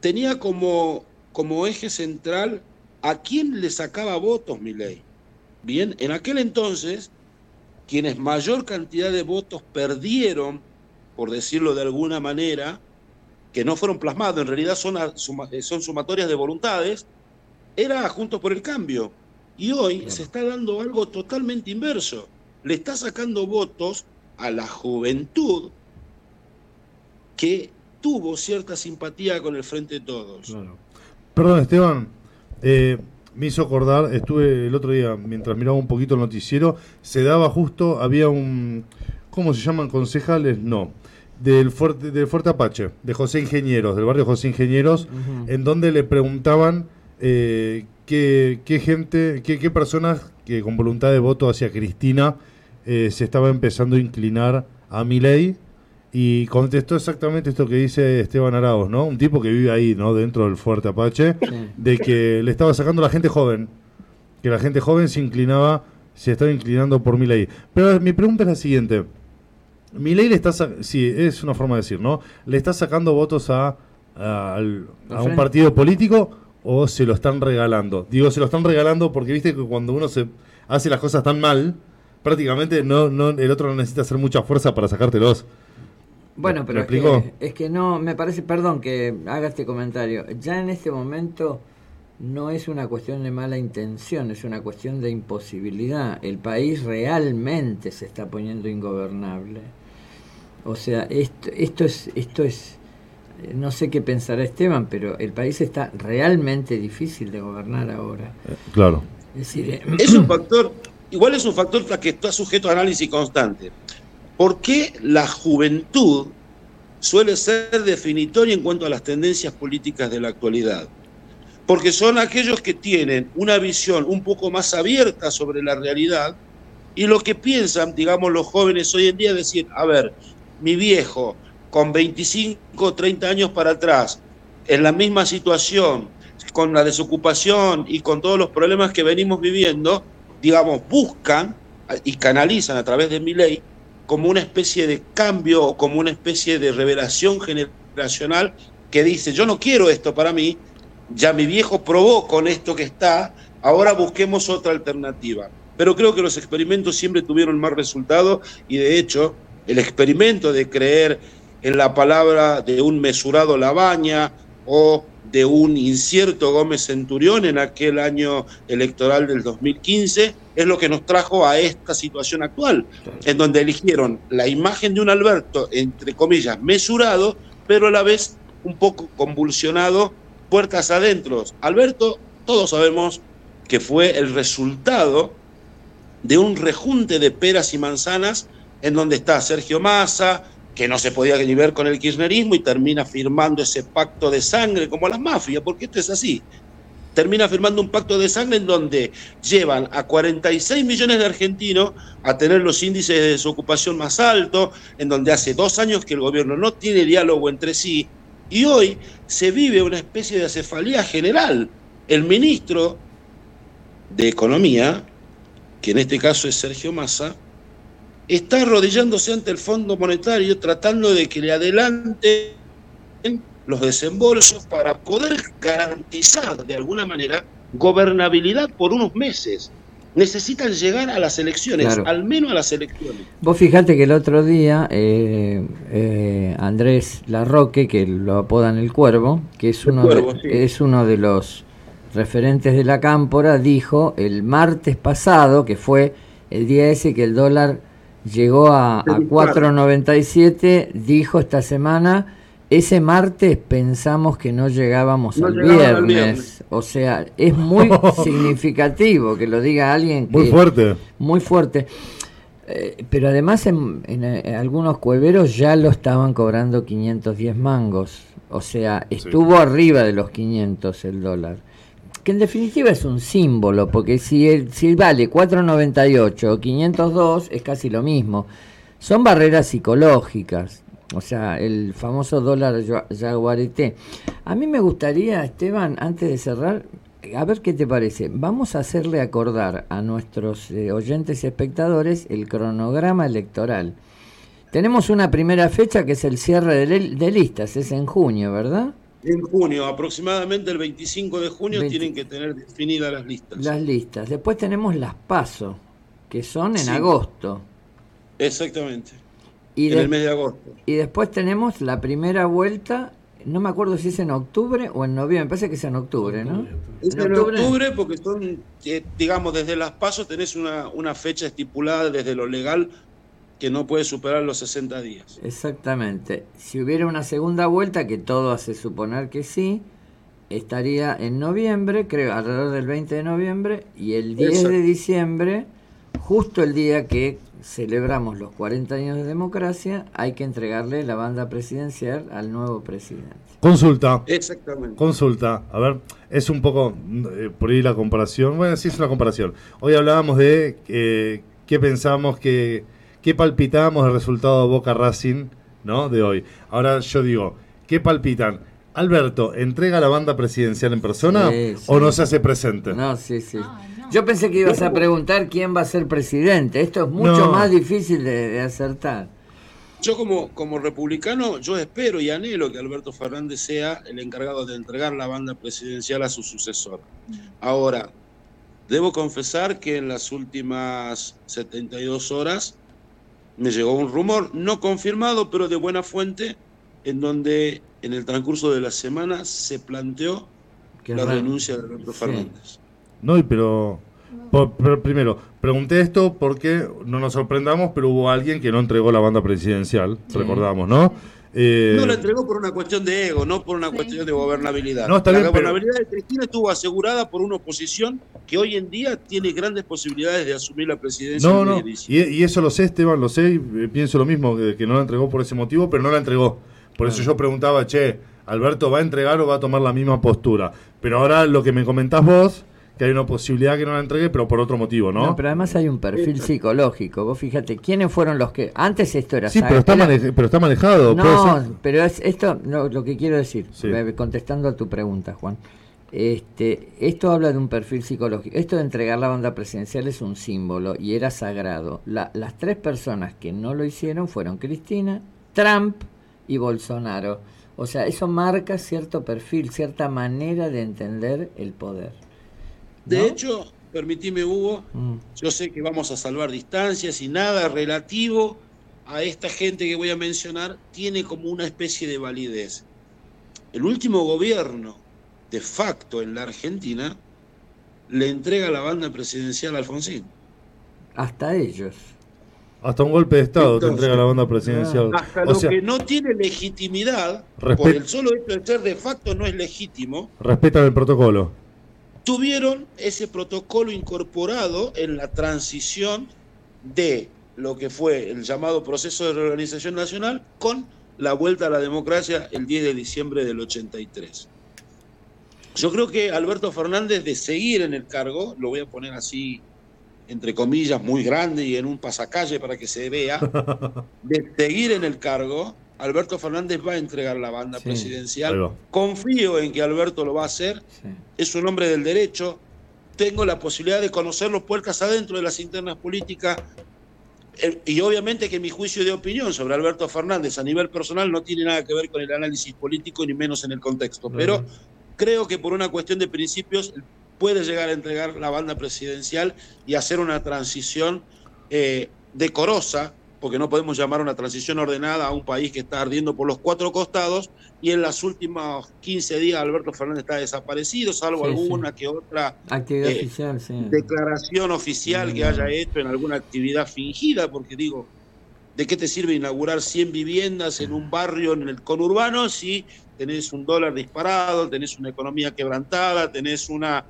tenía como, como eje central a quién le sacaba votos Milei. Bien, en aquel entonces, quienes mayor cantidad de votos perdieron, por decirlo de alguna manera, que no fueron plasmados, en realidad son, a- suma- eh, son sumatorias de voluntades, era Juntos por el Cambio. Y hoy se está dando algo totalmente inverso. Le está sacando votos a la juventud que tuvo cierta simpatía con el Frente de Todos. Perdón, Esteban. eh, me hizo acordar, estuve el otro día, mientras miraba un poquito el noticiero, se daba justo, había un. ¿Cómo se llaman? ¿Concejales? No. Del Fuerte, del Fuerte Apache, de José Ingenieros, del barrio José Ingenieros, en donde le preguntaban eh, qué, qué gente, qué, qué personas que con voluntad de voto hacia Cristina eh, se estaba empezando a inclinar a Milei y contestó exactamente esto que dice Esteban Arauz, ¿no? Un tipo que vive ahí, ¿no? Dentro del Fuerte Apache, de que le estaba sacando a la gente joven, que la gente joven se inclinaba, se estaba inclinando por Milei. Pero mi pregunta es la siguiente. Milei le está, sí, es una forma de decir, ¿no? ¿Le está sacando votos a, a, un partido político o se lo están regalando? Digo, se lo están regalando porque viste que cuando uno se hace las cosas tan mal, prácticamente no, no, el otro no necesita hacer mucha fuerza para sacártelos. Bueno, ¿Me pero es que, es que no, me parece, perdón que haga este comentario, ya en este momento no es una cuestión de mala intención, es una cuestión de imposibilidad. El país realmente se está poniendo ingobernable. O sea, esto, esto es, esto es, eh, no sé qué pensará Esteban, pero el país está realmente difícil de gobernar ahora. Claro. Es decir, eh, Es un factor, igual es un factor que está sujeto a análisis constante. ¿Por qué la juventud suele ser definitoria en cuanto a las tendencias políticas de la actualidad? porque son aquellos que tienen una visión un poco más abierta sobre la realidad y lo que piensan, digamos, los jóvenes hoy en día es decir, a ver, mi viejo con 25, 30 años para atrás, en la misma situación, con la desocupación y con todos los problemas que venimos viviendo, digamos, buscan y canalizan a través de mi ley como una especie de cambio o como una especie de revelación generacional que dice, yo no quiero esto para mí, ya mi viejo probó con esto que está, ahora busquemos otra alternativa. Pero creo que los experimentos siempre tuvieron más resultado y de hecho el experimento de creer en la palabra de un mesurado Labaña o de un incierto Gómez Centurión en aquel año electoral del 2015, es lo que nos trajo a esta situación actual, en donde eligieron la imagen de un Alberto, entre comillas, mesurado, pero a la vez un poco convulsionado, puertas adentro. Alberto, todos sabemos que fue el resultado de un rejunte de peras y manzanas en donde está Sergio Massa, que no se podía ni ver con el kirchnerismo y termina firmando ese pacto de sangre como las mafias, porque esto es así. Termina firmando un pacto de sangre en donde llevan a 46 millones de argentinos a tener los índices de desocupación más altos, en donde hace dos años que el gobierno no tiene diálogo entre sí, y hoy se vive una especie de acefalía general. El ministro de Economía, que en este caso es Sergio Massa, está arrodillándose ante el Fondo Monetario tratando de que le adelanten los desembolsos para poder garantizar de alguna manera gobernabilidad por unos meses. Necesitan llegar a las elecciones, Claro. al menos a las elecciones. Vos fijate que el otro día eh, eh, Andrés Larroque, que lo apodan el Cuervo, que es uno, Cuervo, de, sí. es uno de los referentes de la cámpora, dijo el martes pasado, que fue el día ese que el dólar llegó a, a Se dispara. 4.97, dijo esta semana, ese martes pensamos que no llegábamos No al viernes. viernes. O sea, es muy [LAUGHS] significativo que lo diga alguien que... Muy fuerte. Muy fuerte. Eh, pero además en, en, eh, algunos cueveros ya lo estaban cobrando 510 mangos. O sea, estuvo arriba de los 500 el dólar. Que en definitiva es un símbolo, porque si, el- si vale 4,98 o 502 es casi lo mismo. Son barreras psicológicas. O sea, el famoso dólar jaguarete. A mí me gustaría, Esteban, antes de cerrar, a ver qué te parece. Vamos a hacerle acordar a nuestros eh, oyentes y espectadores el cronograma electoral. Tenemos una primera fecha que es el cierre de, li- de listas, es en junio, ¿verdad? En junio, aproximadamente el 25 de junio, 20. tienen que tener definidas las listas. Las listas. Después tenemos las PASO, que son en Sí. agosto. Exactamente. Y, en de- el mes de agosto. y después tenemos la primera vuelta, no me acuerdo si es en octubre o en noviembre, me parece que es en octubre, ¿no? Es en octubre porque son, eh, digamos, desde las pasos tenés una, una fecha estipulada desde lo legal que no puede superar los 60 días. Exactamente. Si hubiera una segunda vuelta, que todo hace suponer que sí, estaría en noviembre, creo, alrededor del 20 de noviembre, y el 10 Exacto. de diciembre, justo el día que celebramos los 40 años de democracia, hay que entregarle la banda presidencial al nuevo presidente. Consulta. Exactamente. Consulta, a ver, es un poco eh, por ahí la comparación. Bueno, sí es una comparación. Hoy hablábamos de eh, qué pensábamos que, qué palpitábamos del resultado de Boca Racing, ¿no? De hoy. Ahora yo digo, ¿qué palpitan? Alberto, ¿entrega la banda presidencial en persona Sí, sí. o no se hace presente? No, sí, sí. Yo pensé que ibas a preguntar quién va a ser presidente. Esto es mucho No. más difícil de, de acertar. Yo como, como republicano, yo espero y anhelo que Alberto Fernández sea el encargado de entregar la banda presidencial a su sucesor. Ahora, debo confesar que en las últimas 72 horas me llegó un rumor, no confirmado, pero de buena fuente, en donde en el transcurso de la semana se planteó la re- renuncia de Alberto Sí. Fernández. No, y pero, por- pero primero, pregunté esto porque no nos sorprendamos, pero hubo alguien que no entregó la banda presidencial, Sí. recordamos, ¿no? Eh, No la entregó por una cuestión de ego, no por una cuestión de gobernabilidad. No, está la bien, pero- gobernabilidad de Cristina estuvo asegurada por una oposición que hoy en día tiene grandes posibilidades de asumir la presidencia. No, no, y, y eso lo sé, Esteban, lo sé, y eh, pienso lo mismo, que, que no la entregó por ese motivo, pero no la entregó. Por eso yo preguntaba, che, Alberto va a entregar o va a tomar la misma postura. Pero ahora lo que me comentás vos, que hay una posibilidad que no la entregue, pero por otro motivo, ¿no? No, pero además hay un perfil psicológico. Vos fíjate, ¿quiénes fueron los que... Antes esto era... sí, pero está, saga- maneja- pero está manejado. puede No, ser. pero es esto, no, lo que quiero decir, Sí. eh, contestando a tu pregunta, Juan. Este, esto habla de un perfil psicológico. Esto de entregar la banda presidencial es un símbolo y era sagrado. La- las tres personas que no lo hicieron fueron Cristina, Trump y Bolsonaro. O sea, eso marca cierto perfil, cierta manera de entender el poder. De ¿no? hecho, permitime, Hugo, Mm. yo sé que vamos a salvar distancias y nada relativo a esta gente que voy a mencionar tiene como una especie de validez. El último gobierno de facto en la Argentina le entrega la banda presidencial a Alfonsín. Hasta ellos. Hasta un golpe de Estado te entrega la banda presidencial. Hasta o lo sea, que no tiene legitimidad, por el solo hecho de ser de facto no es legítimo, respetan el protocolo. Tuvieron ese protocolo incorporado en la transición de lo que fue el llamado proceso de reorganización nacional con la vuelta a la democracia el 10 de diciembre del 83. Yo creo que Alberto Fernández de seguir en el cargo, lo voy a poner así entre comillas muy grande y en un pasacalle para que se vea, [LAUGHS] de seguir en el cargo, Alberto Fernández va a entregar la banda Sí, presidencial. Confío en que Alberto lo va a hacer. Sí. es un hombre del derecho, tengo la posibilidad de conocerlo puertas adentro de las internas políticas. Y obviamente que mi juicio de opinión sobre Alberto Fernández a nivel personal no tiene nada que ver con el análisis político ni menos en el contexto, pero creo que por una cuestión de principios puede llegar a entregar la banda presidencial y hacer una transición eh, decorosa, porque no podemos llamar una transición ordenada a un país que está ardiendo por los cuatro costados y en los últimos 15 días Alberto Fernández está desaparecido, salvo Sí, sí. alguna que otra Actividad Eh, oficial, sí. declaración oficial que haya hecho en alguna actividad fingida, porque digo, ¿de qué te sirve inaugurar 100 viviendas en un barrio en el conurbano si tenés un dólar disparado, tenés una economía quebrantada, tenés una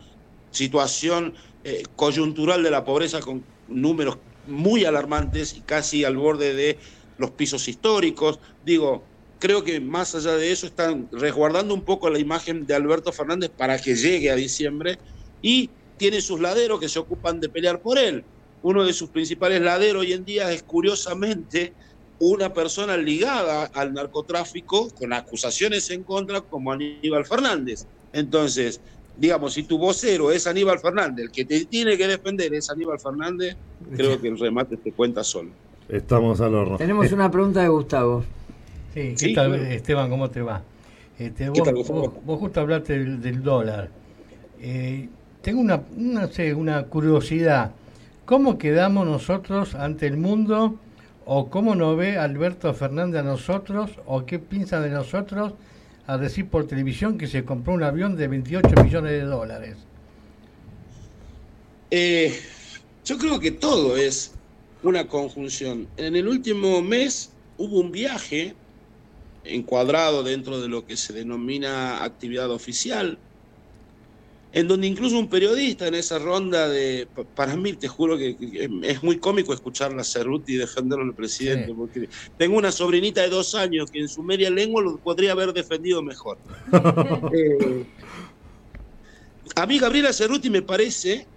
situación eh, coyuntural de la pobreza con números muy alarmantes y casi al borde de los pisos históricos? Digo, creo que más allá de eso están resguardando un poco la imagen de Alberto Fernández para que llegue a diciembre y tiene sus laderos que se ocupan de pelear por él. Uno de sus principales laderos hoy en día es curiosamente una persona ligada al narcotráfico con acusaciones en contra como Aníbal Fernández. Entonces, digamos, si tu vocero es Aníbal Fernández, el que te tiene que defender es Aníbal Fernández, creo que el remate te cuenta solo. Estamos al horno. Tenemos una pregunta de Gustavo. Sí, ¿qué Sí, tal, claro. Esteban? ¿Cómo te va? Este, ¿Qué vos, tal, Gustavo? vos- vos justo hablaste del, del dólar. Eh, tengo una, una, sé, una curiosidad. ¿Cómo quedamos nosotros ante el mundo? ¿O cómo nos ve Alberto Fernández a nosotros? ¿O qué piensa de nosotros a decir por televisión que se compró un avión de 28 millones de dólares? Eh, yo creo que todo es una conjunción. En el último mes hubo un viaje encuadrado dentro de lo que se denomina actividad oficial, en donde incluso un periodista en esa ronda de, pa- para mí te juro que es muy cómico escuchar a Cerruti defenderlo al presidente, Sí. porque tengo una sobrinita de dos años que en su media lengua lo podría haber defendido mejor. [LAUGHS] Eh, a mí Gabriela Cerruti me parece,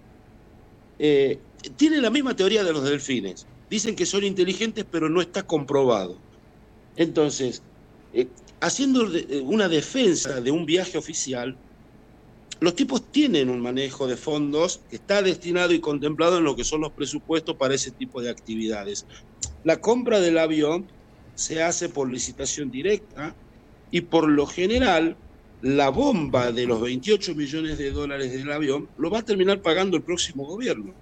eh, tiene la misma teoría de los delfines. Dicen que son inteligentes, pero no está comprobado. Entonces, eh, haciendo una defensa de un viaje oficial, los tipos tienen un manejo de fondos que está destinado y contemplado en lo que son los presupuestos para ese tipo de actividades. La compra del avión se hace por licitación directa y por lo general la bomba de los 28 millones de dólares del avión lo va a terminar pagando el próximo gobierno.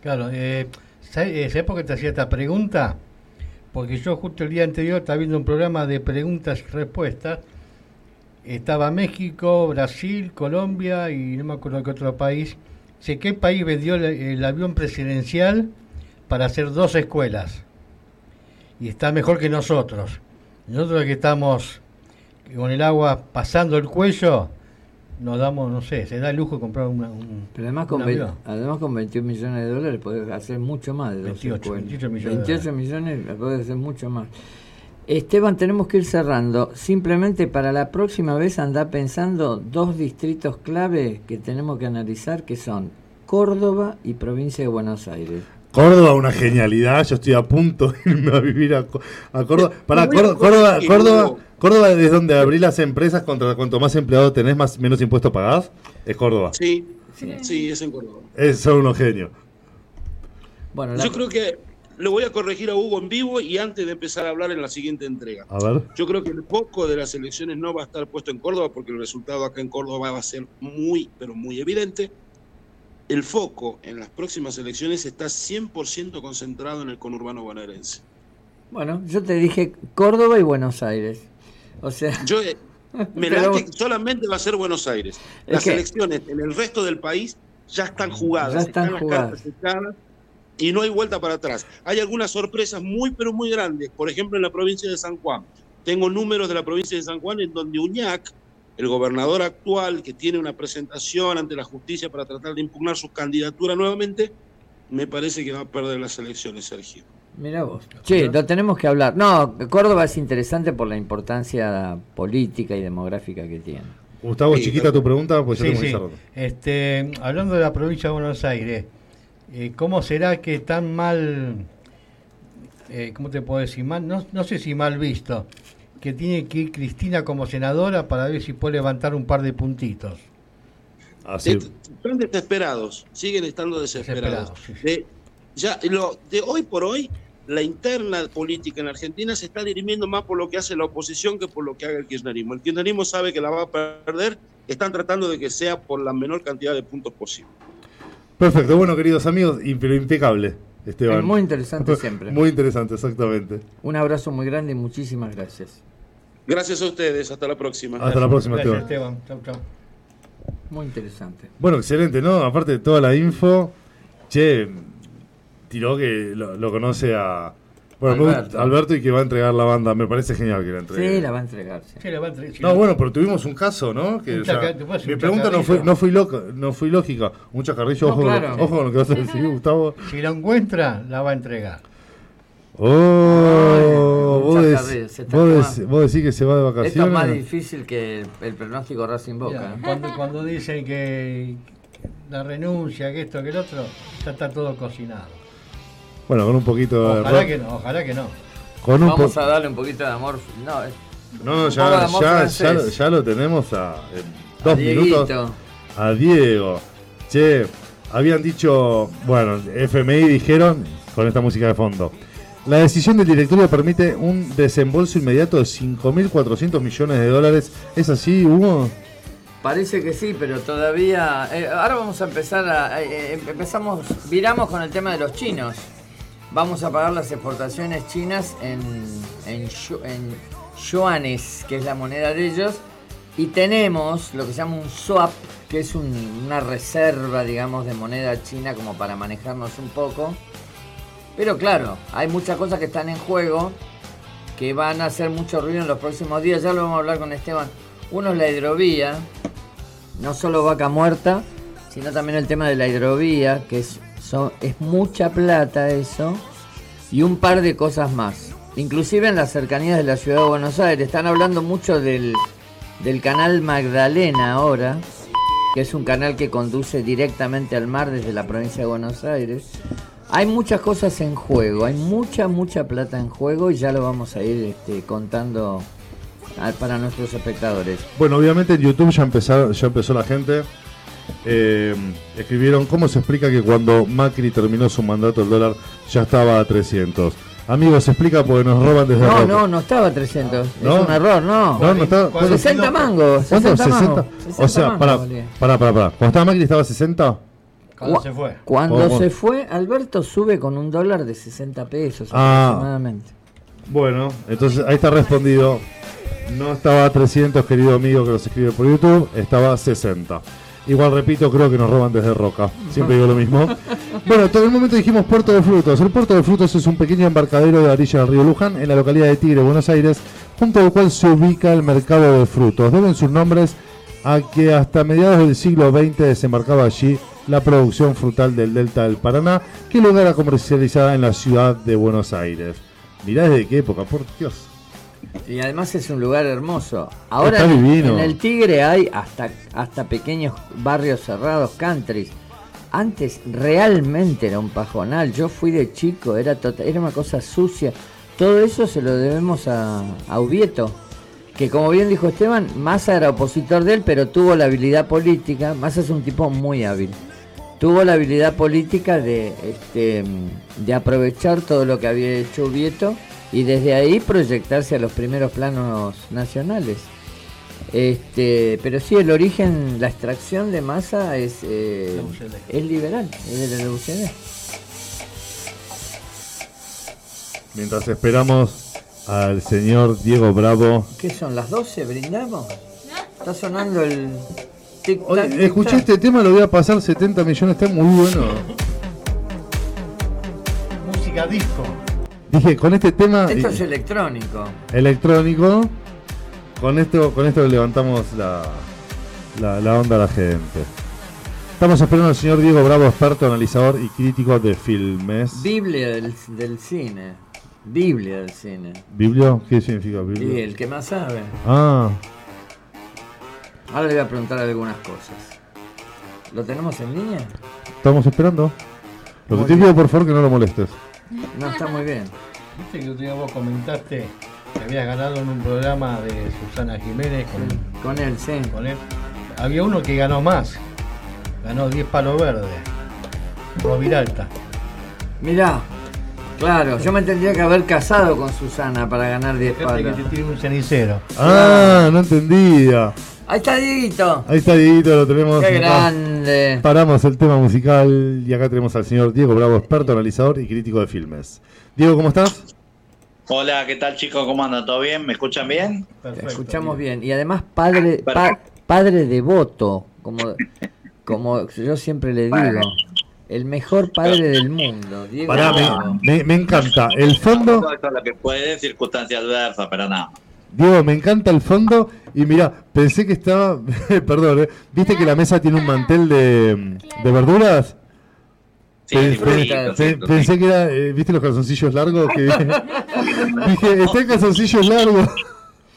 Claro, eh, ¿sabes eh, ¿sabes por qué te hacía esta pregunta? Porque yo justo el día anterior estaba viendo un programa de preguntas y respuestas. Estaba México, Brasil, Colombia y no me acuerdo qué otro país. Sé qué país vendió el, el avión presidencial para hacer dos escuelas. Y está mejor que nosotros. Nosotros que estamos con el agua pasando el cuello, nos damos, no sé, se da el lujo de comprar una, un, Pero además con, ve- además con 21 millones de dólares podés hacer mucho más de dos 28, escuelas. 28 millones de 28 millones podés hacer mucho más. Esteban, tenemos que ir cerrando. Simplemente para la próxima vez anda pensando dos distritos clave que tenemos que analizar, que son Córdoba y provincia de Buenos Aires. Córdoba, una genialidad. Yo estoy a punto de irme a vivir a, Córdoba. Para Córdoba, Córdoba, Córdoba, es donde abrir las empresas contra cuanto más empleados tenés, más menos impuestos pagás. Es Córdoba. Sí, sí, es en Córdoba. Es, son unos genios. Bueno, la- Yo creo que le voy a corregir a Hugo en vivo y antes de empezar a hablar en la siguiente entrega. A ver. Yo creo que el foco de las elecciones no va a estar puesto en Córdoba porque el resultado acá en Córdoba va a ser muy, pero muy evidente. El foco en las próximas elecciones está 100% concentrado en el conurbano bonaerense. bueno, yo te dije Córdoba y Buenos Aires. O sea, Yo eh, me [LAUGHS] Pero- late que solamente va a ser Buenos Aires. Es Las que- elecciones en el resto del país ya están jugadas, Ya están las jugadas. cartas echadas y no hay vuelta para atrás. Hay algunas sorpresas muy pero muy grandes, por ejemplo en la provincia de San Juan. Tengo números de la provincia de San Juan en donde Uñac, el gobernador actual que tiene una presentación ante la justicia para tratar de impugnar su candidatura nuevamente, me parece que va a perder las elecciones, Sergio. mira vos. Che, lo tenemos que hablar. No, Córdoba es interesante por la importancia política y demográfica que tiene. Gustavo, Sí, chiquita tu pregunta, pues Sí, sí. Este, hablando de la provincia de Buenos Aires, eh, ¿cómo será que tan mal, eh, ¿cómo te puedo decir? Mal, no, no sé si mal visto, que tiene que ir Cristina como senadora para ver si puede levantar un par de puntitos? Así. Están desesperados, siguen estando desesperados. Desesperados, sí, sí. De, ya, lo, de hoy por hoy, la interna política en Argentina se está dirimiendo más por lo que hace la oposición que por lo que haga el kirchnerismo. El kirchnerismo sabe que la va a perder, están tratando de que sea por la menor cantidad de puntos posible. Perfecto, bueno, queridos amigos, pero impecable, Esteban. Es muy interesante siempre. [LAUGHS] Muy interesante, exactamente. Un abrazo muy grande y muchísimas gracias. Gracias a ustedes, hasta la próxima. Hasta la próxima, Gracias, Esteban. Esteban. Chau, chau. Muy interesante. Bueno, excelente, ¿no? Aparte de toda la info, che, tiró que lo, lo conoce a bueno, Alberto. Alberto y que va a entregar la banda. Me parece genial que la entregue. Sí, la va a entregar. sí. Sí, le va a entre- sí, No, bueno, pero tuvimos un caso, ¿no? Que, Un o sea, mi un pregunta no fue, no fui loca, no fui lógica. Un chacarrillo, No, ojo, con lo- claro. ojo con lo que vas a decir, Gustavo. Si lo encuentra, la va a entregar. Oh, Ay, vos, dec- dec- decís que se va de Esto es más vacaciones. difícil que el, el pronóstico Racing Boca. ¿eh? cuando, cuando dicen que la renuncia, que esto, que el otro, ya está todo cocinado. Bueno, con un poquito de Ojalá que no, ojalá que no. Con un po- Vamos a darle un poquito de amor. No, es- No, ya, ya, ya, lo- ya lo tenemos a en dos A minutos. Dieguito. A Diego. Che, habían dicho, bueno, FMI dijeron, con esta música de fondo, la decisión del directorio permite un desembolso inmediato de 5.400 millones de dólares. ¿Es así, Hugo? Parece que sí, pero todavía. eh, ahora vamos a empezar a. eh, eh, empezamos. Viramos con el tema de los chinos. Vamos a pagar las exportaciones chinas en, en, yu- en yuanes, que es la moneda de ellos. Y tenemos lo que se llama un swap, que es un- una reserva, digamos, de moneda china como para manejarnos un poco. Pero claro, hay muchas cosas que están en juego que van a hacer mucho ruido en los próximos días. Ya lo vamos a hablar con Esteban. Uno es la hidrovía, no solo vaca muerta, sino también el tema de la hidrovía, que es, es mucha plata eso, y un par de cosas más. Inclusive en las cercanías de la ciudad de Buenos Aires. Están hablando mucho del, del canal Magdalena ahora, que es un canal que conduce directamente al mar desde la provincia de Buenos Aires. Hay muchas cosas en juego, hay mucha, mucha plata en juego y ya lo vamos a ir este, contando a- para nuestros espectadores. Bueno, obviamente en YouTube ya, ya empezó la gente. Eh, escribieron cómo se explica que cuando Macri terminó su mandato el dólar ya estaba a 300. Amigos, se explica porque nos roban desde No, no, no estaba a 300. ¿No? Es un error, no. No, no estaba. ¿Cuánto? 60 mangos. ¿Cuánto? 60 mangos. 60. O sea, para, para, para, para. Cuando estaba Macri estaba a 60. Cuando se fue. Cuando oh. se fue, Alberto sube con un dólar de 60 pesos Ah. aproximadamente. Bueno, entonces ahí está respondido. No estaba a 300, querido amigo que nos escribe por YouTube, estaba a 60. Igual repito, creo que nos roban desde Roca. Siempre digo lo mismo. Bueno, todo el momento dijimos Puerto de Frutos. El Puerto de Frutos es un pequeño embarcadero de la orilla del río Luján, en la localidad de Tigre, Buenos Aires, junto al cual se ubica el mercado de frutos. Deben sus nombres a que hasta mediados del siglo XX desembarcaba allí la producción frutal del delta del Paraná, que luego era comercializada en la ciudad de Buenos Aires. Mirá desde qué época, por Dios. Y además es un lugar hermoso. Ahora en el Tigre hay hasta, hasta pequeños barrios cerrados, countries. Antes realmente era un pajonal. Yo fui de chico, era, tota- era una cosa sucia. Todo eso se lo debemos a, a Ubieto. Que como bien dijo Esteban, Massa era opositor de él, pero tuvo la habilidad política. Massa es un tipo muy hábil. Tuvo la habilidad política de, este, de aprovechar todo lo que había hecho Ubieto y desde ahí proyectarse a los primeros planos nacionales. Este, pero sí, el origen, la extracción de masa es, eh, es liberal, es de la UCD. Mientras esperamos al señor Diego Bravo. ¿Qué son las 12? ¿Brindamos? Está sonando el tic Oye, tac, tic, escuché este tema, lo voy a pasar 70 millones, está muy bueno. Música disco. Dije, con este tema Esto es electrónico. electrónico, con esto, con esto le levantamos la, la, la onda a la gente. Estamos esperando al señor Diego Bravo, experto, analizador y crítico de filmes. Biblia del, del cine. Biblia del cine. ¿Biblio? ¿Qué significa Y Biblio? el que más sabe. Ah, Ahora le voy a preguntar algunas cosas. ¿Lo tenemos en línea? estamos esperando. Lo que te pido, por favor, que no lo molestes. No, está muy bien. Viste que otro día vos comentaste que habías ganado en un programa de Susana Jiménez con, Con él, sí. con él. Había uno que ganó más. Ganó 10 palos verdes. Roviralta. Mirá, claro, yo me tendría que haber casado con Susana para ganar 10 Gente que palos. te tiene un cenicero. Ah, no entendía. Ahí está Dieguito. Ahí está Dieguito, lo tenemos. Qué acá. grande. Paramos el tema musical y acá tenemos al señor Diego Bravo, experto, analizador y crítico de filmes. Diego, ¿cómo estás? Hola, ¿qué tal chicos? ¿Cómo andan? ¿Todo bien? ¿Me escuchan bien? Te Perfecto. escuchamos bien. Y además padre, pa- padre devoto, como, como yo siempre le digo. El mejor padre del mundo. Diego Pará, Bravo. me, me- me encanta. El fondo, lo que puede, circunstancia adversa, pero nada. Diego, me encanta el fondo. Y mira, pensé que estaba. [LAUGHS] Perdón, ¿eh? ¿viste que la mesa tiene un mantel de, de verduras? Sí, Pe- dibujito, pe- sí, pe- sí. pensé que era. eh, ¿Viste los calzoncillos largos? Que, [LAUGHS] dije, está en calzoncillos largos.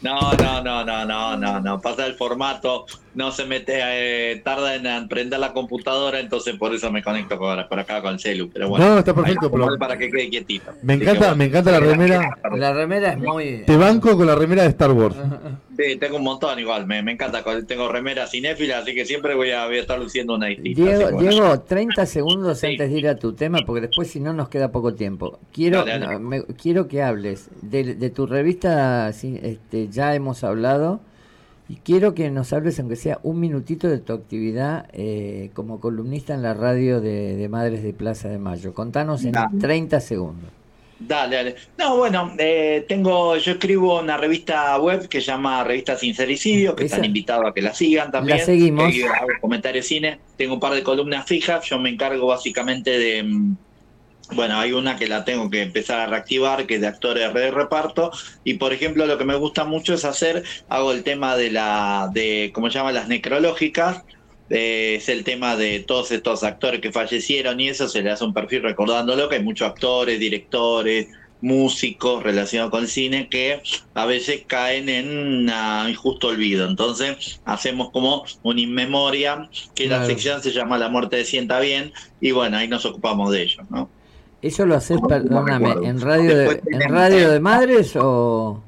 No, no, no, no, no, no, no. Pasa el formato, no se mete, eh, tarda en prender la computadora, entonces por eso me conecto por, por acá con el celu. Pero bueno, No, está perfecto, pero- para que quede quietito. Me encanta, bueno. me encanta la remera. La remera es muy. Te banco con la remera de Star Wars. [LAUGHS] Sí, tengo un montón igual, me, me encanta. Tengo remeras cinéfilas, así que siempre voy a, voy a estar luciendo una distinta. Diego, bueno. Diego, 30 segundos Sí. antes de ir a tu tema, porque después si no nos queda poco tiempo. Quiero, Dale, dale. no, me- quiero que hables de, de tu revista, sí, este, ya hemos hablado, y quiero que nos hables, aunque sea un minutito, de tu actividad eh, como columnista en la radio de, de Madres de Plaza de Mayo. Contanos en Dale. 30 segundos. Dale, dale. No, bueno, eh, tengo, yo escribo una revista web que se llama Revista Sincericidio, que Esa- están invitados a que la sigan también. La seguimos. Hago comentarios cine. Tengo un par de columnas fijas. Yo me encargo básicamente de. Bueno, hay una que la tengo que empezar a reactivar, que es de actores de reparto. Y por ejemplo, lo que me gusta mucho es hacer, hago el tema de la, de, ¿cómo se llama? Las necrológicas. Eh, es el tema de todos estos actores que fallecieron y eso se le hace un perfil recordándolo, que hay muchos actores, directores, músicos relacionados con el cine que a veces caen en un injusto olvido. Entonces hacemos como un inmemoria, que la sección se llama La muerte de sienta bien, y bueno, ahí nos ocupamos de ello, ¿no? ¿Eso lo haces, perdóname, en radio de, en radio de Madres o...?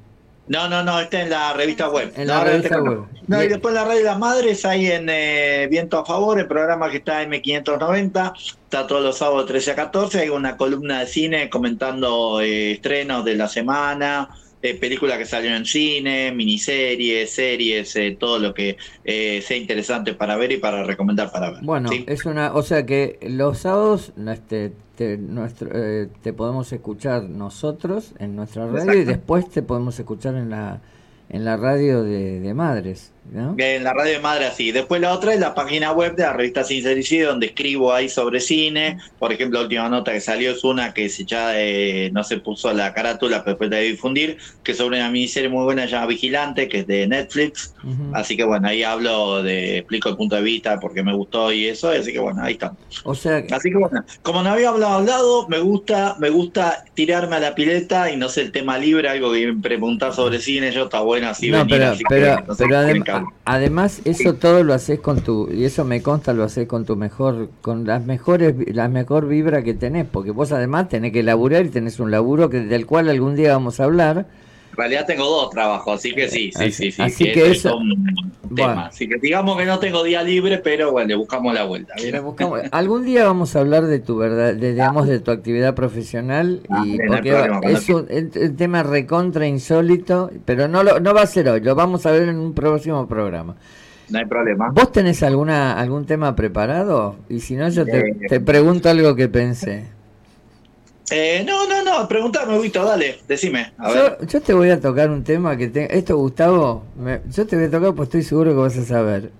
No, no, no, está en la revista web. En No, la revista web. No, y después en la radio de las madres, ahí en eh, Viento a Favor, el programa que está en M590, está todos los sábados de 13 a 14, hay una columna de cine comentando eh, estrenos de la semana, eh, películas que salieron en cine, miniseries, series, eh, todo lo que eh, sea interesante para ver y para recomendar para ver. Bueno, ¿sí? es una, o sea que los sábados este, te, nuestro, eh, te podemos escuchar nosotros en nuestra radio y después te podemos escuchar en la en la radio de, de madres. ¿No? En la radio de madre así. Después la otra es la página web de la revista Sincericidio, donde escribo ahí sobre cine. Por ejemplo, la última nota que salió es una que se ya eh, no se puso la carátula, pero después de difundir, que es sobre una miniserie muy buena llamada Vigilante, que es de Netflix. Así que bueno, ahí hablo de, explico el punto de vista, porque me gustó y eso, así que bueno, ahí está. O sea, Así que bueno, como no había hablado, hablado, me gusta, me gusta tirarme a la pileta y no sé el tema libre, algo que me preguntar sobre cine, yo está bueno así no, venir, pero, así pero, que, no sé, pero adem- además eso todo lo haces con tu, y eso me consta, lo haces con tu mejor, con las mejores, la mejor vibra que tenés, porque vos además tenés que laburar y tenés un laburo que, del cual algún día vamos a hablar. En realidad tengo dos trabajos, así que sí, sí, Así- sí, sí. así que eso- tema. Bueno. Así que digamos que no tengo día libre, pero bueno, le buscamos la vuelta. Le buscamos- algún día vamos a hablar de tu verdad, de, digamos, de tu actividad profesional y Ah, no porque problema, cuando es un, el tema recontra insólito, pero no lo, no va a ser hoy, lo vamos a ver en un próximo programa. No hay problema. ¿Vos tenés alguna algún tema preparado? Y si no, yo te, Eh. te pregunto algo que pensé. Eh, no, no, no, preguntame, Vito, dale, decime. A ver. Yo, yo te voy a tocar un tema que te, esto Gustavo, me- yo te voy a tocar pues estoy seguro que vas a saber.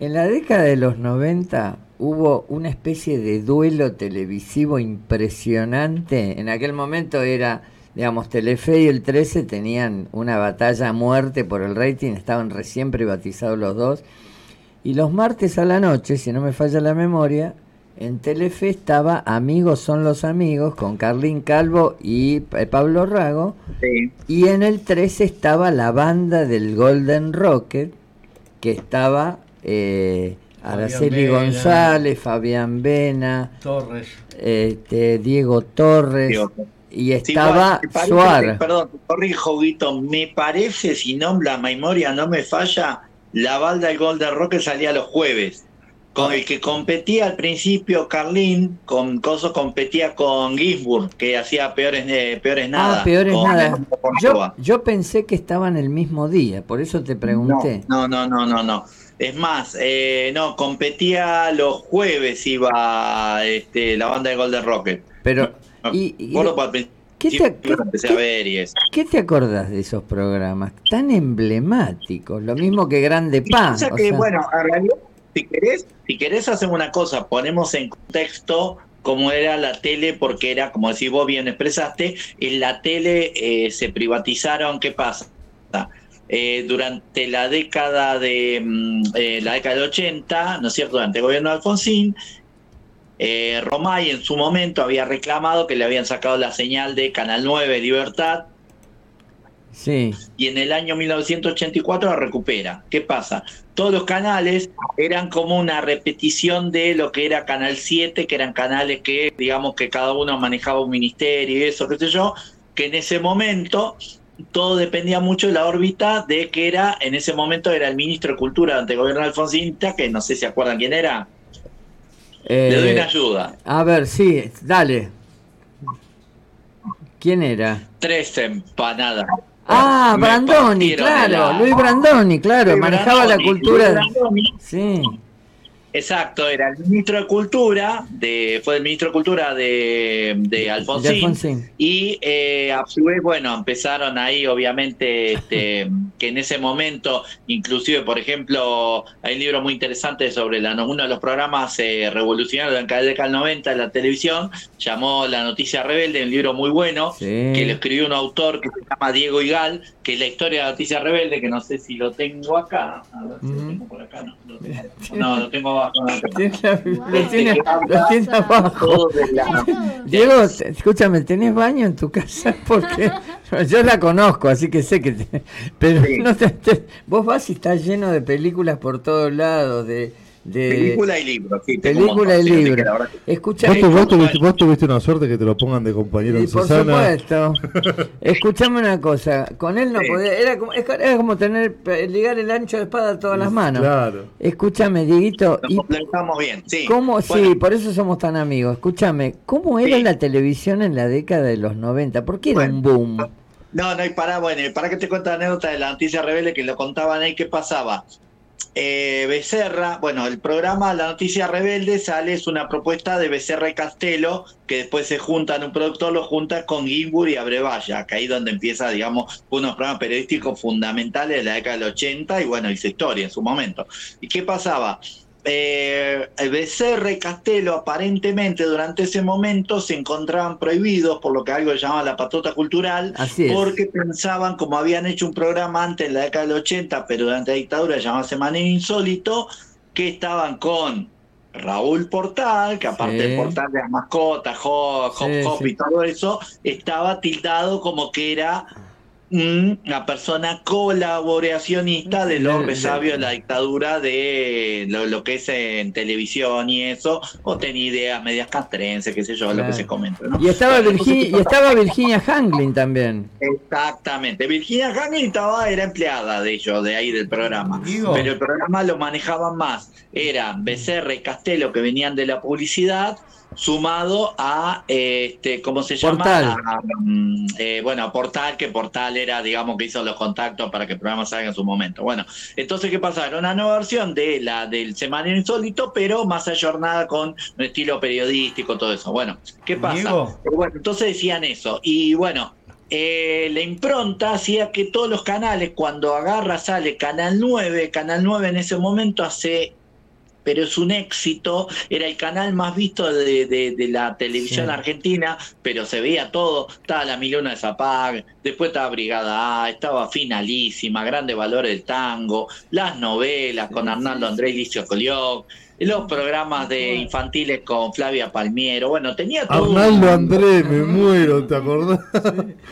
En la década de los 90 hubo una especie de duelo televisivo impresionante. En aquel momento era, digamos, Telefe y el 13 tenían una batalla a muerte por el rating, estaban recién privatizados los dos. Y los martes a la noche, si no me falla la memoria, en Telefe estaba Amigos son los amigos con Carlín Calvo y eh, Pablo Rago. Sí. Y en el 13 estaba la banda del Golden Rocket, que estaba eh, Araceli Vena. González, Fabián Vena, Torres. este, Diego Torres y Sí, estaba parece- Suar. Perdón, corrijo, Vito. Me parece, si no la memoria no me falla, la balda del Golden Rocket salía los jueves. Con el que competía al principio Carlín, con Coso competía con Gisburg, que hacía peores, eh, peores nada. Ah, peores con- nada. con Yo, yo pensé que estaban el mismo día, por eso te pregunté. No, no, no, no, no. Es más, eh, no, competía los jueves, iba este, la banda de Golden Rocket. Pero, No, y- y- ¿qué te, lo empecé a ver y eso. ¿Qué te acordás de esos programas tan emblemáticos? Lo mismo que Grande o que, sea, bueno, en realidad, si querés, si querés hacemos una cosa, ponemos en contexto cómo era la tele, porque era, como decís vos bien expresaste, en la tele eh, se privatizaron, ¿qué pasa? Eh, durante la década de mm, eh, la década del 80, ¿no es cierto? Durante el gobierno de Alfonsín, Romay en su momento había reclamado que le habían sacado la señal de Canal 9 Libertad sí, y en el año 1984 la recupera. ¿Qué pasa? Todos los canales eran como una repetición de lo que era Canal 7, que eran canales que, digamos, que cada uno manejaba un ministerio y eso, qué sé yo, que en ese momento todo dependía mucho de la órbita de que era, en ese momento era el ministro de Cultura ante el gobierno de Alfonsín, que no sé si acuerdan quién era. Le doy eh, una ayuda. a ver, sí, dale. ¿Quién era? Tres empanadas. Ah, Brandoni, claro. Luis Brandoni, claro, manejaba la cultura. Sí, Exacto, era el ministro de Cultura, de, fue el ministro de Cultura de, de Alfonsín. de Alfonsín. Y eh, a su vez, bueno, empezaron ahí, obviamente, este, [LAUGHS] que en ese momento, inclusive, por ejemplo, hay un libro muy interesante sobre la, uno de los programas eh, revolucionarios de la década del 90 de la televisión, llamó La Noticia Rebelde, un libro muy bueno, Sí. que lo escribió un autor que se llama Diego Igal, que es la historia de la Noticia Rebelde, que no sé si lo tengo acá. A ver si lo tengo por acá, no. lo tengo. No, lo tengo abajo. no lo tengo. Tiene abajo. Diego, escúchame, ¿tenés baño en tu casa? [LAUGHS] Porque yo la conozco, así que sé que... te- pero Sí. no te- te- vos vas y estás lleno de películas por todos lados, de... de Película y libro, sí, película y sí, libro. Vos, vos tuviste, vos tuviste una suerte que te lo pongan de compañero y en por Susana. supuesto. [LAUGHS] Escuchame una cosa, con él no Sí. podía... Era como, era como tener, ligar el ancho de espada a todas las manos. Claro. Escúchame, Dieguito, Nos y complementamos bien, sí. ¿Cómo? Sí, por eso somos tan amigos. Escúchame, ¿cómo era Sí. la televisión en la década de los 90? ¿Por qué era Bueno. un boom? No, no, y para, bueno, para que te cuente la anécdota de la noticia rebelde que lo contaban ahí, ¿qué pasaba? Eh, Becerra, bueno, el programa La Noticia Rebelde sale, es una propuesta de Becerra y Castelo, que después se juntan, un productor lo junta con Gimbur y Abrevaya, que ahí donde empieza, digamos, unos programas periodísticos fundamentales de la década del 80 y bueno, hizo historia en su momento. ¿Y qué pasaba? Eh, Becerra y Castelo aparentemente durante ese momento se encontraban prohibidos por lo que algo llamaba la patota cultural, Así porque pensaban, como habían hecho un programa antes en la década del 80, pero durante la dictadura llamado Semana Insólito, que estaban con Raúl Portal, que aparte Sí. del portal de las mascotas, Hop, Hop, Sí, Hop sí. y todo eso, estaba tildado como que era una persona colaboracionista de los De- de- la dictadura de lo, lo que es en televisión y eso, o tenía ideas medias castrenses, qué sé yo, lo que se comenta. ¿no? Y estaba, Virginia, y estaba Virginia Hanglin también. Exactamente. Virginia Hanley estaba, era empleada de ellos, de ahí del programa. Digo. Pero el programa lo manejaban más. Eran Becerra y Castelo que venían de la publicidad, sumado a, eh, este, ¿cómo se llama? Portal. A, mm, eh, bueno, a Portal, que Portal era, digamos, que hizo los contactos para que el programa salga en su momento. Bueno, entonces, ¿qué pasa? Era una nueva versión de la del Semanario Insólito, pero más ayornada con un estilo periodístico, todo eso. Bueno, ¿qué pasa? Diego. Bueno, entonces decían eso. Y bueno, eh, la impronta hacía que todos los canales, cuando agarra, sale Canal 9, Canal 9 en ese momento hace, pero es un éxito, era el canal más visto de, de- de la televisión Sí. argentina, pero se veía todo, estaba la Milona de Zapag, después estaba Brigada A, estaba Finalísima, Grandes Valores del Tango, las novelas con Arnaldo Andrés Licio Colioc, los programas de infantiles con Flavia Palmiero, bueno, tenía todo. un- Arnaldo Andrés, me muero, ¿te acordás?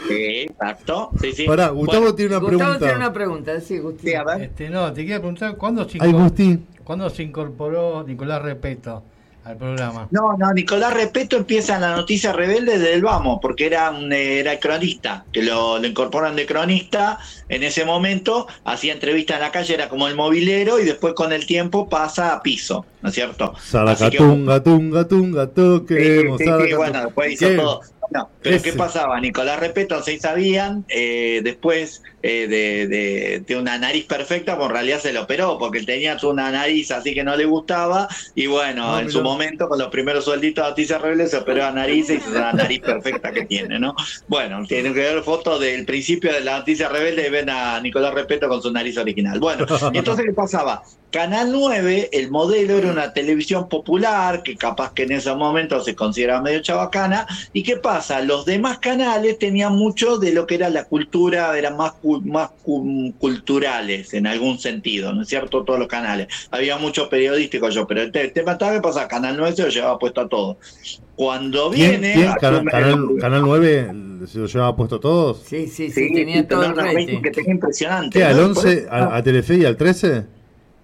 Sí, exacto. Sí, sí. Pará, Gustavo Bueno, tiene una Gustavo pregunta. tiene una pregunta, sí, Gusti. sí, a ver. Este, no, te quería preguntar, ¿cuándo incor- Gusti. ¿Cuándo se incorporó Nicolás Repeto al programa? No, no, Nicolás Repeto empieza en la noticia rebelde desde el Vamos, porque era un eh, era cronista, que lo, lo incorporan de cronista en ese momento, hacía entrevistas en la calle, era como el movilero y después con el tiempo pasa a piso, ¿no es cierto? Saracatunga, tunga, tunga, todo Sí, sí, bueno, después hizo ¿Qué? todo. Bueno, pero Ese. ¿qué pasaba? Nicolás Repeto, se sabían, eh, después eh, de, de- de una nariz perfecta, pues en realidad se lo operó, porque él tenía una nariz así que no le gustaba, y bueno, Ah, en su momento, con los primeros suelditos de Noticias Rebelde, se operó la nariz y hizo la nariz perfecta que tiene, ¿no? Bueno, tienen que ver fotos del principio de la Noticia Rebelde y ven a Nicolás Repeto con su nariz original. Bueno, [LAUGHS] entonces, ¿qué pasaba? Canal 9, el modelo era una televisión popular, que capaz que en ese momento se consideraba medio chabacana, ¿y qué pasa? Los demás canales tenían mucho de lo que era la cultura, eran más, más cu- culturales en algún sentido, ¿no es cierto? Todos los canales. Había mucho periodístico yo, pero el, te- el tema estaba que pasa, Canal 9 se lo llevaba puesto a todo. Cuando ¿Quién? viene... quién? Canal, canal 9 se lo llevaba puesto todos. Sí, sí, sí, Sí, tenía todo el rating rating. que tenía impresionante. ¿Qué? ¿Al ¿no? 11? ¿A, a Telefe y al 13?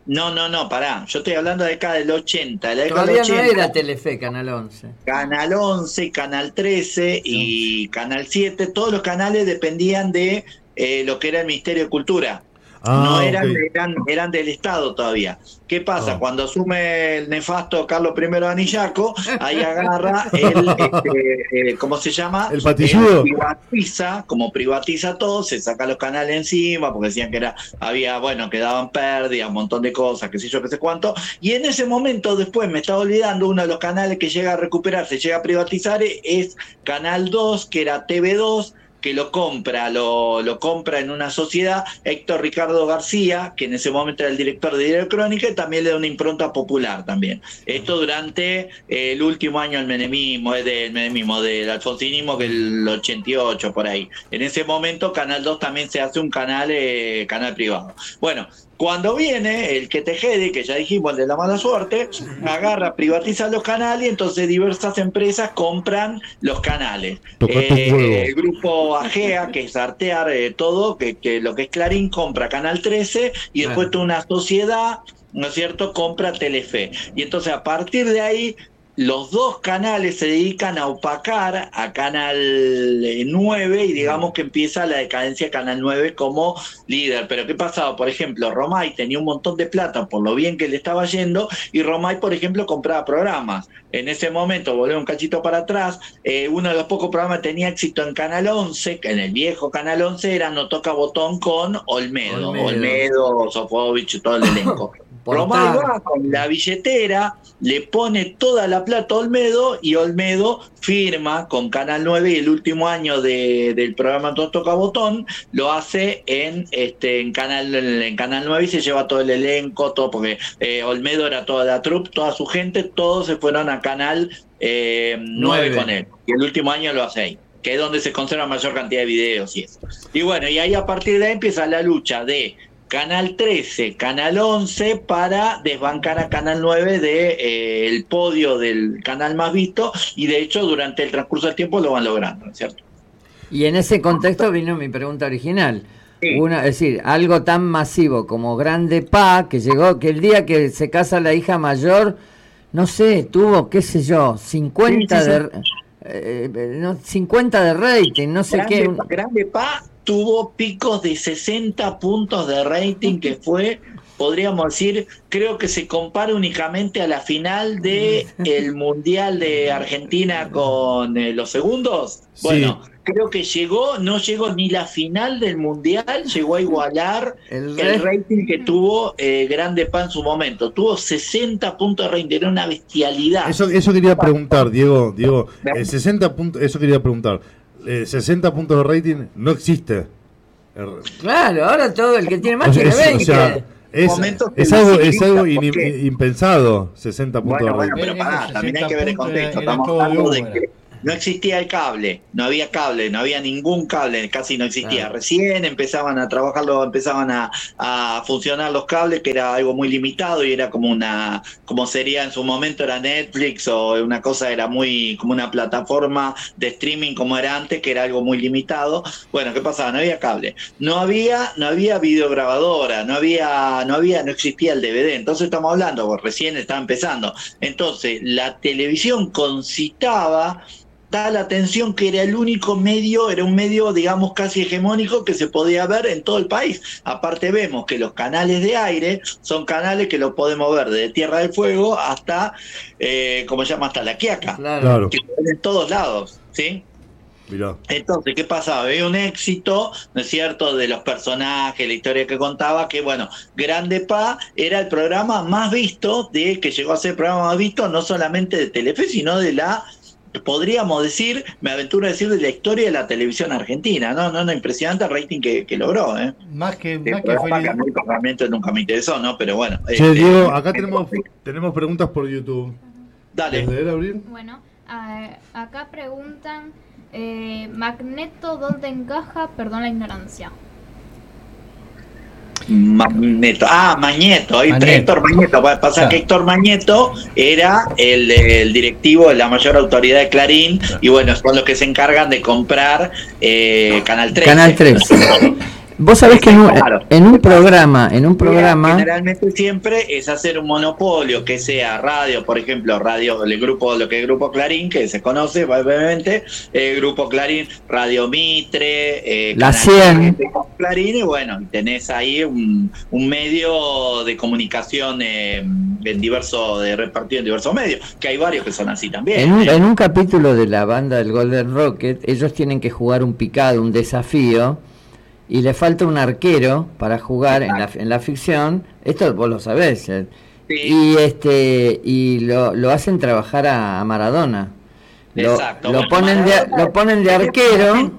No, no, no, pará. Yo estoy hablando de la década del 80. de La Todavía del no 80, era Telefe, Canal 11. Canal 11, Canal 13 y Canal 7, todos los canales dependían de eh, lo que era el Ministerio de Cultura. Ah, no eran, eran, eran del Estado todavía. ¿Qué pasa? Ah. Cuando asume el nefasto Carlos I Anillaco, ahí [LAUGHS] agarra el, este, eh, ¿cómo se llama? El patilludo. Él privatiza, como privatiza todo, se saca los canales encima, porque decían que era, había, bueno, que daban pérdidas, un montón de cosas, qué sé yo, qué sé cuánto. Y en ese momento, después me estaba olvidando, uno de los canales que llega a recuperarse, llega a privatizar, es Canal 2, que era TV2, que lo compra, lo, lo compra en una sociedad Héctor Ricardo García, que en ese momento era el director de Diario Crónica, y también le da una impronta popular también. Esto durante eh, el último año del menemismo, es del menemismo, del alfonsinismo, que el 88 por ahí. En ese momento Canal 2 también se hace un canal, eh, canal privado. Bueno, cuando viene el que te jede, que ya dijimos, el de la mala suerte, agarra, privatiza los canales y entonces diversas empresas compran los canales. Eh, el grupo Agea, que es Artear, eh, todo, que, que lo que es Clarín compra Canal 13 y después toda una sociedad, ¿no es cierto?, compra Telefe. Y entonces a partir de ahí los dos canales se dedican a opacar a Canal eh, 9 y digamos que empieza la decadencia de Canal 9 como líder. Pero ¿qué pasaba? Por ejemplo, Romay tenía un montón de plata por lo bien que le estaba yendo y Romay, por ejemplo, compraba programas. En ese momento, volvemos un cachito para atrás, eh, uno de los pocos programas que tenía éxito en Canal 11, que en el viejo Canal 11 era No Toca Botón con Olmedo, Olmedo. Olmedo, Sofovich y todo el elenco. [LAUGHS] Romay va con la billetera, le pone toda la plata a Olmedo y Olmedo firma con Canal 9 y el último año de- del programa Todo Toca Botón lo hace en este en Canal en Canal 9 y se lleva todo el elenco, todo porque eh, Olmedo era toda la troupe, toda su gente, todos se fueron a Canal eh, 9 Nueve. con él. Y el último año lo hace ahí que es donde se conserva mayor cantidad de videos y eso. Y bueno, y ahí a partir de ahí empieza la lucha de Canal 13, Canal 11 para desbancar a Canal 9 de eh, el podio del canal más visto y de hecho durante el transcurso del tiempo lo van logrando, ¿no es cierto? Y en ese contexto vino mi pregunta original. Una, es decir, algo tan masivo como Grande Pa, que llegó, que el día que se casa la hija mayor, no sé, tuvo, qué sé yo, 50 Sí, sí, sí. de eh, eh, no, 50 de rating, no sé Grande, qué. Grande Pa tuvo picos de 60 puntos de rating que fue, podríamos decir, creo que se compara únicamente a la final de el Mundial de Argentina con eh, los segundos. Bueno, creo que llegó, no llegó ni la final del Mundial, llegó a igualar El rating que tuvo eh, Grande Pa en su momento. Tuvo 60 puntos de rating, era una bestialidad. Eso, eso quería preguntar, Diego. Diego, eh, 60 puntos, eso quería preguntar. Eh, 60 puntos de rating no existe. Er- Claro, ahora todo el que tiene más O tiene es, 20. o sea, es- es algo, es algo ¿por in- impensado, 60 puntos Bueno, de bueno, rating. pero pará, también hay 60 que ver el contexto. era- era Estamos hablando de que no existía el cable, no había cable, no había ningún cable, casi no existía. Claro. Recién empezaban a trabajarlo, empezaban a, a funcionar los cables, que era algo muy limitado y era como una, como sería en su momento era Netflix o una cosa, era muy como una plataforma de streaming como era antes, que era algo muy limitado. Bueno, ¿qué pasaba? No había cable, no había, no había videograbadora, no había, no había, no existía el DVD. Entonces estamos hablando, pues, recién estaba empezando. Entonces, la televisión concitaba tal atención que era el único medio, era un medio, digamos, casi hegemónico que se podía ver en todo el país. Aparte vemos que los canales de aire son canales que los podemos ver desde Tierra del Fuego hasta, eh, ¿cómo se llama? Hasta La Quiaca, Claro. Que en todos lados, ¿sí? mirá. Entonces, ¿qué pasaba? Había un éxito, ¿no es cierto?, de los personajes, la historia que contaba, que bueno, Grande Pa era el programa más visto, de que llegó a ser el programa más visto, no solamente de Telefe, sino de la, podríamos decir, me aventuro a decir, de la historia de la televisión argentina, ¿no? No, no, impresionante el rating que, que logró, ¿eh? Más que, más feliz. mí realmente nunca me interesó, ¿no? Pero bueno. Che, este, Diego, acá tenemos, tenemos preguntas por YouTube. Dale. ¿Quieres leer, Abril? Bueno, acá preguntan, eh, Magneto, ¿dónde encaja? Perdón la ignorancia. Magneto. Ah, Magneto, ahí Magneto. Héctor. Bueno, Pasa Claro. que Héctor Magneto era el, el directivo de la mayor autoridad de Clarín y bueno, son los que se encargan de comprar eh, Canal 13. Canal 13. [LAUGHS] Vos sabés que en un, en un programa, en un programa, Generalmente siempre es hacer un monopolio, que sea radio, por ejemplo, radio, el grupo, lo que es Grupo Clarín, que se conoce obviamente, el Grupo Clarín, Radio Mitre, eh, La Canal 100. Clarín, y bueno, tenés ahí un, un medio de comunicación eh, en diverso, de repartido en diversos medios, que hay varios que son así también. en un, en un capítulo de la banda del Golden Rocket, ellos tienen que jugar un picado, un desafío, y le falta un arquero para jugar en la, en la ficción. Esto vos lo sabés. eh. Sí. Y este y lo, lo hacen trabajar a, a Maradona. Lo, Exacto. lo ponen de, Maradona- lo ponen de arquero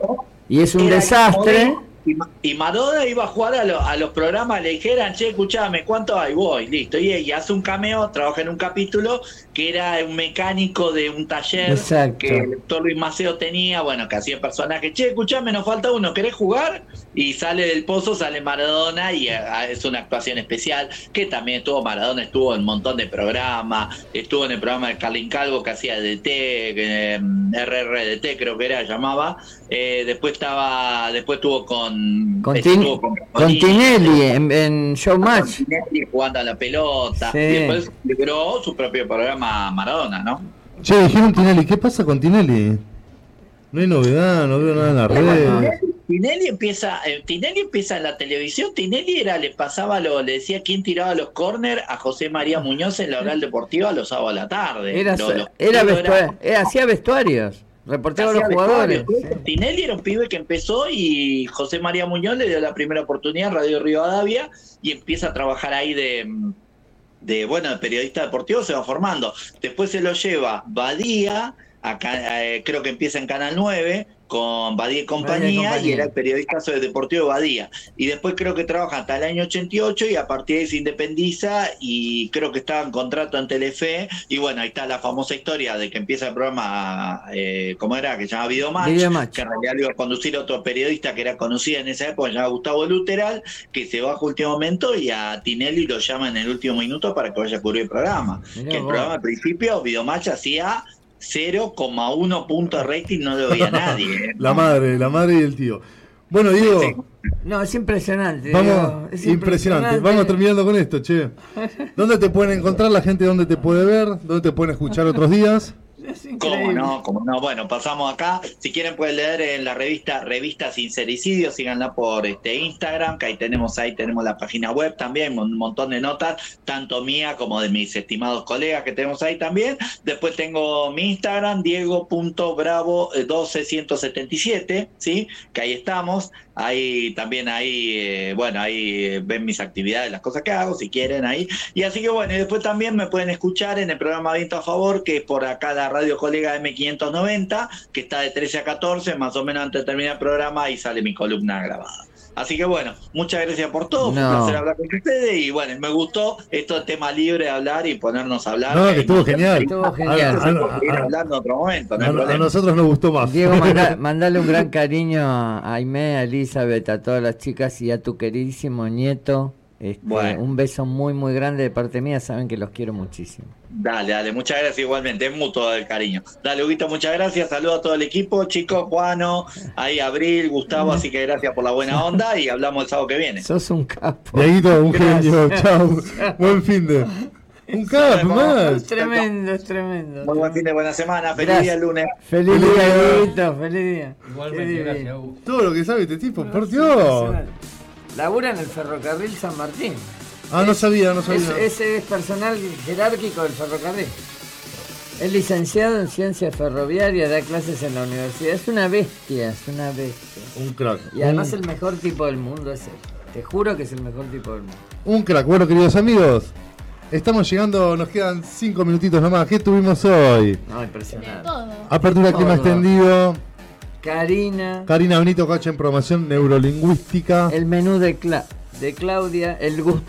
y es un desastre. de- Y, Ma- y Maradona iba a jugar a, lo- a los programas, le dijeran, che, escuchame, ¿cuánto hay? Voy, listo. Y, y hace un cameo, trabaja en un capítulo que era un mecánico de un taller Exacto. que el doctor Luis Maceo tenía, bueno, que hacía personaje, che, escuchame, nos falta uno, ¿querés jugar? Y sale del pozo, sale Maradona y ah, es una actuación especial, que también estuvo Maradona, estuvo en un montón de programas, estuvo en el programa de Carlin Calvo que hacía DT, que, em, RRDT creo que era, llamaba, eh, después estaba, después estuvo con... Con, estuvo con con Tinelli en, en Showmatch. Tinelli jugando a la pelota, Sí. y después logró su propio programa Maradona, ¿no? Che, dijeron Tinelli, ¿qué pasa con Tinelli? No hay novedad, no veo nada en las redes. Tinelli empieza, eh, Tinelli empieza en la televisión. Tinelli era, le pasaba lo, le decía quién tiraba los corners a José María Muñoz en la oral deportiva los sábados a la tarde. Era, Lo- era partidos vestua- eh, hacía vestuarios, reporteaba a los jugadores. vestuario. Tinelli era un pibe que empezó y José María Muñoz le dio la primera oportunidad en Radio Rivadavia y empieza a trabajar ahí de, de bueno, de periodista deportivo, se va formando. Después se lo lleva Badía, eh, creo que empieza en Canal 9 con Badía y compañía, Badía y compañía. y era el periodista sobre deportivo de Badía. Y después creo que trabaja hasta el año 88 y a partir de ahí se independiza y creo que estaba en contrato en Telefe. Y bueno, ahí está la famosa historia de que empieza el programa, eh, ¿cómo era? Que se llama Videomatch, Videomatch. que en realidad lo iba a conducir otro periodista que era conocido en esa época, se llama Gustavo Luteral, que se baja último momento y a Tinelli lo llama en el último minuto para que vaya a cubrir el programa. Mirá que el vos. programa al principio, Videomatch hacía 0,1 punto de rating, no lo veía nadie. ¿eh? [LAUGHS] La madre, la madre y el tío. Bueno, Diego, No, es impresionante. vamos, es impresionante. Vamos terminando con esto, che. [LAUGHS] ¿Dónde te pueden encontrar la gente? ¿Dónde te puede ver? ¿Dónde te pueden escuchar otros días? Es ¿Cómo no? ¿Cómo no? Bueno, pasamos acá. Si quieren pueden leer en la revista Revista Sincericidio, síganla por este Instagram, que ahí tenemos ahí tenemos la página web también, un montón de notas, tanto mía como de mis estimados colegas que tenemos ahí también. Después tengo mi Instagram, diego.bravo12177, ¿sí? Que ahí estamos. Ahí también ahí, eh, bueno, ahí eh, ven mis actividades, las cosas que hago, si quieren ahí. Y así que bueno, y después también me pueden escuchar en el programa Viento a Favor, que es por acá la radio colega M590, que está de 13 a 14, más o menos antes de terminar el programa, y sale mi columna grabada. Así que bueno, muchas gracias por todo, fue un No. placer hablar con ustedes y bueno, me gustó esto de tema libre de hablar y ponernos a hablar. No, que estuvo genial. Estuvo genial. A- no nosotros nos gustó más. Diego, [LAUGHS] manda- mandale un gran cariño a Aimé, a Elizabeth, a todas las chicas y a tu queridísimo nieto. Este, Bueno. Un beso muy, muy grande de parte mía. Saben que los quiero muchísimo. Dale, dale, muchas gracias igualmente, es mutuo el cariño. Dale, Huguito, muchas gracias, saludos a todo el equipo, chicos, Juano, ahí Abril, Gustavo, así que gracias por la buena onda y hablamos el sábado que viene. Sos un capo. Dieguito, un Gracias. genio. Chau. Buen fin de. Un cap, Es más. tremendo, es tremendo. Muy buen fin de buena semana, feliz Gracias. día el lunes. Feliz Feliz día. Dieguito, feliz día. Igualmente, divino. gracias, Hugo. Todo lo que sabe este tipo, por Dios. Labura en el ferrocarril San Martín. Ah, no sabía, no Es- sabía. ese es personal jerárquico del ferrocarril. Es licenciado en ciencias ferroviarias, da clases en la universidad. Es una bestia, es una bestia. Un crack. Y además un, el mejor tipo del mundo es él. Te juro que es el mejor tipo del mundo. un crack. Bueno, queridos amigos, estamos llegando, nos quedan cinco minutitos nomás. ¿Qué tuvimos hoy? No, De impresionante. todo. Apertura clima Todo. extendido. Karina, Karina Benito Cacha en programación neurolingüística. el menú de, Cla- de Claudia, el Gus-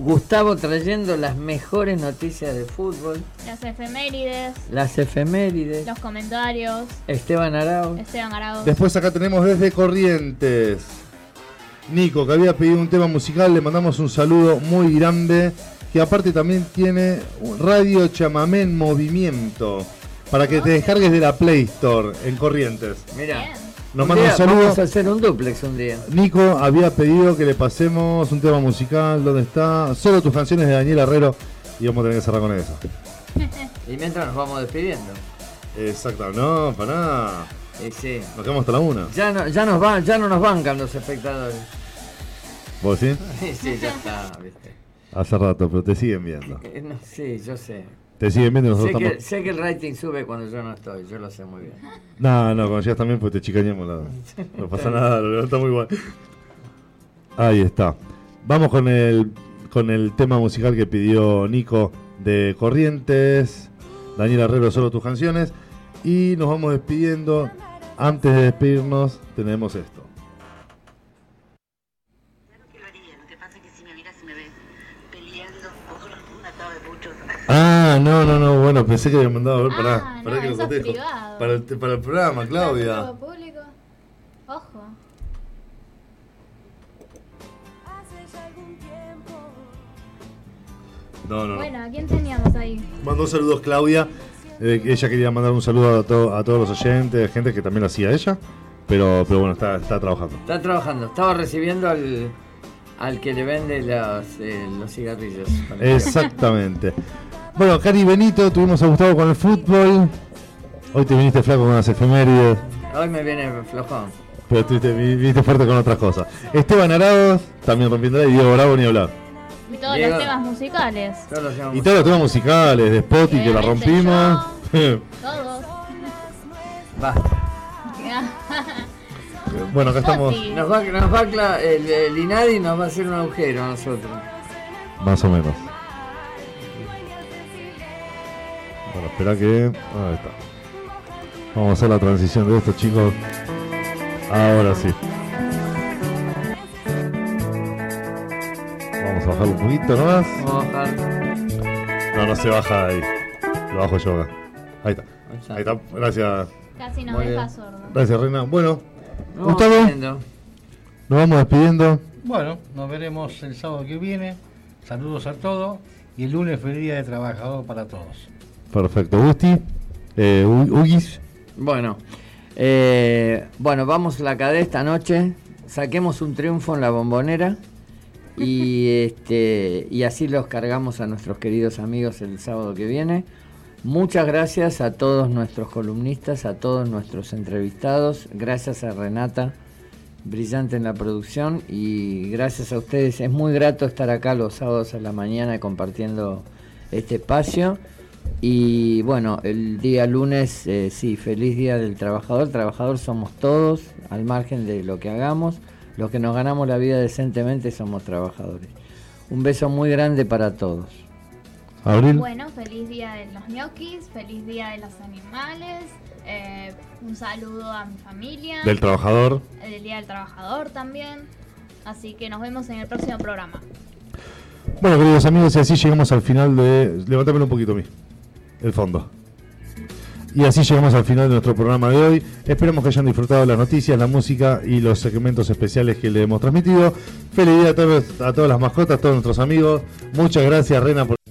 Gustavo trayendo las mejores noticias de fútbol, Las efemérides, las efemérides, los comentarios, Esteban Arau. Esteban Arauz. Después acá tenemos desde Corrientes. Nico, que había pedido un tema musical, le mandamos un saludo muy grande. Que aparte también tiene un Radio Chamamé en movimiento. Para que te descargues de la Play Store en Corrientes. Mira. Nos manda un saludo. Vamos a hacer un duplex un día. Nico había pedido que le pasemos un tema musical. ¿Dónde está? Solo tus canciones de Daniel Herrero. Y vamos a tener que cerrar con eso. [LAUGHS] Y mientras nos vamos despidiendo. Exacto, no, para nada. Sí. Nos quedamos hasta la una. Ya no, ya nos van, ya no nos bancan los espectadores. ¿Vos sí? Sí, [LAUGHS] sí, ya está, viste. Hace rato, pero te siguen viendo. Eh, no, sí, yo sé. Te siguen viendo nosotros Sé que, estamos. sé que el rating sube cuando yo no estoy, yo lo sé muy bien. No, no, cuando llegas también pues te chicañamos la... No pasa nada, lo está muy bueno. Ahí está. Vamos con el con el tema musical que pidió Nico de Corrientes, Daniel Herrero, solo tus canciones. Y nos vamos despidiendo. Antes de despedirnos, tenemos esto. que lo haría, lo que pasa es que si me miras y me ves peleando por una tabla de muchos. Ah, no, no, no, bueno, pensé que había mandado a ver, pará, Ah, pará no, que lo cotejo. Para el, para el programa, Claudia. ¿Todo público? Ojo. No, no, no. Bueno, ¿a quién teníamos ahí? Mandó saludos Claudia. eh, ella quería mandar un saludo a, to- a todos los oyentes, gente que también lo hacía ella. Pero, pero bueno, está, está trabajando. Está trabajando, estaba recibiendo al, al que le vende los, eh, los cigarrillos. Exactamente. Bueno, Cari Benito, tuvimos a Gustavo con el fútbol. Hoy te viniste flaco con las efemérides, Hoy me viene flojón. pero estuviste- vi- viniste fuerte con otras cosas. Esteban Arados, también rompiendo y Diego Bravo ni hablar. Y todos Diego. los temas musicales. Todos los llamamos. Y todos los temas musicales de Spotty que la rompimos. Todos. Basta. [LAUGHS] bueno, acá estamos. Nos va, nos va el, el Inadi nos va a hacer un agujero a nosotros. más o menos. Bueno, espera que. Ahí está. Vamos a hacer la transición de esto, chicos. Ahora sí. Vamos a bajar un poquito nomás. Vamos a bajar. No, no se baja ahí. Lo bajo yo acá. Ahí está. Ahí está. Gracias. Casi nos Muy deja bien. sordo. Gracias, Reina. Bueno, Nos Gustavo. vamos nos vamos despidiendo. Bueno, nos veremos el sábado que viene. Saludos a todos. Y el lunes feliz día de trabajador para todos. Perfecto. Gusti. Eh, Ugis. Bueno, eh, bueno, vamos la cadena esta noche. Saquemos un triunfo en la bombonera. Y [LAUGHS] este y así los cargamos a nuestros queridos amigos el sábado que viene. Muchas gracias a todos nuestros columnistas, a todos nuestros entrevistados. Gracias a Renata, brillante en la producción. Y gracias a ustedes. Es muy grato estar acá los sábados a la mañana compartiendo este espacio. Y bueno, el día lunes, eh, sí, feliz día del trabajador. Trabajador somos todos, al margen de lo que hagamos. Los que nos ganamos la vida decentemente somos trabajadores. Un beso muy grande para todos. Abril. Bueno, feliz día de los ñoquis, feliz día de los animales, eh, un saludo a mi familia, Del trabajador. del día del trabajador también. Así que nos vemos en el próximo programa. Bueno, queridos amigos, y así llegamos al final de. Levantámelo un poquito a mí. El fondo. Y así llegamos al final de nuestro programa de hoy. Esperamos que hayan disfrutado las noticias, la música y los segmentos especiales que le hemos transmitido. Feliz día a, todos, a todas las mascotas, a todos nuestros amigos. Muchas gracias, Rena, por